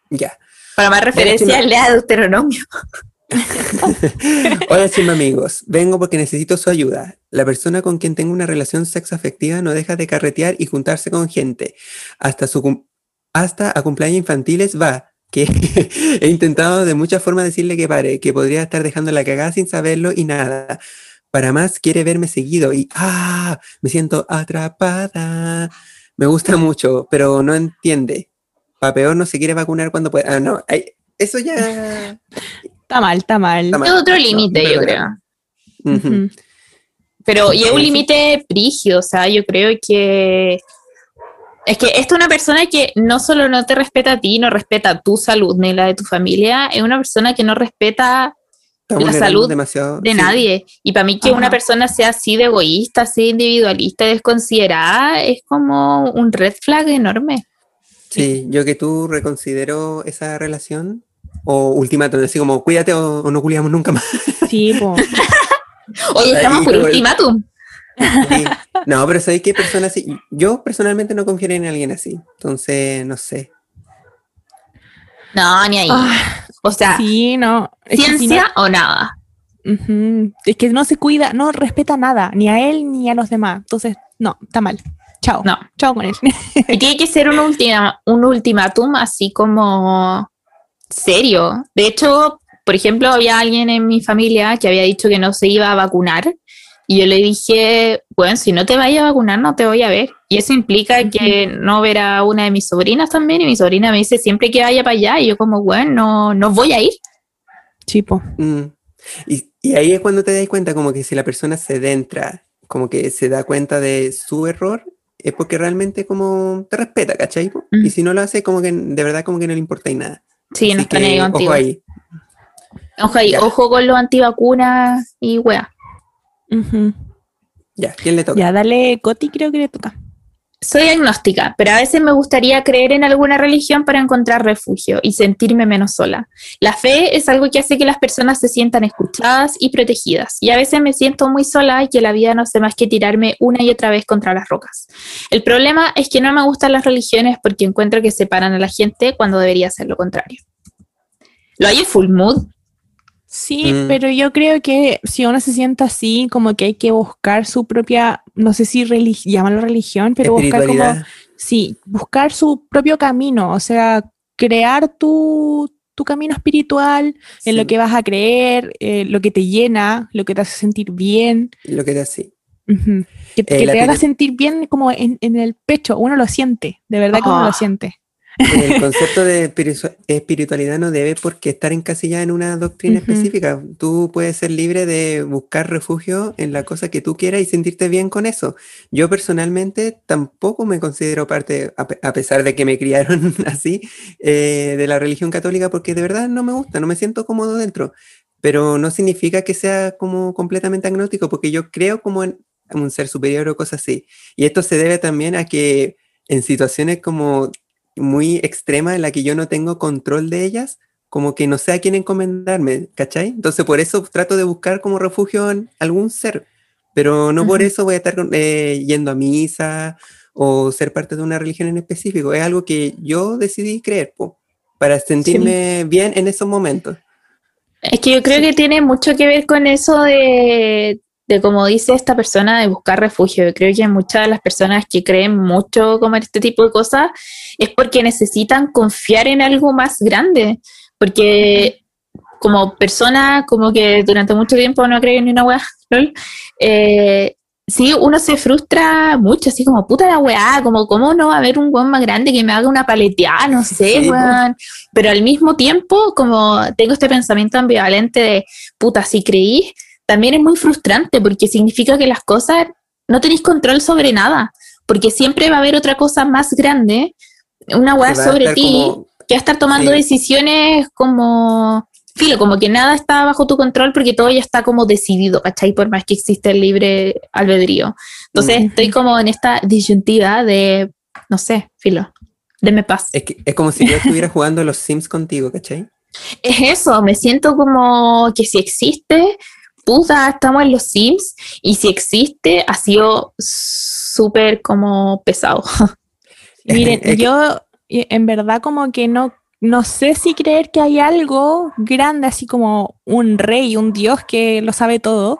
Ya. Para más referencia, chino. lea Deuteronomio. Hola, chima amigos. Vengo porque necesito su ayuda. La persona con quien tengo una relación sexoafectiva no deja de carretear y juntarse con gente. Hasta, su hasta a cumpleaños infantiles va. Que he intentado de muchas formas decirle que pare, que podría estar dejando la cagada sin saberlo y nada. Para más quiere verme seguido y ¡ah! Me siento atrapada. Me gusta mucho, pero no entiende. Pa' peor no se quiere vacunar cuando pueda. Ah, no, ay, eso ya. Está mal, está mal. Está mal. Es otro límite, no, yo no, creo. Pero, y es un límite prigio, o sea, yo creo que. Es que esta es una persona que no solo no te respeta a ti, no respeta tu salud ni la de tu familia, es una persona que no respeta Está la salud demasiado, de sí. nadie. Y para mí que Ajá. una persona sea así de egoísta, así individualista, y desconsiderada, es como un red flag enorme. Sí, yo que tú reconsidero esa relación o ultimátum, así como cuídate o, o no culiamos nunca más. Sí, pues. Oye, estamos Ahí, por ultimátum. Sí. No, pero ¿sabes qué persona así? Yo personalmente no confiero en alguien así, entonces no sé. No, ni ahí. Ah, o sea, sí, no. Es que si no- ciencia o nada. Es que no se cuida, no respeta nada, ni a él ni a los demás. Entonces, no, está mal. Chao. No. Chao con él. Y tiene que ser un, ultima- un ultimátum así como serio. De hecho, por ejemplo, había alguien en mi familia que había dicho que no se iba a vacunar. Y yo le dije, bueno, si no te vayas a vacunar, no te voy a ver. Y eso implica que no ver a una de mis sobrinas también. Y mi sobrina me dice siempre que vaya para allá. Y yo como, bueno, no, no voy a ir. Chipo. Mm. Y, y ahí es cuando te das cuenta como que si la persona se dentra, como que se da cuenta de su error, es porque realmente como te respeta, ¿cachai? Mm. Y si no lo hace, como que de verdad como que no le importa y nada. Sí, no está ahí que, contigo. ojo ahí. Ojo ahí, Ya. ojo con los antivacunas y Ya, ¿quién le toca? Ya, dale, Coti, creo que le toca. Soy agnóstica, pero a veces me gustaría creer en alguna religión para encontrar refugio y sentirme menos sola. La fe es algo que hace que las personas se sientan escuchadas y protegidas, y a veces me siento muy sola y que la vida no hace más que tirarme una y otra vez contra las rocas. El problema es que no me gustan las religiones porque encuentro que separan a la gente cuando debería ser lo contrario. Lo hay en full mood. Sí, Mm. pero yo creo que si uno se sienta así, como que hay que buscar su propia, no sé si relig llamarlo religión, pero buscar como, sí, buscar su propio camino, o sea, crear tu, tu camino espiritual en lo que vas a creer, eh, lo que te llena, lo que te hace sentir bien, Lo que te hace. que, que Eh, te haga sentir bien como en, en el pecho, uno lo siente, de verdad que uno Ah. lo siente. El concepto de espiritu- espiritualidad no debe por qué estar encasillada en una doctrina específica. Tú puedes ser libre de buscar refugio en la cosa que tú quieras y sentirte bien con eso. Yo personalmente tampoco me considero parte, a, pe- a pesar de que me criaron así, eh, de la religión católica, porque de verdad no me gusta, no me siento cómodo dentro. Pero no significa que sea como completamente agnóstico, porque yo creo como en un ser superior o cosas así. Y esto se debe también a que en situaciones como muy extremas en las que yo no tengo control de ellas, como que no sé a quién encomendarme, ¿cachai? Entonces por eso trato de buscar como refugio en algún ser, pero no por Ujú. eso voy a estar eh, yendo a misa o ser parte de una religión en específico. Es algo que yo decidí creer, po, para sentirme bien en esos momentos. Es que yo creo que tiene mucho que ver con eso de, de como dice esta persona, de buscar refugio. Yo creo que muchas de las personas que creen mucho como en este tipo de cosas es porque necesitan confiar en algo más grande. Porque como persona, como que durante mucho tiempo no creo en una weá, ¿lol? eh, sí, uno se frustra mucho, así como, puta la weá, como, ¿cómo no va a haber un weón más grande que me haga una paleteada? No sé, Sí, weón. Pero al mismo tiempo, como tengo este pensamiento ambivalente de, puta, si creí, también es muy frustrante porque significa que las cosas no tenéis control sobre nada, porque siempre va a haber otra cosa más grande, una weá sobre ti, como- que va a estar tomando Sí. decisiones como, filo, como que nada está bajo tu control porque todo ya está como decidido, ¿cachai? Por más que existe el libre albedrío. Entonces Ujú. estoy como en esta disyuntiva de, no sé, filo, deme paz. Es, que, es como si yo estuviera jugando a los Sims contigo, ¿cachai? Es eso, me siento como que si existe, puta, estamos en los Sims y si existe, ha sido súper como pesado. Miren, yo en verdad como que no, no sé si creer que hay algo grande, así como un rey, un dios que lo sabe todo,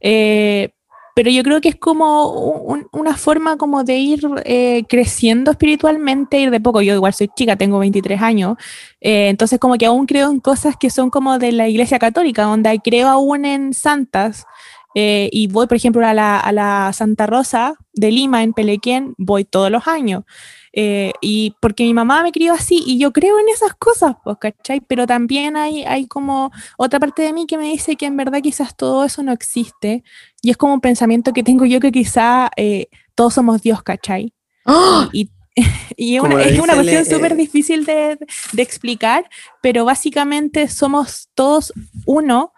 eh, pero yo creo que es como un- una forma como de ir eh, creciendo espiritualmente, ir de poco. Yo igual soy chica, tengo 23 años, eh, entonces como que aún creo en cosas que son como de la iglesia católica, donde creo aún en santas. eh, y voy, por ejemplo, a la, a la Santa Rosa de Lima, en Pelequén, voy todos los años. Eh, y porque mi mamá me crió así y yo creo en esas cosas, pues, ¿cachai? Pero también hay, hay como otra parte de mí que me dice que en verdad quizás todo eso no existe y es como un pensamiento que tengo yo que quizá eh, todos somos Dios, ¿cachai? ¡Oh! Y, y una, es una cuestión eh, súper difícil de, de explicar, pero básicamente somos todos uno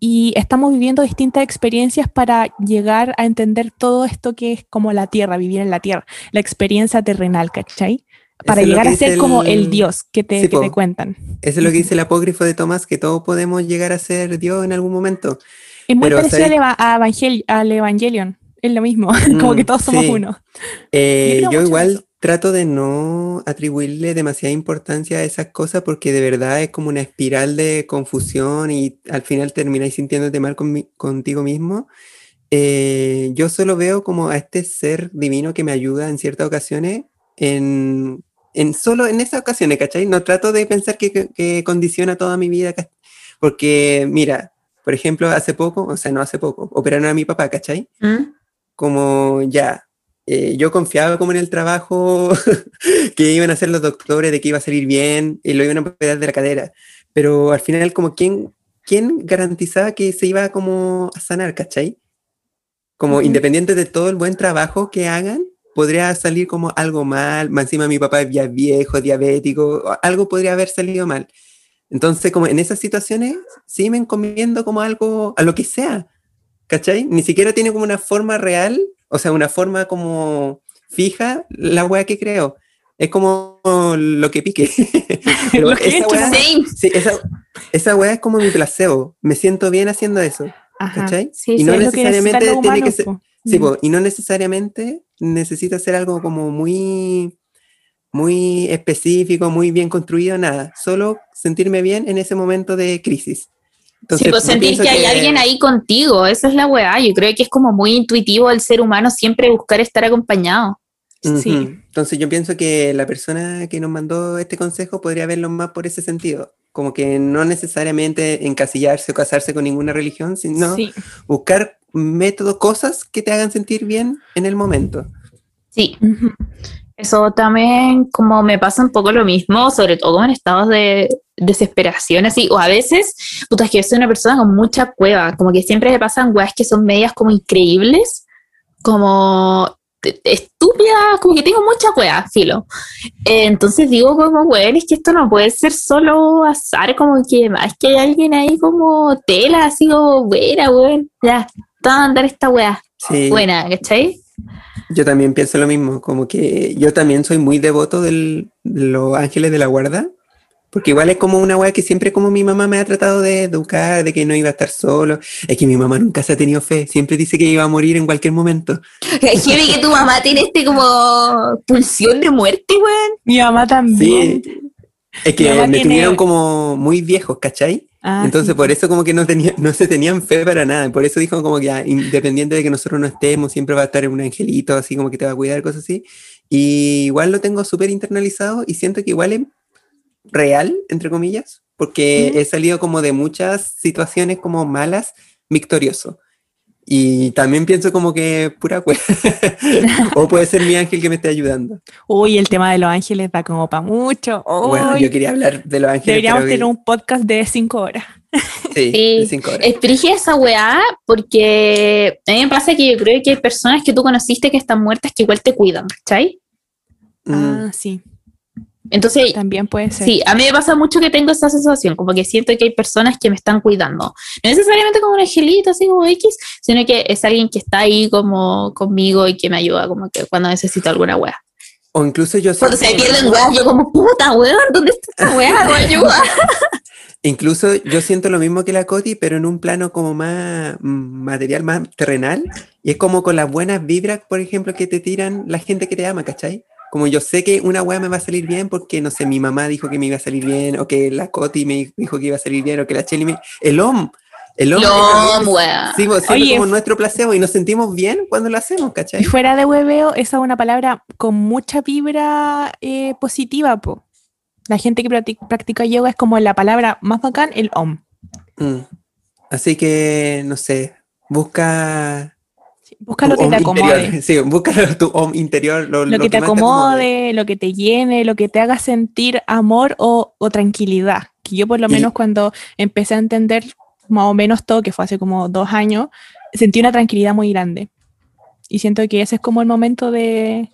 y estamos viviendo distintas experiencias para llegar a entender todo esto que es como la tierra, vivir en la tierra, la experiencia terrenal, ¿cachai? Para llegar a ser como el- Dios que te, Sí, que te cuentan. Eso es lo que dice el apócrifo de Tomás, que todos podemos llegar a ser Dios en algún momento. Es muy Pero, parecido al, ¿sabes? a Evangel- al Evangelion, es lo mismo, como Mm, que todos somos sí. uno. Eh, Yo igual eso. Trato de no atribuirle demasiada importancia a esas cosas porque de verdad es como una espiral de confusión y al final termináis sintiéndote mal conmi- contigo mismo. Eh, yo solo veo como a este ser divino que me ayuda en ciertas ocasiones, en, en solo en esas ocasiones, ¿cachai? No trato de pensar que, que- que condiciona toda mi vida, ¿cach- porque mira, por ejemplo, hace poco, o sea, no hace poco, operaron a mi papá, ¿cachai? ¿Mm? como ya, eh, yo confiaba como en el trabajo que iban a hacer los doctores, de que iba a salir bien y lo iban a operar de la cadera, pero al final como quién, quién garantizaba que se iba como a sanar, ¿cachai? Como Ujú. independiente de todo el buen trabajo que hagan, podría salir como algo mal, más encima mi papá es ya viejo, diabético, algo podría haber salido mal. Entonces, como en esas situaciones, sí me encomiendo como algo, a lo que sea, ¿cachai? Ni siquiera tiene como una forma real, o sea, una forma como fija, la weá que creo. Es como lo que pique. Pero Lo esa weá, sí, esa, esa weá es como mi placebo. Me siento bien haciendo eso, Ajá. ¿cachai? Sí, y no que necesariamente tiene que ser... po. Sí, Mm. po, y no necesariamente necesita ser algo como muy, muy específico, muy bien construido, nada. Solo sentirme bien en ese momento de crisis. Sí, pues que hay alguien ahí contigo, esa es la weá. Yo creo que es como muy intuitivo el ser humano siempre buscar estar acompañado. Sí. Entonces yo pienso que la persona que nos mandó este consejo podría verlo más por ese sentido. Como que no necesariamente encasillarse o casarse con ninguna religión, sino Sí. buscar métodos, cosas que te hagan sentir bien en el momento. Sí, Ujú. Eso también como me pasa un poco lo mismo, sobre todo en estados de desesperación, así, o a veces, puta, es que yo soy una persona con mucha cueva, como que siempre me pasan weas que son medias como increíbles, como estúpidas, como que tengo mucha cueva, filo. Eh, entonces digo como, weón, es que esto no puede ser solo azar, como que más que hay alguien ahí como tela, así como, buena, weón, ya, te va a mandar esta wea, Sí. buena, ¿cachai? Yo también pienso lo mismo, como que yo también soy muy devoto del- de los ángeles de la guarda, porque igual es como una weá que siempre como mi mamá me ha tratado de educar, de que no iba a estar solo, es que mi mamá nunca se ha tenido fe, siempre dice que iba a morir en cualquier momento. Es que tu mamá tiene este como pulsión de muerte, weón. Mi mamá también. Sí, es que mamá me tiene- tuvieron como muy viejos, ¿cachai? Ah, Entonces sí, por eso como que no, tenía, no se tenían fe para nada, por eso dijo como que ah, independiente de que nosotros no estemos, siempre va a estar un angelito así como que te va a cuidar, cosas así. Y igual lo tengo súper internalizado y siento que igual es real, entre comillas, porque he salido como de muchas situaciones como malas, victorioso. Y también pienso como que pura cueva. o puede ser mi ángel que me esté ayudando. Uy, el tema de los ángeles da como para mucho. Bueno, yo quería hablar de los ángeles. deberíamos tener un podcast de cinco horas. Sí, Sí. de cinco horas. Es esa weá porque a mí me pasa que yo creo que hay personas que tú conociste que están muertas que igual te cuidan, ¿cachai? Mm. Ah, sí, Entonces, también puede ser. sí, a mí me pasa mucho que tengo esa sensación, como que siento que hay personas que me están cuidando. No necesariamente como un angelito, así como X, sino que es alguien que está ahí como conmigo y que me ayuda como que cuando necesito alguna weá. O incluso yo Cuando se pierden weá, yo como, puta weón, ¿dónde está esta weá? No ayuda. Incluso yo siento lo mismo que la Coti, pero en un plano como más mm, material, más terrenal. Y es como con las buenas vibras, por ejemplo, que te tiran la gente que te ama, ¿cachai? Como yo sé que una weá me va a salir bien porque, no sé, mi mamá dijo que me iba a salir bien, o que la Coti me dijo que iba a salir bien, o que la Cheli me... El OM. El OM. No, weá. Sí, pues, siempre Oye, como nuestro placebo y nos sentimos bien cuando lo hacemos, Y ¿cachai? fuera de hueveo, esa es una palabra con mucha vibra eh, positiva, po. La gente que practi- practica yoga es como la palabra más bacán, el om. Mm. Así que, no sé, busca... Busca lo que te om acomode. interior. Sí, busca tu OM interior. Lo, Lo que te más acomode. acomode, lo que te llene, lo que te haga sentir amor o, o tranquilidad. Que yo por lo Y- menos cuando empecé a entender más o menos todo, que fue hace como dos años, sentí una tranquilidad muy grande. Y siento que ese es como el momento de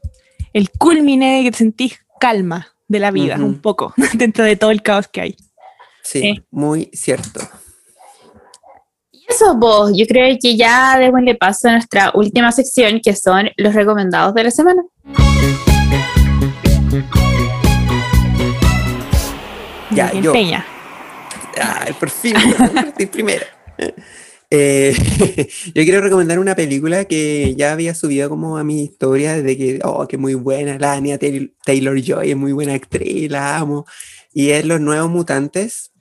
el culmine que te sentís calma de la vida, Ujú. un poco, dentro de todo el caos que hay. Sí, Sí. muy cierto. Eso, vos, yo creo que ya démosle paso a nuestra última sección, que son los recomendados de la semana. Ya, yo. Peña. Ay, por fin, primero. Eh, yo quiero recomendar una película que ya había subido como a mi historia de que, oh, que muy buena, la Anya Taylor Joy es muy buena actriz, la amo. Y es Los Nuevos Mutantes,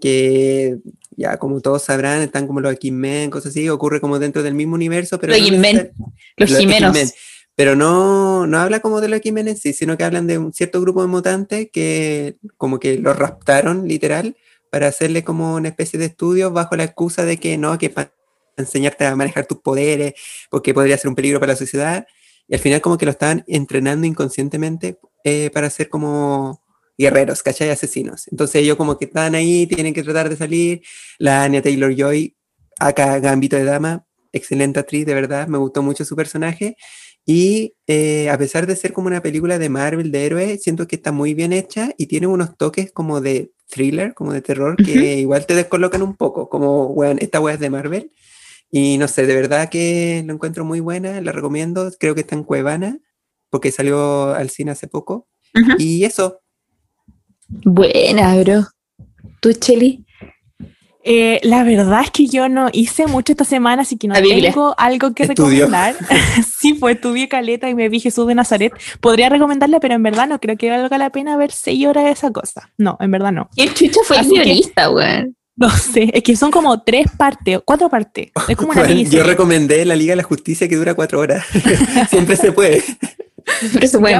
que ya como todos sabrán, están como los X-Men, cosas así, ocurre como dentro del mismo universo, pero Los no X-Men. Los los Jimenos. Pero no, no habla como de los X-Men en sí, sino que hablan de un cierto grupo de mutantes que como que los raptaron literal para hacerle como una especie de estudio bajo la excusa de que no, que para enseñarte a manejar tus poderes, porque podría ser un peligro para la sociedad. Y al final como que lo estaban entrenando inconscientemente eh, para ser como guerreros, ¿cachai? Asesinos. Entonces ellos como que están ahí, tienen que tratar de salir. La Anya Taylor-Joy, acá Gambito de Dama, excelente actriz, de verdad, me gustó mucho su personaje. Y eh, a pesar de ser como una película de Marvel, de héroes, siento que está muy bien hecha y tiene unos toques como de thriller, como de terror, que Ujú. igual te descolocan un poco, como, weón, esta weá es de Marvel. Y no sé, de verdad que lo encuentro muy buena, la recomiendo, creo que está en Cuevana, porque salió al cine hace poco. Ujú. Y eso, Buena, bro. ¿Tú, Cheli? Eh, la verdad es que yo no hice mucho esta semana, así que no tengo algo que recomendar. sí, pues estudié caleta y me vi Jesús de Nazaret. Podría recomendarla, pero en verdad no creo que valga la pena ver seis horas de esa cosa. No, en verdad no. ¿Quién chucha fue el Así guionista, weón? No sé, es que son como tres partes, cuatro partes. Es como una weón, yo recomendé la Liga de la Justicia que dura cuatro horas. Siempre se puede. Pero se puede.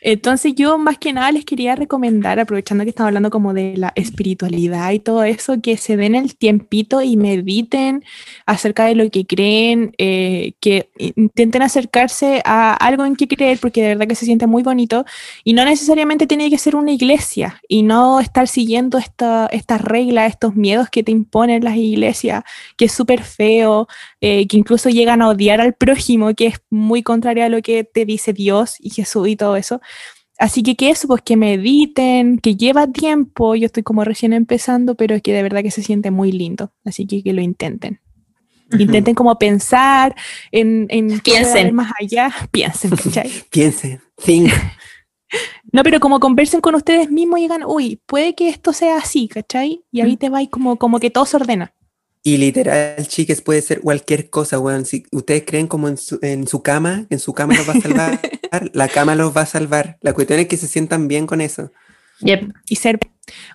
Entonces yo más que nada les quería recomendar, aprovechando que estamos hablando como de la espiritualidad y todo eso, que se den el tiempito y mediten acerca de lo que creen, eh, que intenten acercarse a algo en que creer, porque de verdad que se siente muy bonito y no necesariamente tiene que ser una iglesia y no estar siguiendo esta, estas reglas, estos miedos que te imponen las iglesias, que es súper feo, eh, que incluso llegan a odiar al prójimo, que es muy contrario a lo que te dice Dios y Jesús y todo eso. Así que que eso, pues que mediten, que lleva tiempo, yo estoy como recién empezando, pero es que de verdad que se siente muy lindo, así que que lo intenten. Intenten como pensar en, en Piensen. más allá. Piensen, ¿cachai? Piensen, think. No, pero como conversen con ustedes mismos y digan, uy, puede que esto sea así, ¿cachai? Y ahí te va y como, como que todo se ordena. Y literal, chiques, puede ser cualquier cosa, weón. Si ustedes creen como en su, en su cama, en su cama los va a salvar, la cama los va a salvar. La cuestión es que se sientan bien con eso. Yep. Y ser,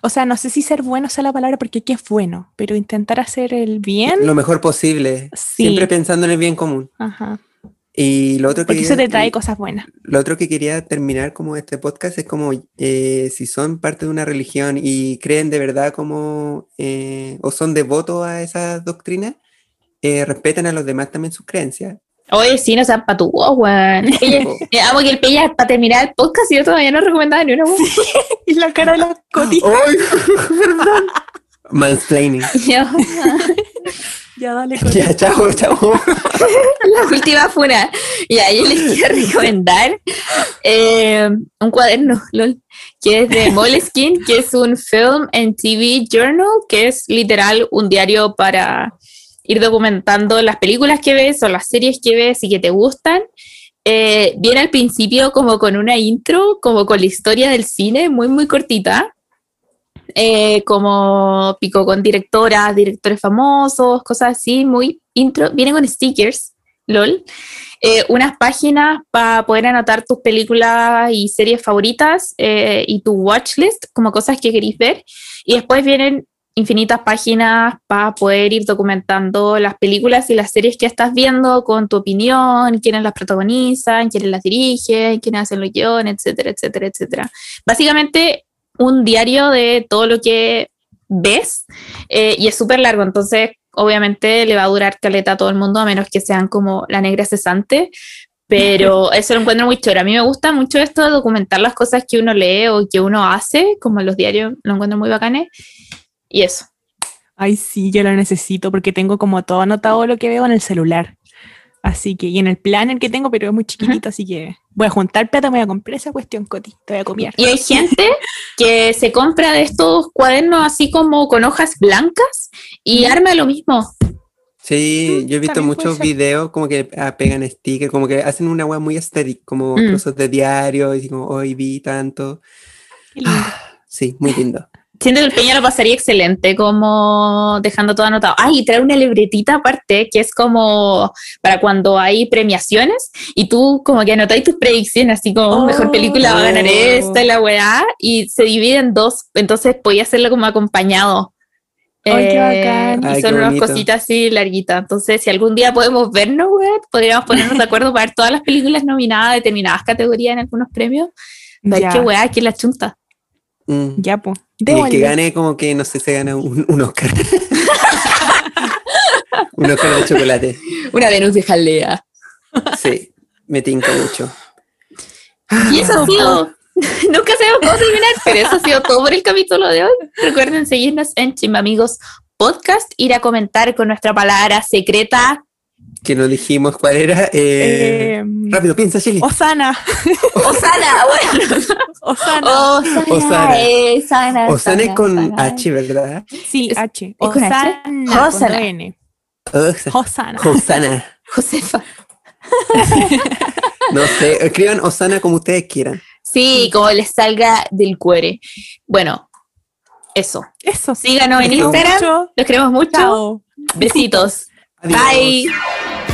o sea, no sé si ser bueno sea la palabra porque aquí es bueno, pero intentar hacer el bien. Lo mejor posible. Sí. Siempre pensando en el bien común. Ajá. Y lo otro que Porque eso te trae cosas buenas. Lo otro que quería terminar como este podcast es como eh, si son parte de una religión y creen de verdad como eh, o son devotos a esa doctrina, eh, respeten a los demás también sus creencias. Oye, sí, no sean patúos, weón. Eh, amo que el Pella, para terminar el podcast, yo todavía no recomendaba ni una weón. Y la cara de la Coti. ¡Ay! Perdón. Mansplaining. Ya dale, Coti. Ya, chao, chao. La última fue una. Ya, yo les quiero recomendar eh, un cuaderno, lol, que es de Moleskine, que es un film and TV journal, que es literal un diario para ir documentando las películas que ves o las series que ves y que te gustan. Eh, viene al principio como con una intro, como con la historia del cine, muy, muy cortita. Eh, como pico con directoras, directores famosos, cosas así, muy intro. Viene con stickers, lol. Eh, unas páginas para poder anotar tus películas y series favoritas eh, y tu watchlist, como cosas que queréis ver. Y después vienen infinitas páginas para poder ir documentando las películas y las series que estás viendo con tu opinión, quiénes las protagonizan, quiénes las dirigen, quiénes hacen los guiones, etcétera, etcétera, etcétera. Básicamente un diario de todo lo que ves eh, y es súper largo, entonces obviamente le va a durar caleta a todo el mundo, a menos que sean como la negra cesante, pero eso lo encuentro muy choro. A mí me gusta mucho esto de documentar las cosas que uno lee o que uno hace, como los diarios, lo encuentro muy bacanes. Y eso. Ay, sí, yo lo necesito porque tengo como todo anotado lo que veo en el celular. Así que, y en el planner que tengo, pero es muy chiquitito, así que voy a juntar plata, me voy a comprar esa cuestión, Coti. Te voy a copiar. Y hay gente que se compra de estos cuadernos así como con hojas blancas y arma lo mismo. Sí, Mm, yo he visto muchos ser. videos como que ah, pegan stickers, como que hacen una web muy estética, como Mm. trozos de diario, y como hoy vi tanto. Qué lindo. Sí, muy lindo. Siento que el Peña lo pasaría excelente, como dejando todo anotado. Ah, y trae una libretita aparte, que es como para cuando hay premiaciones, y tú como que anotáis tus predicciones, así como Oh. mejor película va a ganar Oh. esta y la weá, y se divide en dos, entonces podía hacerlo como acompañado. Eh, Ay, qué bacán. Y Ay, son qué unas cositas así larguitas. Entonces, si algún día podemos vernos, weá, podríamos ponernos de acuerdo para ver todas las películas nominadas de determinadas categorías en algunos premios. Ver qué weá, aquí la chunta. Mm. ya, pues. Y el que gane como que no sé, se gana un, un Oscar. un Oscar de chocolate. Una Venus de jalea. Sí, me tinca mucho. Y eso ha sido. Nunca sabemos cómo terminar, pero eso ha sido todo por el capítulo de hoy. Recuerden seguirnos en Chimbamigos Podcast, ir a comentar con nuestra palabra secreta. Que no dijimos cuál era. Eh, Eh, rápido, piensa, Chile. Osana. Osana, bueno. Osana. Osana, Osana. eh, Sana, Osana es con Sana. H, ¿verdad? Sí, es- H. ¿es con H? Osana. Osana. N. Osana. Osana. Josefa. No sé, escriban Osana como ustedes quieran. Sí, como les salga del cuere. Bueno, eso. Eso. Síganos en. Instagram. Mucho. Los queremos mucho. Chao. Besitos. 拜。